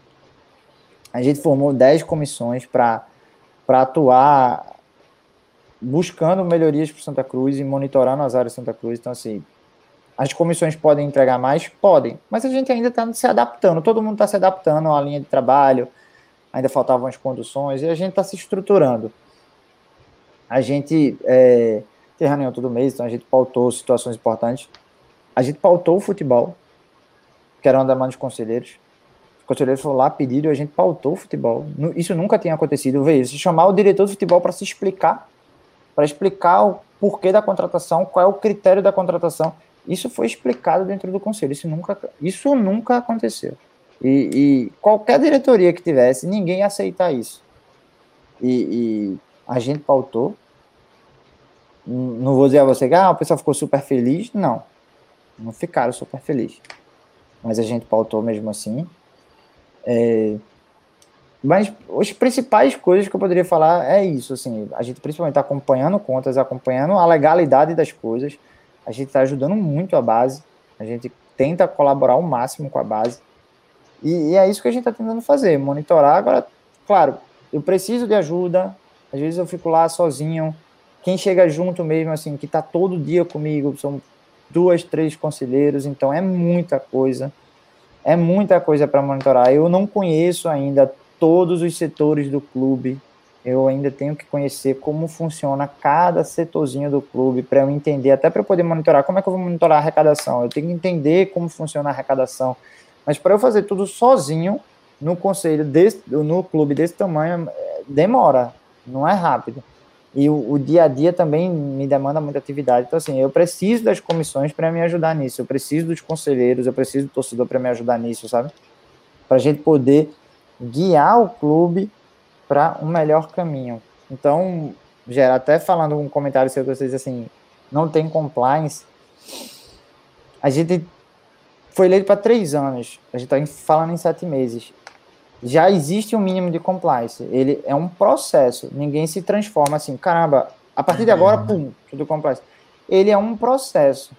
A gente formou 10 comissões para atuar buscando melhorias para Santa Cruz e monitorando as áreas de Santa Cruz. Então, assim, as comissões podem entregar mais? Podem, mas a gente ainda está se adaptando, todo mundo está se adaptando à linha de trabalho, ainda faltavam as conduções e a gente está se estruturando. A gente, é, ter reunião todo mês, então a gente pautou situações importantes. A gente pautou o futebol, que era uma demanda dos conselheiros. Os conselheiros foram lá, pediram, a gente pautou o futebol. Isso nunca tinha acontecido. Veio, se chamar o diretor do futebol para se explicar, para explicar o porquê da contratação, qual é o critério da contratação. Isso foi explicado dentro do conselho. Isso nunca, isso nunca aconteceu. E, e qualquer diretoria que tivesse, ninguém ia aceitar isso. E, e, a gente pautou. Não vou dizer a você que ah, o pessoal ficou super feliz. Não. Não ficaram super felizes. Mas a gente pautou mesmo assim. É, mas as principais coisas que eu poderia falar é isso, assim, a gente principalmente está acompanhando contas, acompanhando a legalidade das coisas, a gente está ajudando muito a base, a gente tenta colaborar ao máximo com a base, e, e é isso que a gente está tentando fazer, monitorar. Agora, claro, eu preciso de ajuda, às vezes eu fico lá sozinho, quem chega junto mesmo, assim, que está todo dia comigo, são duas, três conselheiros, então é muita coisa, é muita coisa para monitorar. Eu não conheço ainda todos os setores do clube. Eu ainda tenho que conhecer como funciona cada setorzinho do clube para eu entender, até para eu poder monitorar. Como é que eu vou monitorar a arrecadação? Eu tenho que entender como funciona a arrecadação. Mas para eu fazer tudo sozinho no conselho desse, no clube desse tamanho, demora, não é rápido. E o, o, dia a dia também me demanda muita atividade. Então, assim, eu preciso das comissões para me ajudar nisso. Eu preciso dos conselheiros, eu preciso do torcedor para me ajudar nisso, sabe? Para a gente poder guiar o clube para um melhor caminho. Então, Gera, até falando um comentário seu que vocês assim, não tem compliance. A gente foi eleito para três anos. A gente está falando em sete meses. Já existe um mínimo de compliance. Ele é um processo. Ninguém se transforma assim, caramba, a partir de agora, pum, tudo compliance. Ele é um processo.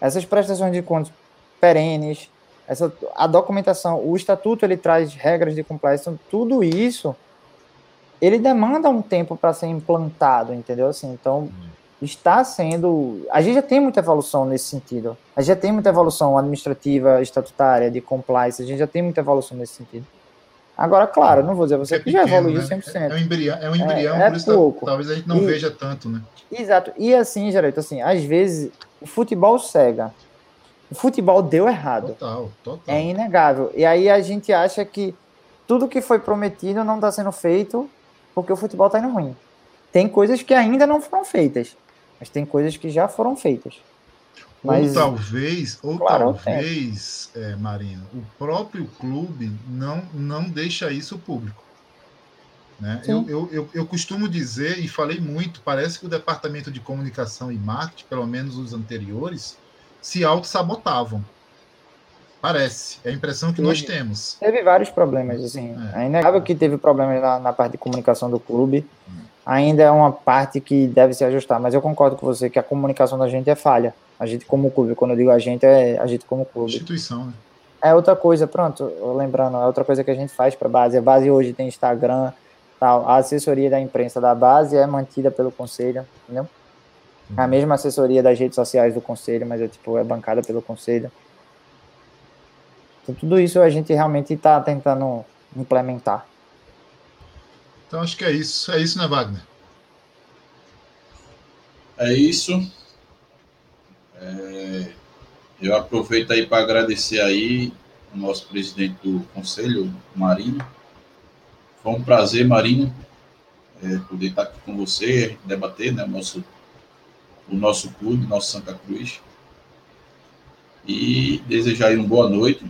Essas prestações de contas perenes, essa, a documentação, o estatuto ele traz regras de compliance, então, tudo isso ele demanda um tempo para ser implantado, entendeu? Assim, então está sendo, a gente já tem muita evolução nesse sentido. A gente já tem muita evolução administrativa, estatutária, de compliance, a gente já tem muita evolução nesse sentido. Agora, claro, não vou dizer você é que já evoluiu né? 100%. É um embrião, é um embrião é, é por isso pouco. talvez a gente não e, veja tanto, né? Exato. E assim, Geraldo, assim, às vezes o futebol cega. O futebol deu errado. Total, total. É inegável. E aí a gente acha que tudo que foi prometido não está sendo feito porque o futebol está indo ruim. Tem coisas que ainda não foram feitas, mas tem coisas que já foram feitas. Mas, ou talvez, ou claro, talvez, é, Marino, o próprio clube não, não deixa isso público. Né? Eu, eu, eu, eu, costumo dizer, e falei muito, parece que o departamento de comunicação e marketing, pelo menos os anteriores, se auto-sabotavam. Parece, é a impressão que teve, nós temos. Teve vários problemas, assim. É, é inegável que teve problemas na, na, parte de comunicação do clube. Hum. Ainda é uma parte que deve se ajustar, mas eu concordo com você que a comunicação da gente é falha. A gente como clube, quando eu digo a gente, é a gente como clube. Instituição, né? É outra coisa, pronto, lembrando, é outra coisa que a gente faz para a base. A base hoje tem Instagram, tal. A assessoria da imprensa da base é mantida pelo conselho, entendeu? A mesma assessoria das redes sociais do conselho, mas é tipo é bancada pelo conselho. Então, tudo isso a gente realmente está tentando implementar. Então acho que é isso. É isso, né, Wagner? É isso. É... Eu aproveito aí para agradecer aí o nosso presidente do conselho, Marino. Foi um prazer, Marino, é, poder estar aqui com você, debater né, o nosso o nosso clube, nosso Santa Cruz. E desejar aí uma boa noite.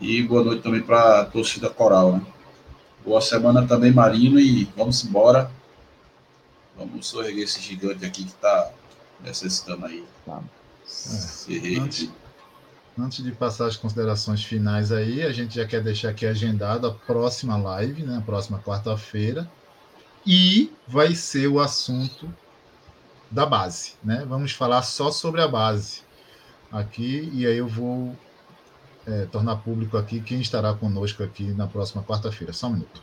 E boa noite também para a torcida coral, né? Boa semana também, Marino, e vamos embora. Vamos sorrir esse gigante aqui que está necessitando aí. É. Antes, antes, de passar as considerações finais aí, a gente já quer deixar aqui agendado a próxima live, né? A próxima quarta-feira. E vai ser o assunto da base, né? Vamos falar só sobre a base aqui e aí eu vou é, tornar público aqui quem estará conosco aqui na próxima quarta-feira. Só um minuto.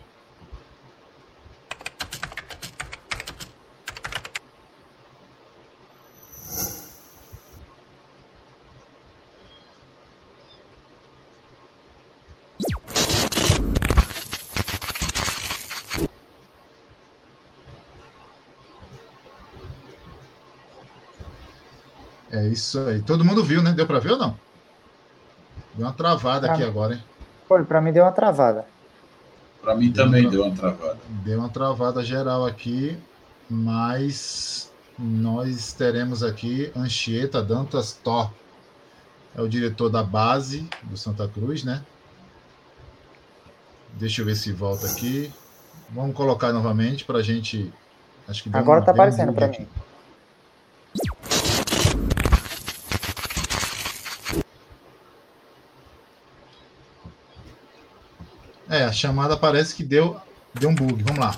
É isso aí. Todo mundo viu, né? Deu para ver ou não? Deu uma travada Pra aqui mim. agora, hein? Olha, pra mim deu uma travada. Para mim também deu uma travada. Deu uma travada geral aqui, mas nós teremos aqui Anchieta Dantas Tó. É o diretor da base do Santa Cruz, né? Deixa eu ver se volta aqui. Vamos colocar novamente para a gente. Acho que deu Agora um- tá deu um aparecendo pra aqui. mim. É, a chamada parece que deu, deu um bug. Vamos lá.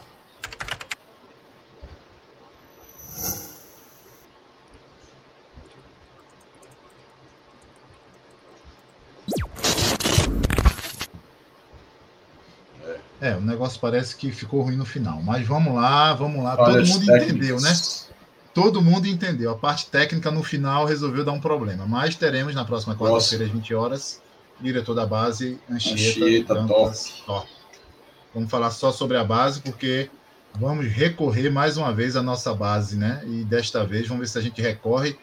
É, o negócio parece que ficou ruim no final. Mas vamos lá, vamos lá. Todo Falhas mundo técnicas. entendeu, né? Todo mundo entendeu. A parte técnica no final resolveu dar um problema. Mas teremos na próxima quarta-feira, às 20 horas, diretor da base, Anchieta, Anchieta, Dantas Tó. Vamos falar só sobre a base, porque vamos recorrer mais uma vez à nossa base, né? E desta vez vamos ver se a gente recorre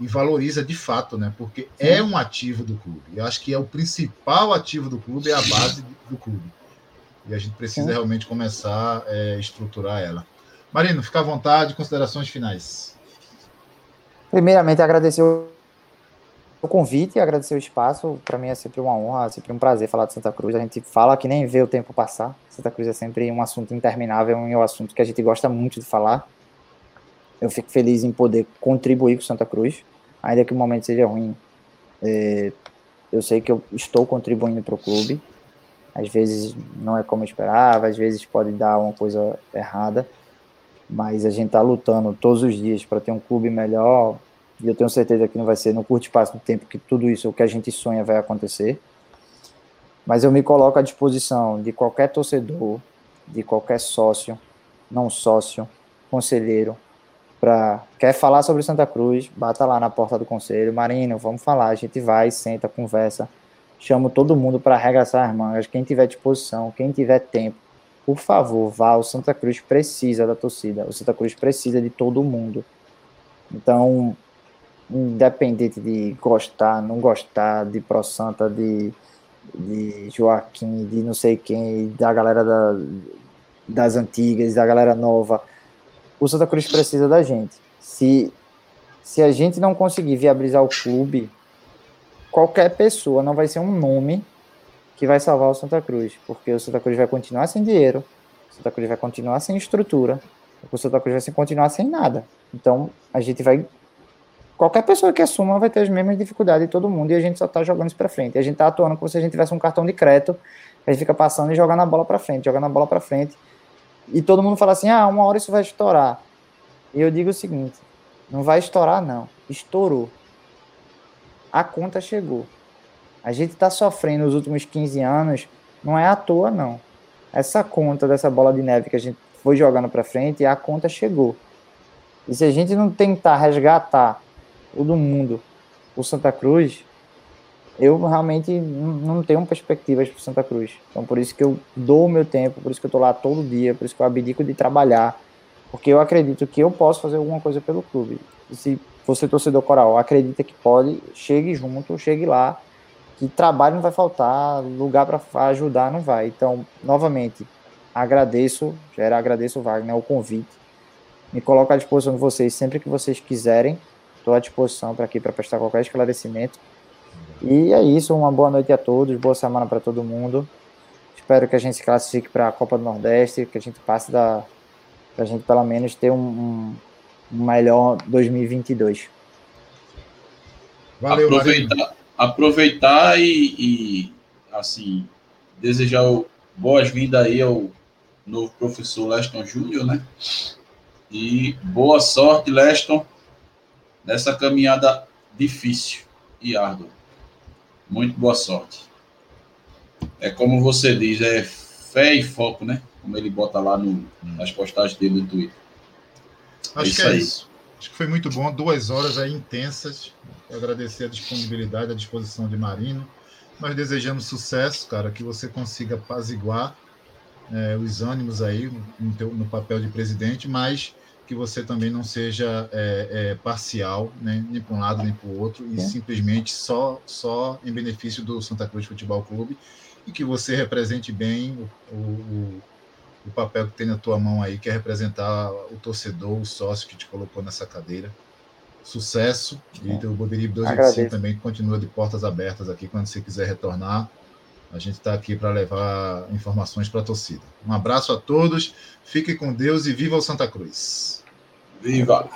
e valoriza de fato, né? Porque é um ativo do clube. Eu acho que é o principal ativo do clube, é a base do clube. E a gente precisa Sim. realmente começar a estruturar ela. Marino, fica à vontade, considerações finais. Primeiramente, agradecer o o convite, agradecer o espaço. Para mim é sempre uma honra, sempre um prazer falar de Santa Cruz. A gente fala que nem vê o tempo passar. Santa Cruz é sempre um assunto interminável, é um assunto que a gente gosta muito de falar. Eu fico feliz em poder contribuir com Santa Cruz, ainda que o momento seja ruim. é, eu sei que eu estou contribuindo para o clube. Às vezes não é como eu esperava, às vezes pode dar uma coisa errada, mas a gente está lutando todos os dias para ter um clube melhor, e eu tenho certeza que não vai ser no curto espaço de tempo que tudo isso, o que a gente sonha, vai acontecer. Mas eu me coloco à disposição de qualquer torcedor, de qualquer sócio, não sócio, conselheiro, para quer falar sobre Santa Cruz, bata lá na porta do conselho, Marino, vamos falar, a gente vai, senta, conversa, chamo todo mundo para arregaçar as mangas, quem tiver disposição, quem tiver tempo, por favor, vá, o Santa Cruz precisa da torcida, o Santa Cruz precisa de todo mundo. Então, independente de gostar, não gostar, de Pro Santa, de, de Joaquim, de não sei quem, da galera da, das antigas, da galera nova, o Santa Cruz precisa da gente. Se, se a gente não conseguir viabilizar o clube, qualquer pessoa não vai ser um nome que vai salvar o Santa Cruz, porque o Santa Cruz vai continuar sem dinheiro, o Santa Cruz vai continuar sem estrutura, o Santa Cruz vai continuar sem nada. Então, a gente vai qualquer pessoa que assuma vai ter as mesmas dificuldades de todo mundo e a gente só tá jogando isso para frente. A gente tá atuando como se a gente tivesse um cartão de crédito, a gente fica passando e jogando a bola para frente, jogando a bola para frente. E todo mundo fala assim: "Ah, uma hora isso vai estourar". E eu digo o seguinte: não vai estourar não. Estourou. A conta chegou. A gente tá sofrendo os últimos 15 anos, não é à toa não. Essa conta dessa bola de neve que a gente foi jogando para frente, a conta chegou. E se a gente não tentar resgatar todo mundo o Santa Cruz, eu realmente não tenho perspectivas para Santa Cruz. Então por isso que eu dou o meu tempo, por isso que eu tô lá todo dia, por isso que eu abdico de trabalhar, porque eu acredito que eu posso fazer alguma coisa pelo clube. E se você torcedor coral acredita que pode, chegue junto, chegue lá, que trabalho não vai faltar, lugar para ajudar não vai. Então, novamente, agradeço, já era agradeço Wagner o convite. Me coloco à disposição de vocês sempre que vocês quiserem. Estou à disposição para aqui para prestar qualquer esclarecimento. E é isso, uma boa noite a todos, boa semana para todo mundo. Espero que a gente se classifique para a Copa do Nordeste, que a gente passe da. para a gente pelo menos ter um, um, melhor 2022. Valeu, aproveitar, aproveitar e, e, assim, desejar boas-vindas aí ao novo professor Leston Júnior, né? E boa sorte, Leston, nessa caminhada difícil e árdua. Muito boa sorte. É como você diz, é fé e foco, né? Como ele bota lá no, nas postagens dele no Twitter. Acho isso que é aí. isso. Acho que foi muito bom. Duas horas aí intensas. Eu agradecer a disponibilidade, a disposição de Marino. Nós desejamos sucesso, cara, que você consiga apaziguar é, os ânimos aí no, teu- no papel de presidente, mas que você também não seja é, é, parcial, né, nem para um lado nem para o outro, e simplesmente só, só em benefício do Santa Cruz Futebol Clube, e que você represente bem o, o, o papel que tem na tua mão aí, que é representar o torcedor, o sócio que te colocou nessa cadeira. Sucesso, e o Boberibe 285 também continua de portas abertas aqui, quando você quiser retornar, a gente está aqui para levar informações para a torcida. Um abraço a todos, fiquem com Deus e viva o Santa Cruz. Viva!